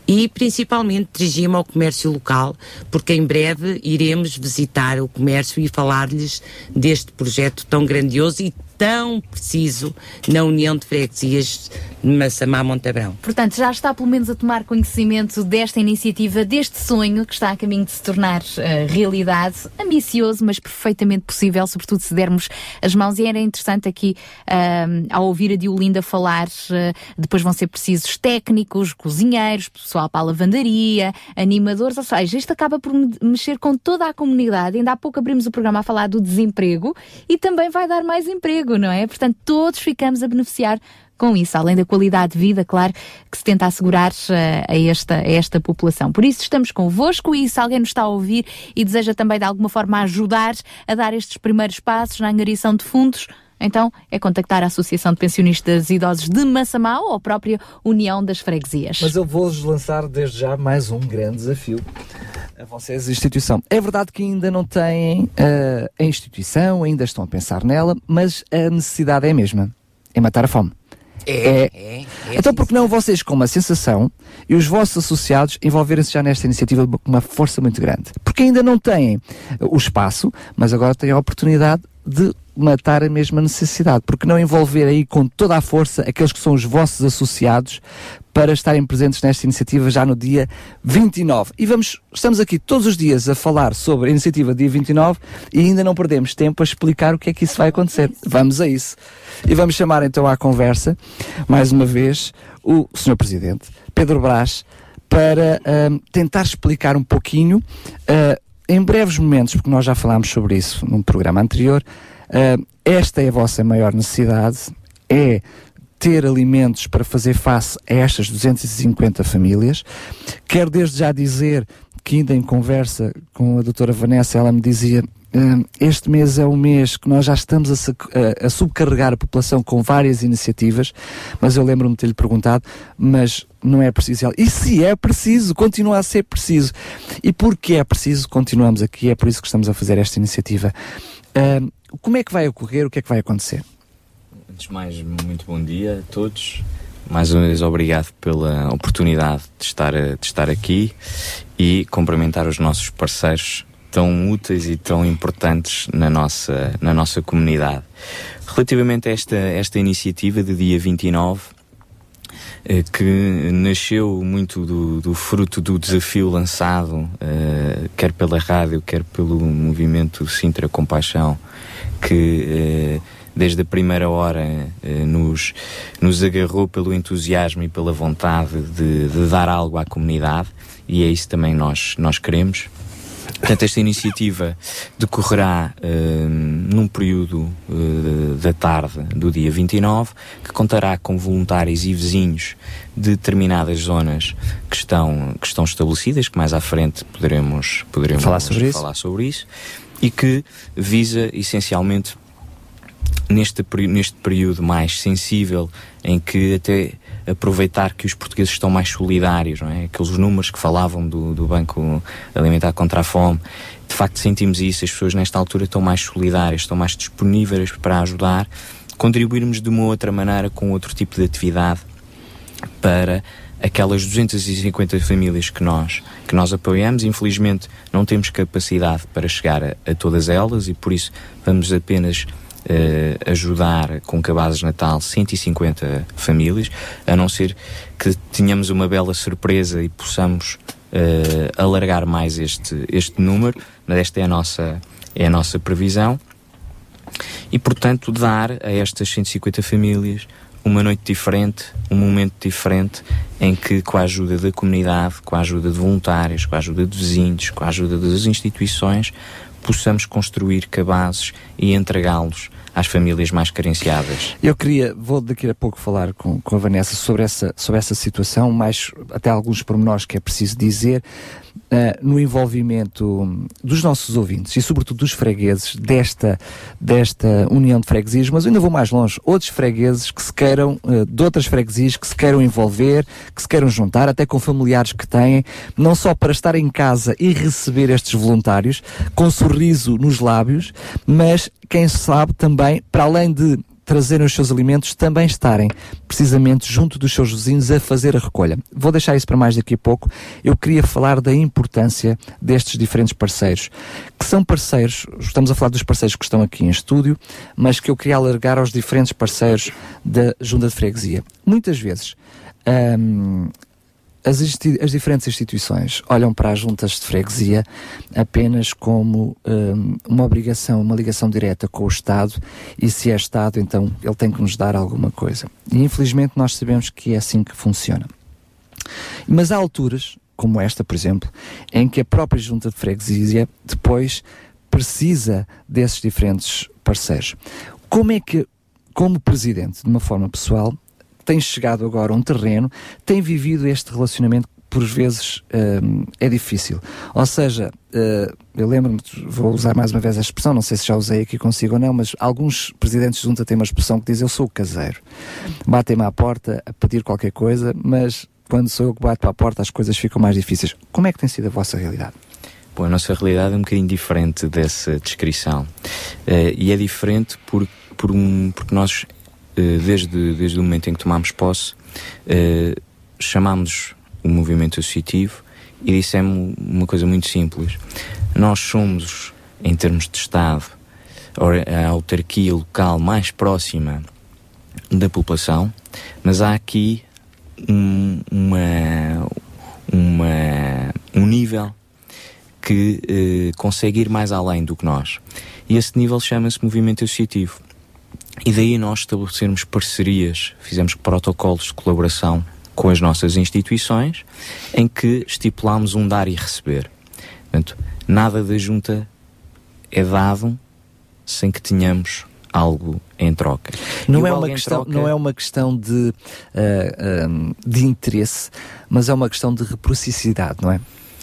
e principalmente dirigir-me ao comércio local, porque em breve iremos visitar o comércio e falar-lhes deste projeto tão grandioso e tão preciso na União de Freguesias de Massamá Montabrão. Portanto, já está pelo menos a tomar conhecimento desta iniciativa, deste sonho que está a caminho de se tornar eh, realidade, ambicioso, mas perfeitamente possível, sobretudo se dermos as mãos. E era interessante aqui, ahm, ao ouvir a Diolinda falar, eh, depois vão ser precisos técnicos, cozinheiros, pessoal para a lavandaria, animadores, ou seja, isto acaba por me- mexer com toda a comunidade. Ainda há pouco abrimos o programa a falar do desemprego e também vai dar mais emprego, não é? Portanto, todos ficamos a beneficiar com isso, além da qualidade de vida, claro, que se tenta assegurar eh, a, esta, a esta população. Por isso estamos convosco e se alguém nos está a ouvir e deseja também de alguma forma ajudar a dar estes primeiros passos na angariação de fundos, então é contactar a Associação de Pensionistas Idosos de Massamá ou a própria União das Freguesias. Mas eu vou-vos lançar desde já mais um grande desafio a vocês, instituição. É verdade que ainda não têm eh, a instituição, ainda estão a pensar nela, mas a necessidade é a mesma: é matar a fome. É, é, é Então, por que não vocês, com uma sensação, e os vossos associados envolverem-se já nesta iniciativa com uma força muito grande? Porque ainda não têm uh, o espaço, mas agora têm a oportunidade de matar a mesma necessidade. Porque não envolver aí com toda a força aqueles que são os vossos associados para estarem presentes nesta iniciativa já no dia 29. E vamos, estamos aqui todos os dias a falar sobre a iniciativa dia 29 e ainda não perdemos tempo a explicar o que é que isso vai acontecer. Vamos a isso. E vamos chamar então à conversa, mais uma vez, o Sr. Presidente, Pedro Brás, para ahm, tentar explicar um pouquinho, ah, em breves momentos, porque nós já falámos sobre isso num programa anterior, ah, esta é a vossa maior necessidade, é ter alimentos para fazer face a estas 250 famílias. Quero desde já dizer que ainda em conversa com a doutora Vanessa, ela me dizia "Hum, este mês é o mês que nós já estamos a, a- a subcarregar a população com várias iniciativas, mas eu lembro-me de ter-lhe perguntado, mas não é preciso. E se é preciso, continua a ser preciso. E porque é preciso, continuamos aqui, é por isso que estamos a fazer esta iniciativa. Hum, como é que vai ocorrer, o que é que vai acontecer? Antes mais, muito bom dia a todos. Mais uma vez, obrigado pela oportunidade de estar, de estar aqui e cumprimentar os nossos parceiros tão úteis e tão importantes na nossa, na nossa comunidade. Relativamente a esta, esta iniciativa de dia 29, eh, que nasceu muito do, do fruto do desafio lançado, eh, quer pela rádio, quer pelo movimento Sintra Compaixão, que eh, desde a primeira hora eh, nos, nos agarrou pelo entusiasmo e pela vontade de, de dar algo à comunidade, e é isso também nós, nós queremos. Portanto, esta iniciativa decorrerá eh, num período eh, da tarde do dia 29, que contará com voluntários e vizinhos de determinadas zonas que estão, que estão estabelecidas, que mais à frente poderemos, poderemos Falar sobre isso. falar sobre isso, e que visa essencialmente neste, neste período mais sensível em que até aproveitar que os portugueses estão mais solidários, não é? Aqueles números que falavam do, do Banco Alimentar contra a Fome, de facto sentimos isso, as pessoas nesta altura estão mais solidárias, estão mais disponíveis para ajudar, contribuirmos de uma outra maneira com outro tipo de atividade para aquelas 250 famílias que nós, que nós apoiamos. Infelizmente, não temos capacidade para chegar a, a todas elas e por isso vamos apenas eh, ajudar com cabazes de Natal 150 famílias, a não ser que tenhamos uma bela surpresa e possamos eh, alargar mais este, este número, mas esta é a nossa, é a nossa previsão. E, portanto, dar a estas 150 famílias uma noite diferente, um momento diferente, em que, com a ajuda da comunidade, com a ajuda de voluntários, com a ajuda de vizinhos, com a ajuda das instituições, possamos construir cabazes e entregá-los às famílias mais carenciadas. Eu queria, vou daqui a pouco falar com, com a Vanessa sobre essa, sobre essa situação, mais até alguns pormenores que é preciso dizer, uh, no envolvimento dos nossos ouvintes e sobretudo dos fregueses desta, desta união de freguesias, mas ainda vou mais longe, outros fregueses que se queiram, uh, de outras freguesias que se queiram envolver, que se queiram juntar, até com familiares que têm, não só para estar em casa e receber estes voluntários, com um sorriso nos lábios, mas quem sabe também, para além de trazerem os seus alimentos, também estarem precisamente junto dos seus vizinhos a fazer a recolha. Vou deixar isso para mais daqui a pouco. Eu queria falar da importância destes diferentes parceiros, que são parceiros, estamos a falar dos parceiros que estão aqui em estúdio, mas que eu queria alargar aos diferentes parceiros da Junta de Freguesia. Muitas vezes, hum, as, as, diferentes instituições olham para as juntas de freguesia apenas como um, uma obrigação, uma ligação direta com o Estado e se é Estado, então ele tem que nos dar alguma coisa. E infelizmente nós sabemos que é assim que funciona. Mas há alturas, como esta, por exemplo, em que a própria junta de freguesia depois precisa desses diferentes parceiros. Como é que, como presidente, de uma forma pessoal, tem chegado agora a um terreno, tem vivido este relacionamento que por vezes um, é difícil. Ou seja, uh, eu lembro-me, vou usar mais uma vez a expressão, não sei se já usei aqui consigo ou não, mas alguns presidentes de junta têm uma expressão que diz: Eu sou o caseiro. Batem-me à porta a pedir qualquer coisa, mas quando sou eu que bato para a porta as coisas ficam mais difíceis. Como é que tem sido a vossa realidade? Bom, a nossa realidade é um bocadinho diferente dessa descrição. Uh, e é diferente por, por um, porque nós desde, desde o momento em que tomámos posse, uh, chamámos o movimento associativo e dissemos uma coisa muito simples. Nós somos, em termos de Estado, a autarquia local mais próxima da população, mas há aqui um, uma, uma, um nível que eh, consegue ir mais além do que nós. E esse nível chama-se movimento associativo. E daí nós estabelecermos parcerias, fizemos protocolos de colaboração com as nossas instituições, em que estipulamos um dar e receber. Portanto, nada da junta é dado sem que tenhamos algo em troca. Não, é uma, questão, troca... não é uma questão de, uh, uh, de interesse, mas é uma questão de reciprocidade, não é?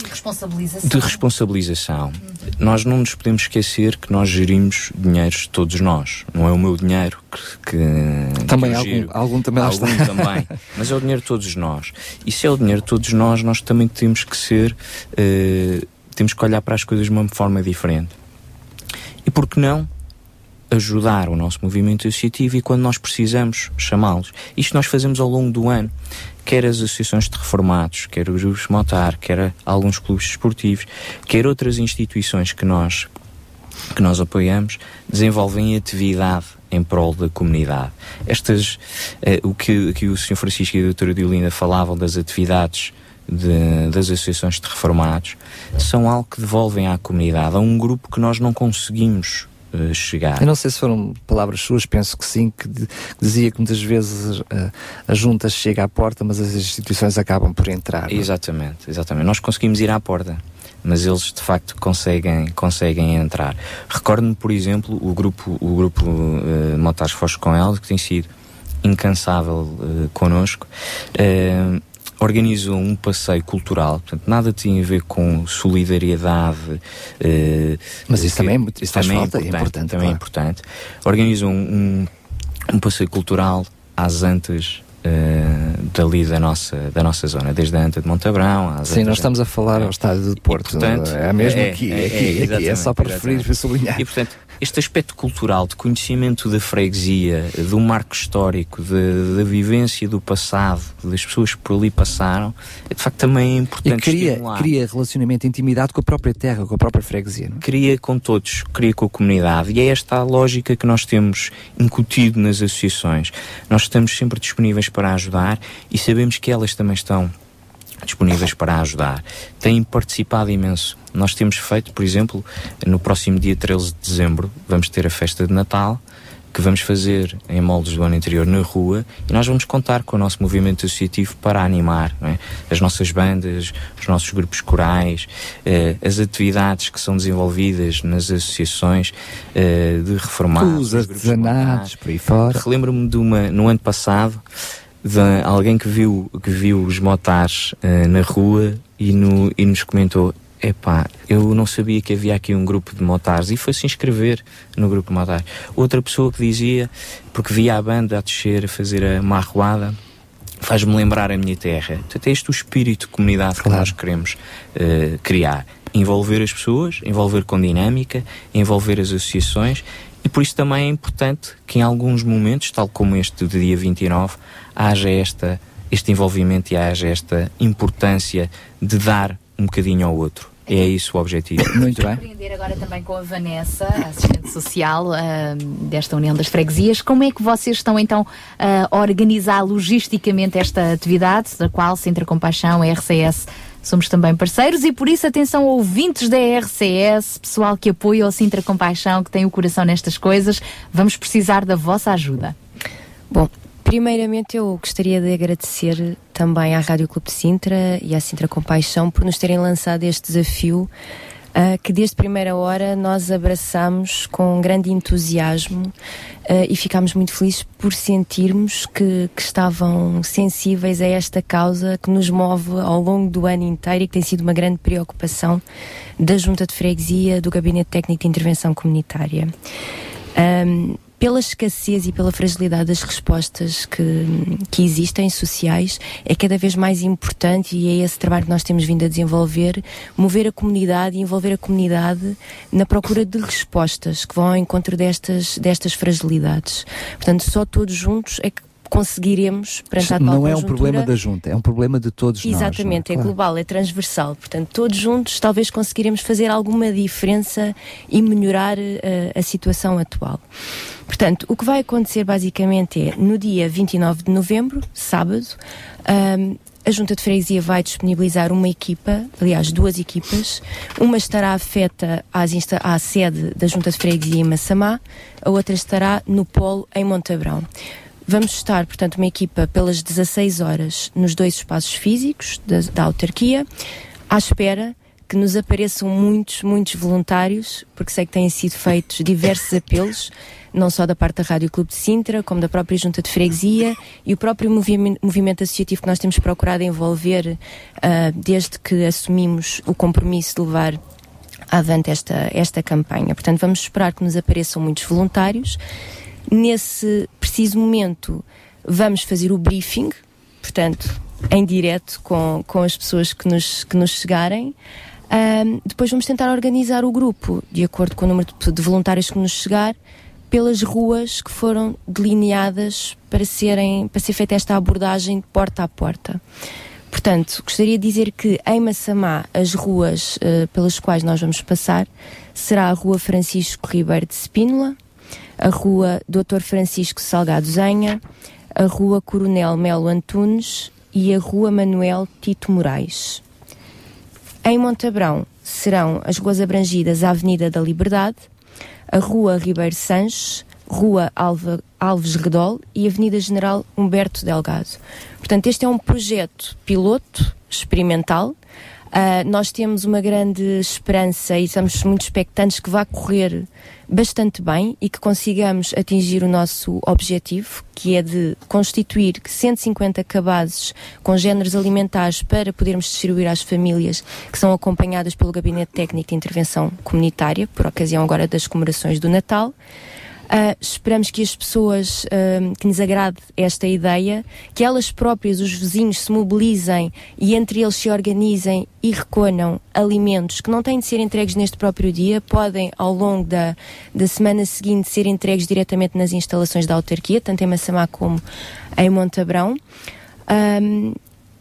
Responsabilização. De responsabilização. Uhum. Nós não nos podemos esquecer que nós gerimos dinheiros todos nós. Não é o meu dinheiro que. que também que algum, algum também algum também. Mas é o dinheiro de todos nós. E se é o dinheiro de todos nós, nós também temos que ser. Uh, temos que olhar para as coisas de uma forma diferente. E por que não ajudar o nosso movimento associativo e quando nós precisamos chamá-los. Isto nós fazemos ao longo do ano quer as associações de reformados, quer os grupos Motar, quer alguns clubes esportivos, quer outras instituições que nós que nós apoiamos, desenvolvem atividade em prol da comunidade. Estas, eh, o que, que o Sr. Francisco e a doutora Diolinda falavam das atividades de, das associações de reformados, são algo que devolvem à comunidade, a um grupo que nós não conseguimos uh, chegar. Eu não sei se foram palavras suas, penso que sim, que, de, dizia que muitas vezes uh, a junta chega à porta, mas as instituições acabam por entrar. É? Exatamente, não? exatamente. Nós conseguimos ir à porta mas eles de facto conseguem, conseguem entrar. Recordo-me, por exemplo, o grupo, o grupo uh, Motares Foscos com elas, que tem sido incansável uh, connosco. Uh, organizou um passeio cultural, portanto, nada tinha a ver com solidariedade. Uh, Mas isso também, é isso também é falta, é importante. É importante também claro. é importante. Organizou um, um passeio cultural às Antas Uh, dali da nossa, da nossa zona, desde a Anta de Montabrão às Sim, nós estamos a falar ao estádio de Porto. E, portanto, é mesmo é, aqui, é, aqui, é, aqui, é só para referir, para sublinhar. E portanto, este aspecto cultural de conhecimento da freguesia, do marco histórico, da vivência do passado, das pessoas que por ali passaram, é de facto também é importante. E cria, estimular. cria relacionamento, intimidade com a própria terra, com a própria freguesia. Não? Cria com todos, cria com a comunidade. E é esta a lógica que nós temos incutido nas associações. Nós estamos sempre disponíveis para ajudar e sabemos que elas também estão disponíveis para ajudar. Têm participado imenso. Nós temos feito, por exemplo, no próximo dia 13 de dezembro, vamos ter a festa de Natal. que vamos fazer em moldes do ano anterior na rua e nós vamos contar com o nosso movimento associativo para animar é? as nossas bandas, os nossos grupos corais, eh, as atividades que são desenvolvidas nas associações eh, de reformados, Os artesanatos, por aí fora. Relembro-me de uma, no ano passado, de alguém que viu, que viu os motares eh, na rua e, no, e nos comentou: Epá, eu não sabia que havia aqui um grupo de motares e foi se inscrever no grupo de motares. Outra pessoa que dizia, porque via a banda a descer, a fazer a marroada, faz-me lembrar a minha terra. Portanto, é este o espírito de comunidade que nós queremos eh, criar. Envolver as pessoas, envolver com dinâmica, envolver as associações e por isso também é importante que em alguns momentos, tal como este do dia 29, haja esta, este envolvimento e haja esta importância de dar um bocadinho ao outro. É isso o objetivo. Muito bem. Aprender agora também com a Vanessa, a assistente social ah, desta União das Freguesias. Como é que vocês estão então a organizar logisticamente esta atividade, da qual Centro Compaixão, a RCS, somos também parceiros e por isso atenção ouvintes da RCS, pessoal que apoia o Sintra Compaixão, que tem o coração nestas coisas, vamos precisar da vossa ajuda. Bom, primeiramente eu gostaria de agradecer também à Rádio Clube de Sintra e à Sintra Compaixão por nos terem lançado este desafio ah, que desde primeira hora nós abraçamos com grande entusiasmo ah, e ficámos muito felizes por sentirmos que, que estavam sensíveis a esta causa que nos move ao longo do ano inteiro e que tem sido uma grande preocupação da Junta de Freguesia, do Gabinete Técnico de Intervenção Comunitária. Ahm, pela escassez e pela fragilidade das respostas que, que existem sociais, é cada vez mais importante e é esse trabalho que nós temos vindo a desenvolver, mover a comunidade e envolver a comunidade na procura de respostas que vão ao encontro destas, destas fragilidades. Portanto, só todos juntos é que conseguiremos, perante a Não é um problema da junta, é um problema de todos nós. Exatamente, não é, Claro. global, é transversal. Portanto, todos juntos talvez conseguiremos fazer alguma diferença e melhorar eh, a situação atual. Portanto, o que vai acontecer basicamente é no dia 29 de novembro, sábado, ahm, a Junta de Freguesia vai disponibilizar uma equipa, aliás, duas equipas. Uma estará afeta à sede da Junta de Freguesia em Massamá, a outra estará no Polo em Montabrão. Vamos estar, portanto, uma equipa pelas 16 horas nos dois espaços físicos da, da autarquia, à espera que nos apareçam muitos, muitos voluntários, porque sei que têm sido feitos diversos apelos, não só da parte da Rádio Clube de Sintra, como da própria Junta de Freguesia e o próprio movimento, movimento associativo que nós temos procurado envolver ah, desde que assumimos o compromisso de levar avante esta, esta campanha. Portanto, vamos esperar que nos apareçam muitos voluntários. Nesse preciso momento, vamos fazer o briefing, portanto, em direto com, com as pessoas que nos, que nos chegarem. Depois vamos tentar organizar o grupo, de acordo com o número de, de voluntários que nos chegar, pelas ruas que foram delineadas para, serem, para ser feita esta abordagem de porta a porta. Portanto, gostaria de dizer que em Massamá as ruas eh, pelas quais nós vamos passar será a Rua Francisco Ribeiro de Spínola, a Rua Dr. Francisco Salgado Zenha, a Rua Coronel Melo Antunes e a Rua Manuel Tito Moraes. Em Montabrão serão as ruas abrangidas a Avenida da Liberdade, a Rua Ribeiro Sanches, Rua Alva- Alves Redol e Avenida General Humberto Delgado. Portanto, este é um projeto piloto, experimental. Ah, nós temos uma grande esperança e estamos muito expectantes que vá correr bastante bem e que consigamos atingir o nosso objetivo, que é de constituir 150 cabazes com géneros alimentares para podermos distribuir às famílias que são acompanhadas pelo Gabinete Técnico de Intervenção Comunitária, por ocasião agora das comemorações do Natal. Ah, esperamos que as pessoas ah, que nos agrade esta ideia, que elas próprias, os vizinhos, se mobilizem e entre eles se organizem e recolham alimentos que não têm de ser entregues neste próprio dia, podem ao longo da, da semana seguinte ser entregues diretamente nas instalações da autarquia, tanto em Massamá como em Montabrão. Ahm,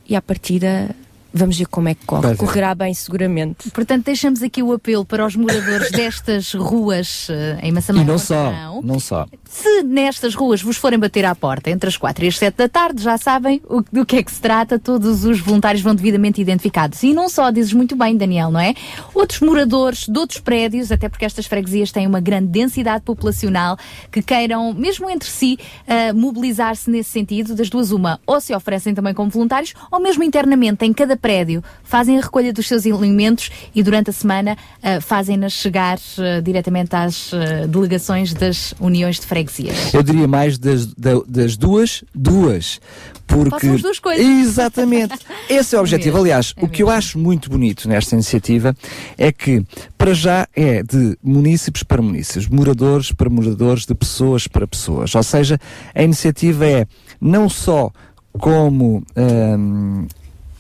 e à partida vamos ver como é que corre. Correrá bem, seguramente. Portanto, deixamos aqui o apelo para os moradores destas ruas eh, em Massamá. E não só, não só. Se nestas ruas vos forem bater à porta entre as 4 e as 7 da tarde, já sabem o, do que é que se trata, todos os voluntários vão devidamente identificados. E não só, dizes muito bem, Daniel, não é? Outros moradores de outros prédios, até porque estas freguesias têm uma grande densidade populacional, que queiram, mesmo entre si, ah, mobilizar-se nesse sentido, das duas uma, ou se oferecem também como voluntários, ou mesmo internamente, em cada prédio, fazem a recolha dos seus alimentos e durante a semana ah, fazem-nas chegar ah, diretamente às ah, delegações das uniões de freguesias. Eu diria mais das, da- das duas, duas. Porque. Façam as duas coisas. Exatamente. Esse é o objetivo. mesmo, Aliás, é o que eu acho muito bonito nesta iniciativa é que, para já, é de munícipes para munícipes, moradores para moradores, de pessoas para pessoas. Ou seja, a iniciativa é não só como. hum,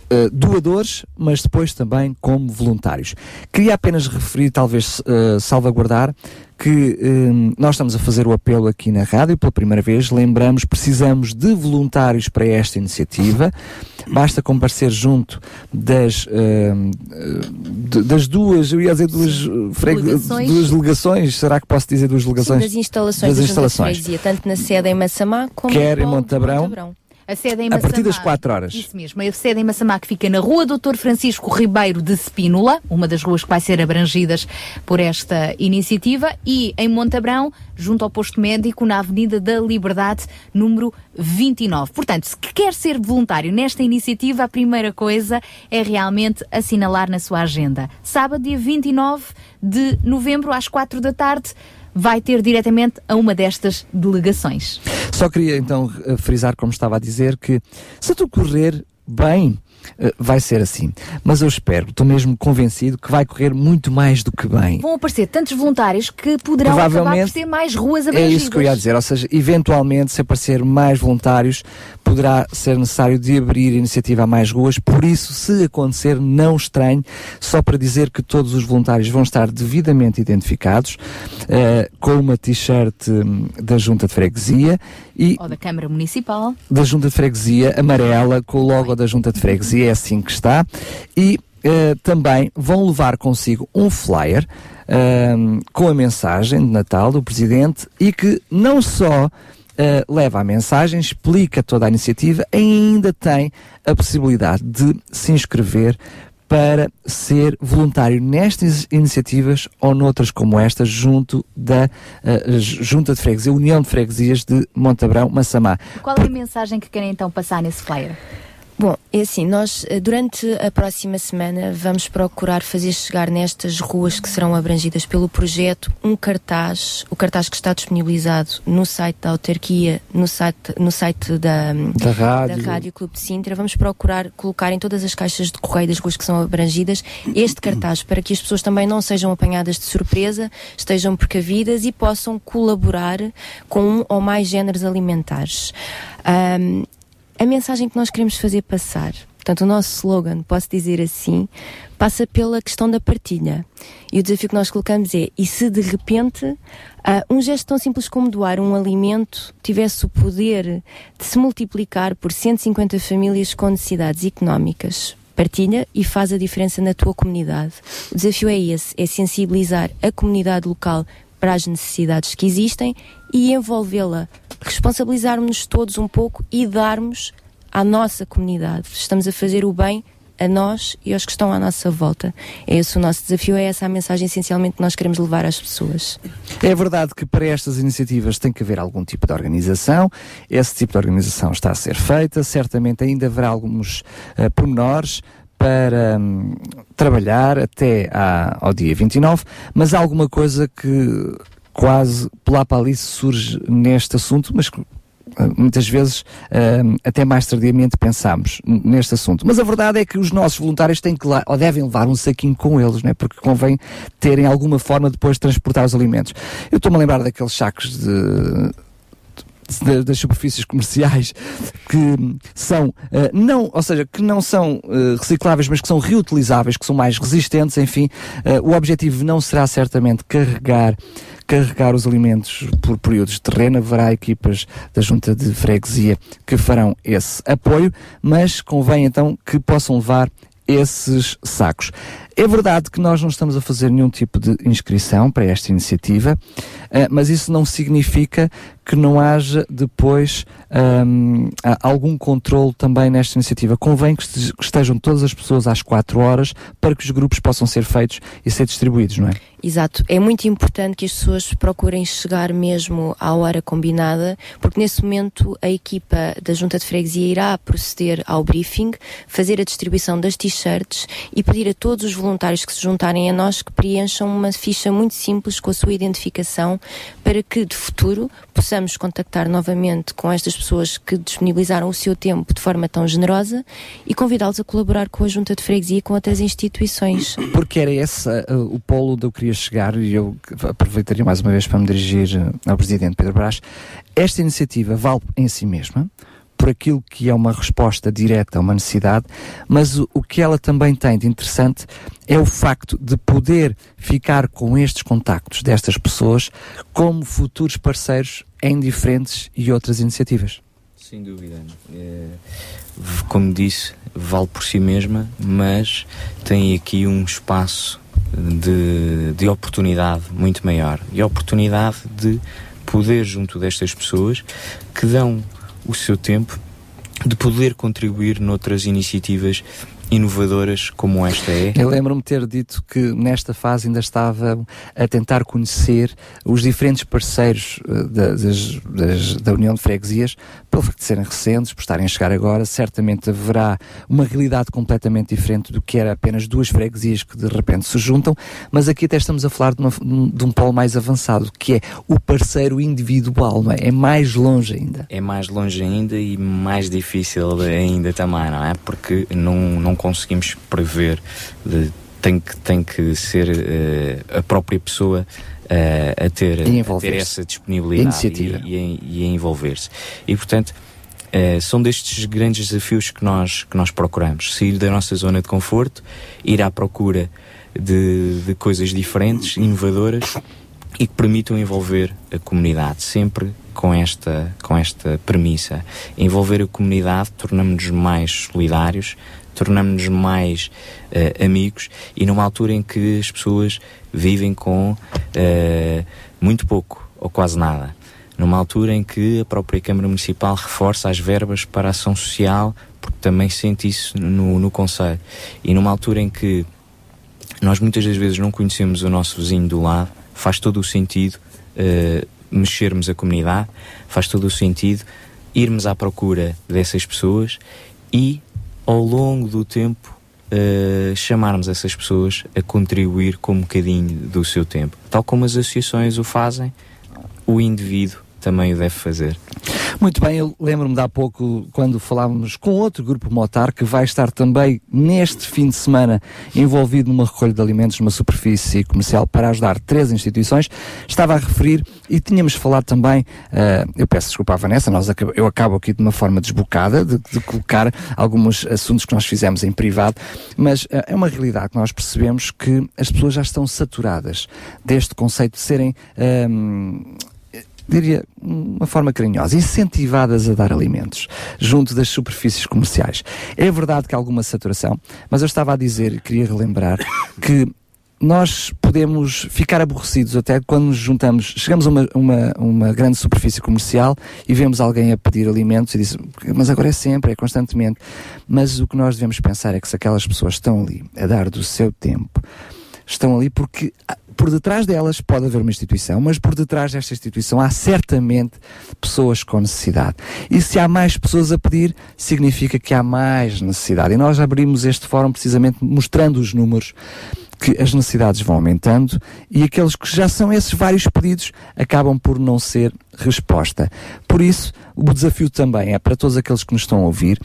Uh, doadores, mas depois também como voluntários. Queria apenas referir, talvez uh, salvaguardar, que um, nós estamos a fazer o apelo aqui na rádio pela primeira vez. Lembramos, precisamos de voluntários para esta iniciativa. Basta comparecer junto das, uh, de- das duas, eu ia dizer duas, Delegações. duas delegações. Será que posso dizer duas Sim, delegações? das instalações Das de instalações. Freguesia, tanto na sede em Massamá como Quer em de Montabrão. A sede em A partir das Massamá. 4 horas. Isso mesmo, a sede em Massamá que fica na rua Doutor Francisco Ribeiro de Spínola, uma das ruas que vai ser abrangidas por esta iniciativa, e em Montabrão, junto ao posto médico, na Avenida da Liberdade, número 29. Portanto, se quer ser voluntário nesta iniciativa, a primeira coisa é realmente assinalar na sua agenda. Sábado, dia 29 de novembro, às 4 da tarde, vai ter diretamente a uma destas delegações. Só queria então eh, frisar, como estava a dizer, que se tudo correr bem, vai ser assim. Mas eu espero, estou mesmo convencido que vai correr muito mais do que bem. Vão aparecer tantos voluntários que poderão acabar por Provavelmente ter mais ruas É abrangidas. isso que eu ia dizer, ou seja, eventualmente, se aparecer mais voluntários, poderá ser necessário de abrir a iniciativa a mais ruas. Por isso, se acontecer, não estranhe, só para dizer que todos os voluntários vão estar devidamente identificados, eh, com uma t-shirt hum, da Junta de Freguesia e Ou da Câmara Municipal. da Junta de Freguesia, amarela, com o logo da Junta de Freguesia, é assim que está. E eh, também vão levar consigo um flyer ahm, com a mensagem de Natal do Presidente e que não só eh, leva a mensagem, explica toda a iniciativa, ainda tem a possibilidade de se inscrever para ser voluntário nestas iniciativas ou noutras como esta, junto da eh, Junta de Freguesia, União de Freguesias de Montabrão, Massamá. Qual é a mensagem que querem então passar nesse flyer? Bom, é assim, nós eh, durante a próxima semana vamos procurar fazer chegar nestas ruas que serão abrangidas pelo projeto um cartaz, o cartaz que está disponibilizado no site da autarquia, no site, no site da, Da rádio. da Rádio Clube de Sintra. Vamos procurar colocar em todas as caixas de correio das ruas que são abrangidas este cartaz para que as pessoas também não sejam apanhadas de surpresa, estejam precavidas e possam colaborar com um ou mais géneros alimentares. Ahm, a mensagem que nós queremos fazer passar, portanto, o nosso slogan, posso dizer assim, passa pela questão da partilha. E o desafio que nós colocamos é: e se de repente ah, um gesto tão simples como doar um alimento tivesse o poder de se multiplicar por 150 famílias com necessidades económicas? Partilha e faz a diferença na tua comunidade. O desafio é esse: é sensibilizar a comunidade local para as necessidades que existem e envolvê-la. Responsabilizarmos-nos todos um pouco e darmos à nossa comunidade. Estamos a fazer o bem a nós e aos que estão à nossa volta. É esse o nosso desafio, é essa a mensagem essencialmente que nós queremos levar às pessoas. É verdade que para estas iniciativas tem que haver algum tipo de organização. Esse tipo de organização está a ser feita. Certamente ainda haverá alguns uh, pormenores para hum, trabalhar até à- ao dia 29, mas há alguma coisa que quase pela ali surge neste assunto, mas Uh, muitas vezes, uh, até mais tardiamente, pensamos neste assunto. Mas a verdade é que os nossos voluntários têm que ou devem levar um saquinho com eles, né? porque convém terem alguma forma depois de transportar os alimentos. Eu estou-me a lembrar daqueles sacos de da- das superfícies comerciais que são eh, não, ou seja, que não são eh, recicláveis, mas que são reutilizáveis, que são mais resistentes, enfim, eh, o objetivo não será certamente carregar carregar os alimentos por períodos de terreno, haverá equipas da junta de freguesia que farão esse apoio, mas convém então que possam levar esses sacos. É verdade que nós não estamos a fazer nenhum tipo de inscrição para esta iniciativa, eh, mas isso não significa que não haja depois hum, a- algum controle também nesta iniciativa. Convém que este- que estejam todas as pessoas às 4 horas para que os grupos possam ser feitos e ser distribuídos, não é? Exato. É muito importante que as pessoas procurem chegar mesmo à hora combinada, porque nesse momento a equipa da Junta de Freguesia irá proceder ao briefing, fazer a distribuição das t-shirts e pedir a todos os voluntários que se juntarem a nós que preencham uma ficha muito simples com a sua identificação para que de futuro possamos contactar novamente com estas pessoas que disponibilizaram o seu tempo de forma tão generosa e convidá-los a colaborar com a Junta de Freguesia e com outras instituições. Porque era esse uh, o polo onde eu queria chegar e eu aproveitaria mais uma vez para me dirigir uh, ao Presidente Pedro Brás. Esta iniciativa vale em si mesma, por aquilo que é uma resposta direta a uma necessidade, mas o, o que ela também tem de interessante é o facto de poder ficar com estes contactos destas pessoas como futuros parceiros em diferentes e outras iniciativas. Sem dúvida. É, como disse, vale por si mesma, mas tem aqui um espaço de, de oportunidade muito maior. E a oportunidade de poder, junto destas pessoas que dão o seu tempo, de poder contribuir noutras iniciativas inovadoras como esta é. Eu lembro-me ter dito que nesta fase ainda estava a tentar conhecer os diferentes parceiros eh, da, das- das- da União de Freguesias, pelo facto de serem recentes, por estarem a chegar agora, certamente haverá uma realidade completamente diferente do que era apenas duas freguesias que de repente se juntam, mas aqui até estamos a falar de, uma- de um polo mais avançado, que é o parceiro individual, não é? É mais longe ainda. é mais longe ainda e mais difícil ainda também, não é? Porque não, não conseguimos prever, de- tem, que, tem que ser eh, a própria pessoa eh, a, ter, a ter essa disponibilidade e, e, e a envolver-se. E portanto. eh, são destes grandes desafios que nós, que nós procuramos. Sair da nossa zona de conforto, ir à procura de, de coisas diferentes, inovadoras e que permitam envolver a comunidade, sempre com esta, com esta premissa. Envolver a comunidade tornamos-nos mais solidários, tornamos-nos mais eh, amigos e numa altura em que as pessoas vivem com eh, muito pouco ou quase nada. Numa altura em que a própria Câmara Municipal reforça as verbas para a ação social, porque também sente isso no, no Conselho. E numa altura em que nós muitas das vezes não conhecemos o nosso vizinho do lado, faz todo o sentido eh, mexermos a comunidade, faz todo o sentido irmos à procura dessas pessoas e, ao longo do tempo, eh, chamarmos essas pessoas a contribuir com um bocadinho do seu tempo. Tal como as associações o fazem, o indivíduo também o deve fazer. Muito bem, eu lembro-me de há pouco quando falávamos com outro grupo motar que vai estar também neste fim de semana envolvido numa recolha de alimentos numa superfície comercial para ajudar três instituições. Estava a referir e tínhamos falado também, eh, eu peço desculpa à Vanessa, nós, eu acabo aqui de uma forma desbocada de, de colocar alguns assuntos que nós fizemos em privado, mas eh, é uma realidade que nós percebemos que as pessoas já estão saturadas deste conceito de serem. ehm, diria, uma forma carinhosa, incentivadas a dar alimentos junto das superfícies comerciais. É verdade que há alguma saturação, mas eu estava a dizer e queria relembrar que nós podemos ficar aborrecidos até quando nos juntamos, chegamos a uma, uma, uma grande superfície comercial e vemos alguém a pedir alimentos e diz, mas agora é sempre, é constantemente. Mas o que nós devemos pensar é que se aquelas pessoas estão ali a dar do seu tempo, estão ali porque por detrás delas pode haver uma instituição, mas por detrás desta instituição há certamente pessoas com necessidade. E se há mais pessoas a pedir, significa que há mais necessidade. E nós abrimos este fórum precisamente mostrando os números que as necessidades vão aumentando e aqueles que já são esses vários pedidos acabam por não ser resposta. Por isso, o desafio também é para todos aqueles que nos estão a ouvir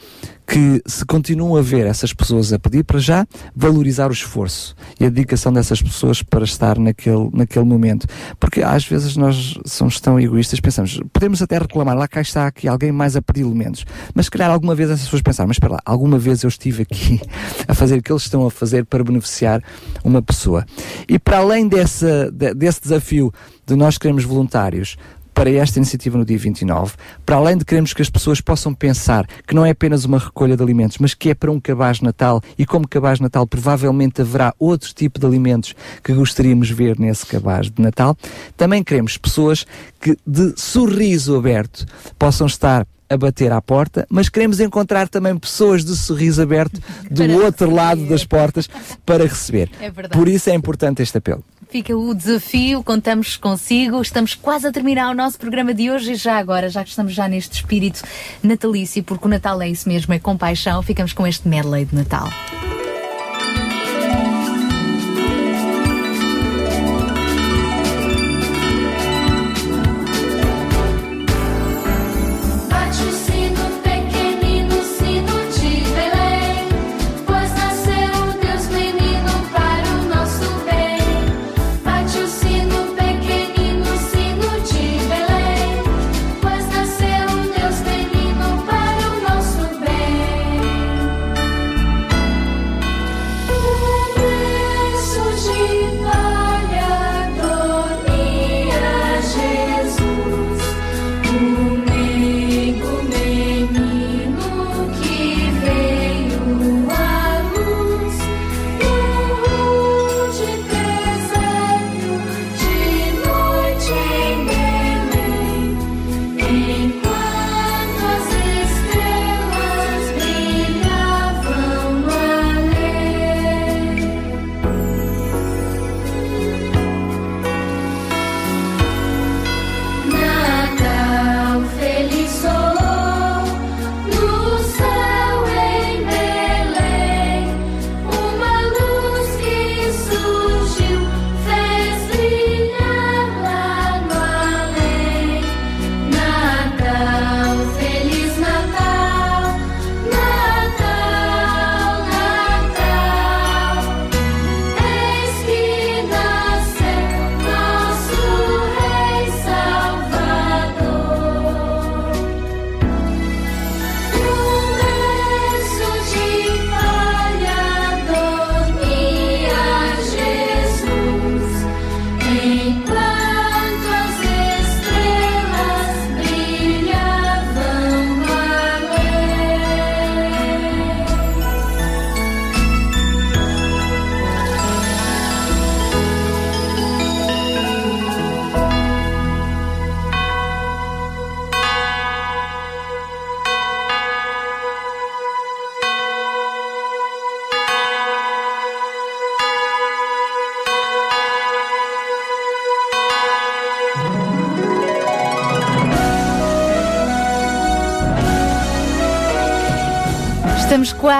que se continuam a ver essas pessoas a pedir para já valorizar o esforço e a dedicação dessas pessoas para estar naquele, naquele momento. Porque às vezes nós somos tão egoístas, pensamos, podemos até reclamar, lá cá está aqui alguém mais a pedir elementos, mas se calhar alguma vez essas pessoas pensaram, mas espera lá, alguma vez eu estive aqui a fazer o que eles estão a fazer para beneficiar uma pessoa. E para além dessa, de- desse desafio de nós queremos voluntários, para esta iniciativa no dia 29, para além de queremos que as pessoas possam pensar que não é apenas uma recolha de alimentos, mas que é para um cabaz de Natal e como cabaz de Natal provavelmente haverá outro tipo de alimentos que gostaríamos de ver nesse cabaz de Natal, também queremos pessoas que de sorriso aberto possam estar a bater à porta, mas queremos encontrar também pessoas de sorriso aberto do Para outro lado das portas para receber. É verdade. Por isso é importante este apelo. Fica o desafio, contamos consigo. Estamos quase a terminar o nosso programa de hoje e já agora, já que estamos já neste espírito natalício, porque o Natal é isso mesmo, é compaixão, ficamos com este medley de Natal.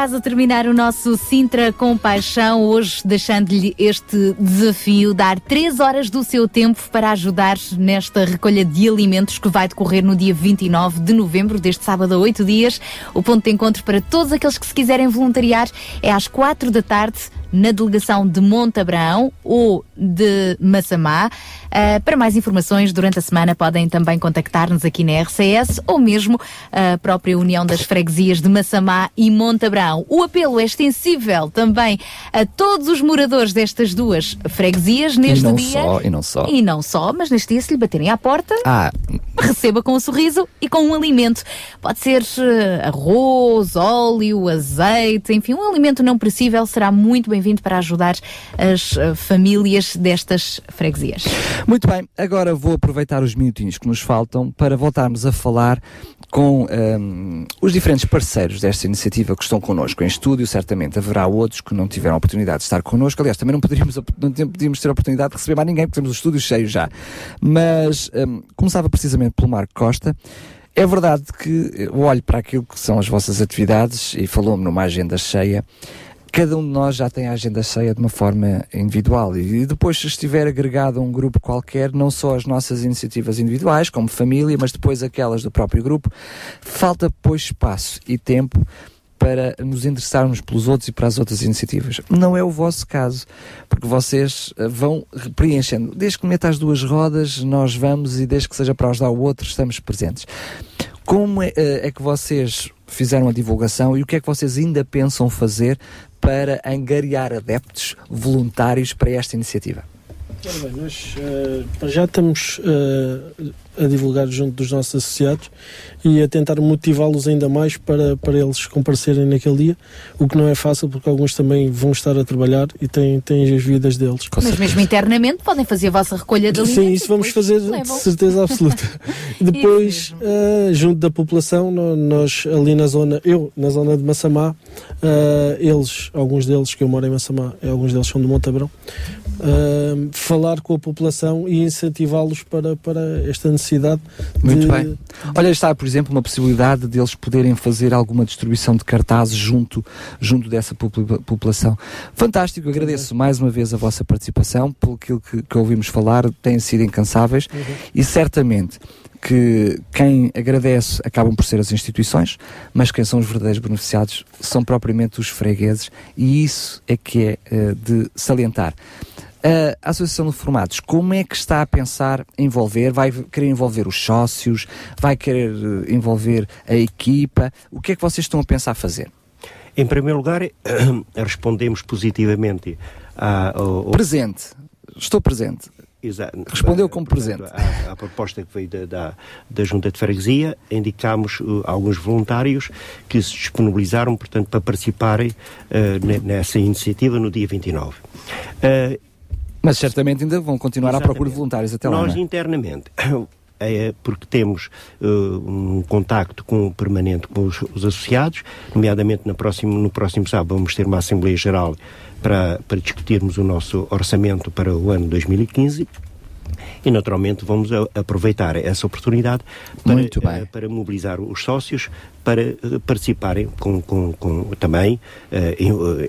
Quase a terminar o nosso Sintra com Paixão, hoje deixando-lhe este desafio, dar três horas do seu tempo para ajudar nesta recolha de alimentos que vai decorrer no dia 29 de novembro, deste sábado a oito dias. O ponto de encontro para todos aqueles que se quiserem voluntariar é às quatro da tarde na delegação de Montabrão ou de Massamá. Ah, para mais informações, durante a semana podem também contactar-nos aqui na RCS ou mesmo a própria União das Freguesias de Massamá e Montabrão. O apelo é extensível também a todos os moradores destas duas freguesias neste e não dia. só, e não só. E não só, mas neste dia, se lhe baterem à porta, Ah, receba com um sorriso e com um alimento. Pode ser eh, arroz, óleo, azeite, enfim, um alimento não perecível será muito bem-vindo para ajudar as eh, famílias destas freguesias. Muito bem, agora vou aproveitar os minutinhos que nos faltam para voltarmos a falar com hum, os diferentes parceiros desta iniciativa que estão connosco em estúdio. Certamente haverá outros que não tiveram oportunidade de estar connosco. Aliás, também não poderíamos, não podíamos ter a oportunidade de receber mais ninguém, porque temos o estúdio cheio já. Mas hum, começava precisamente pelo Marco Costa. É verdade que eu olho para aquilo que são as vossas atividades e falou-me numa agenda cheia. Cada um de nós já tem a agenda cheia de uma forma individual e depois se estiver agregado a um grupo qualquer, não só as nossas iniciativas individuais, como família, mas depois aquelas do próprio grupo, falta pois espaço e tempo para nos interessarmos pelos outros e para as outras iniciativas. Não é o vosso caso, porque vocês eh, vão preenchendo. Desde que meta as duas rodas, nós vamos e desde que seja para ajudar o outro, estamos presentes. Como é, é que vocês fizeram a divulgação e o que é que vocês ainda pensam fazer para angariar adeptos voluntários para esta iniciativa? Ora bem, nós para já estamos eh, a divulgar junto dos nossos associados e a tentar motivá-los ainda mais para, para eles comparecerem naquele dia, o que não é fácil porque alguns também vão estar a trabalhar e têm, têm as vidas deles. Mas mesmo internamente podem fazer a vossa recolha de alimentos. Sim, isso vamos fazer de certeza absoluta. Depois, eh, junto da população, nós ali na zona, eu na zona de Massamá, eles, alguns deles que eu moro em Massamá, alguns deles são de Montabrão, eh, falar com a população e incentivá-los para, para esta necessidade Muito de, bem. Olha, está, por exemplo, uma possibilidade deles poderem fazer alguma distribuição de cartazes junto, junto dessa popula- população. Fantástico, agradeço mais uma vez a vossa participação, pelo aquilo que, que ouvimos falar, têm sido incansáveis e certamente que quem agradece acabam por ser as instituições, mas quem são os verdadeiros beneficiados são propriamente os fregueses e isso é que é eh, de salientar. A Associação de Formados, como é que está a pensar envolver? Vai querer envolver os sócios? Vai querer eh, envolver a equipa? O que é que vocês estão a pensar fazer? Em primeiro lugar, respondemos positivamente à, ao, ao- Presente. Estou presente. Exa- Respondeu como portanto, presente. À proposta que veio da, da, da Junta de Freguesia, indicámos uh, alguns voluntários que se disponibilizaram, portanto, para participarem uh, ne- nessa iniciativa no dia 29. Uh, Mas certamente ainda vão continuar à procura de voluntários até lá. nós é? internamente, é, porque temos uh, um contacto com, permanente com os, os associados, nomeadamente na próximo, no próximo sábado vamos ter uma Assembleia Geral para, para discutirmos o nosso orçamento para o ano 2015 e naturalmente vamos aproveitar essa oportunidade para, eh, para mobilizar os sócios para eh, participarem com, com, com- também eh,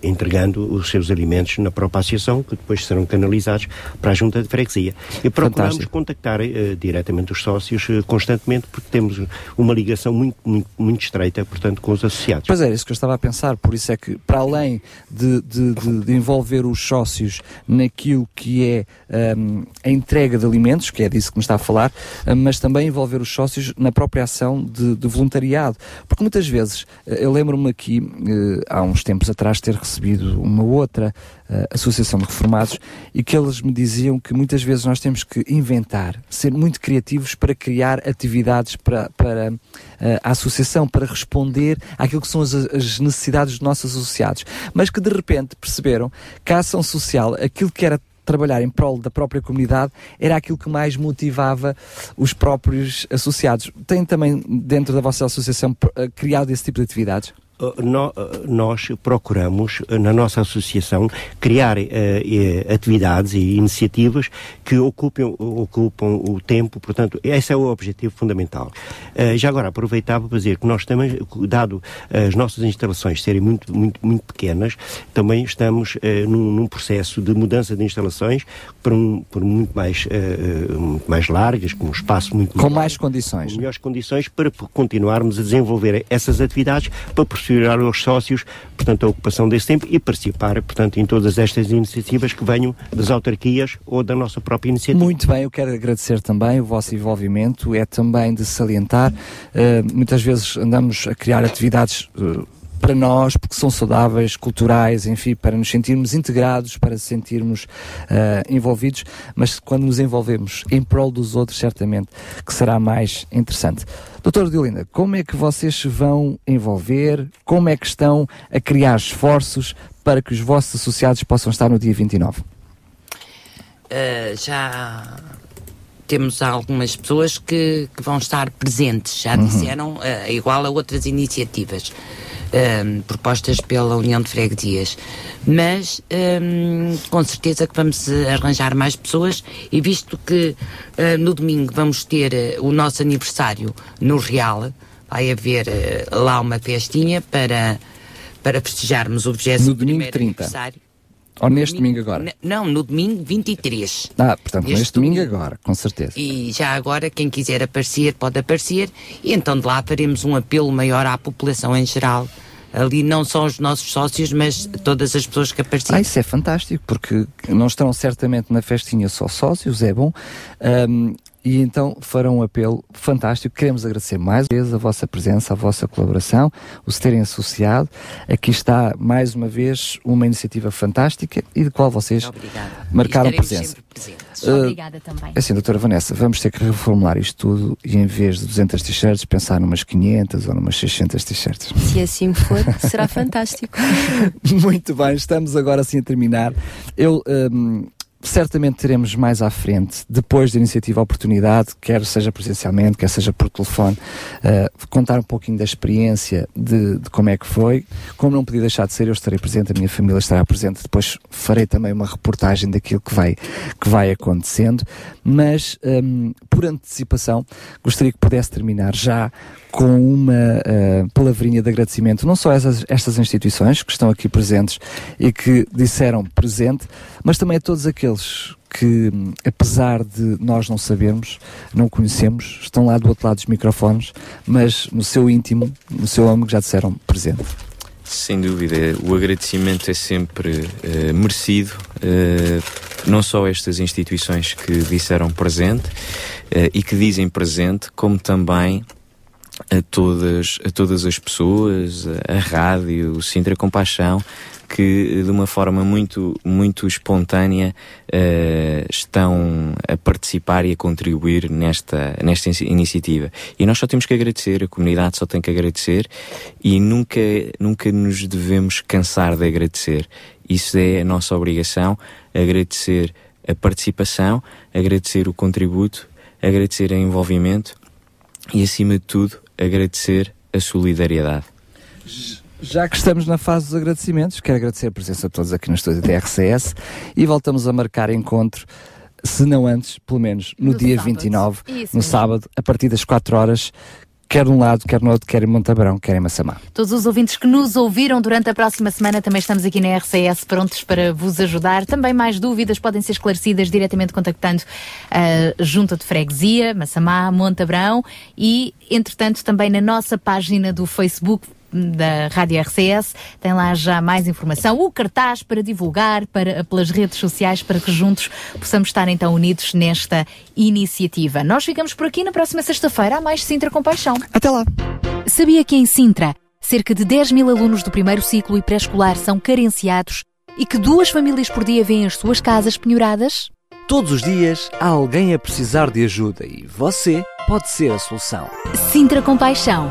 entregando os seus alimentos na própria associação que depois serão canalizados para a junta de freguesia. E procuramos Fantástico. contactar eh, diretamente os sócios eh, constantemente porque temos uma ligação muito, muito, muito estreita portanto com os associados. Pois é, isso que eu estava a pensar, por isso é que, para além de, de- de- de envolver os sócios naquilo que é hum, a entrega de alimentos, que é disso que me está a falar, hum, mas também envolver os sócios na própria ação de, de voluntariado. Porque muitas vezes, eh, eu lembro-me aqui, eh, há uns tempos atrás, ter recebido uma outra eh, associação de reformados e que eles me diziam que muitas vezes nós temos que inventar, ser muito criativos para criar atividades para, para eh, a associação, para responder àquilo que são as, as necessidades dos nossos associados. Mas que de repente perceberam que a ação social, aquilo que era trabalhar em prol da própria comunidade era aquilo que mais motivava os próprios associados. Tem também dentro da vossa associação eh, criado esse tipo de atividades? Nó- uh, nós procuramos, uh, na nossa associação, criar eh, atividades e iniciativas que ocupem, ocupam o tempo, portanto, esse é o objetivo fundamental. Já agora, aproveitava para dizer que nós também, dado as nossas instalações serem muito, muito, muito pequenas, também estamos num, num processo de mudança de instalações por, um, por muito, mais, muito mais largas, com um espaço muito Com mais condições. com melhores condições para continuarmos a desenvolver essas atividades para possibilitar aos sócios, portanto, a ocupação desse tempo e participar, portanto, em todas estas iniciativas que venham das autarquias ou da nossa própria iniciativa. Muito bem, eu quero agradecer também o vosso envolvimento, é também de salientar. eh, muitas vezes andamos a criar atividades eh, para nós, porque são saudáveis, culturais, enfim, para nos sentirmos integrados, para se sentirmos eh, envolvidos, mas quando nos envolvemos em prol dos outros, certamente que será mais interessante. Doutor Diolinda, como é que vocês se vão envolver? Como é que estão a criar esforços para que os vossos associados possam estar no dia 29? Uh, já temos algumas pessoas que, que vão estar presentes, já Uhum. disseram, uh, igual a outras iniciativas um, propostas pela União de Freguesias. Mas um, com certeza que vamos uh, arranjar mais pessoas e visto que uh, no domingo vamos ter uh, o nosso aniversário no Real, vai haver uh, lá uma festinha para, para festejarmos o 20 No domingo 30. aniversário. Ou neste domingo agora? N- Não, no domingo 23. Ah, portanto, Este neste domingo agora, com certeza. E já agora, quem quiser aparecer, pode aparecer. E então de lá faremos um apelo maior à população em geral. Ali não só os nossos sócios, mas todas as pessoas que Ah, aparecerem. isso é fantástico, porque não estarão certamente na festinha só sócios, é bom. Ahm, e então farão um apelo fantástico. Queremos agradecer mais uma vez a vossa presença, a vossa colaboração, o se terem associado. Aqui está, mais uma vez, uma iniciativa fantástica e de qual vocês marcaram Estaremos presença. Uh, Obrigada também. É assim, doutora Vanessa, vamos ter que reformular isto tudo e em vez de 200 t-shirts, pensar numas 500 ou numas 600 t-shirts. Se assim for, será fantástico. Muito bem, estamos agora assim a terminar. Eu hum, certamente teremos mais à frente, depois da iniciativa Oportunidade, quer seja presencialmente, quer seja por telefone, uh, contar um pouquinho da experiência de, de como é que foi. Como não podia deixar de ser, eu estarei presente, a minha família estará presente. Depois farei também uma reportagem daquilo que vai, que vai acontecendo. Mas, hum, por antecipação, gostaria que pudesse terminar já com uma uh, palavrinha de agradecimento, não só a essas, estas instituições que estão aqui presentes e que disseram presente, mas também a todos aqueles que, apesar de nós não sabermos, não conhecemos, estão lá do outro lado dos microfones, mas no seu íntimo, no seu âmago, já disseram presente. Sem dúvida, o agradecimento é sempre eh, merecido, eh, não só estas instituições que disseram presente eh, e que dizem presente, como também a todas, a todas as pessoas, a rádio, o Sintra Compaixão, que de uma forma muito, muito espontânea uh, estão a participar e a contribuir nesta, nesta iniciativa. E nós só temos que agradecer, a comunidade só tem que agradecer e nunca, nunca nos devemos cansar de agradecer. Isso é a nossa obrigação, agradecer a participação, agradecer o contributo, agradecer o envolvimento e, acima de tudo, agradecer a solidariedade. Já que estamos na fase dos agradecimentos, quero agradecer a presença de todos aqui no estúdio da RCS e voltamos a marcar encontro, se não antes, pelo menos no, No dia sábado. 29, Isso no mesmo. sábado, a partir das 4 horas, quer de um lado, quer no outro, quer em Montabrão, quer em Massamá. Todos os ouvintes que nos ouviram durante a próxima semana também estamos aqui na RCS prontos para vos ajudar. Também mais dúvidas podem ser esclarecidas diretamente contactando a Junta de Freguesia, Massamá, Montabrão e, entretanto, também na nossa página do Facebook da Rádio RCS, tem lá já mais informação, o cartaz para divulgar para, pelas redes sociais para que juntos possamos estar então unidos nesta iniciativa. Nós ficamos por aqui na próxima sexta-feira, há mais Sintra Compaixão. Até lá! Sabia que em Sintra, cerca de 10 mil alunos do primeiro ciclo e pré-escolar são carenciados e que duas famílias por dia vêm as suas casas penhoradas? Todos os dias há alguém a precisar de ajuda e você pode ser a solução. Sintra Compaixão,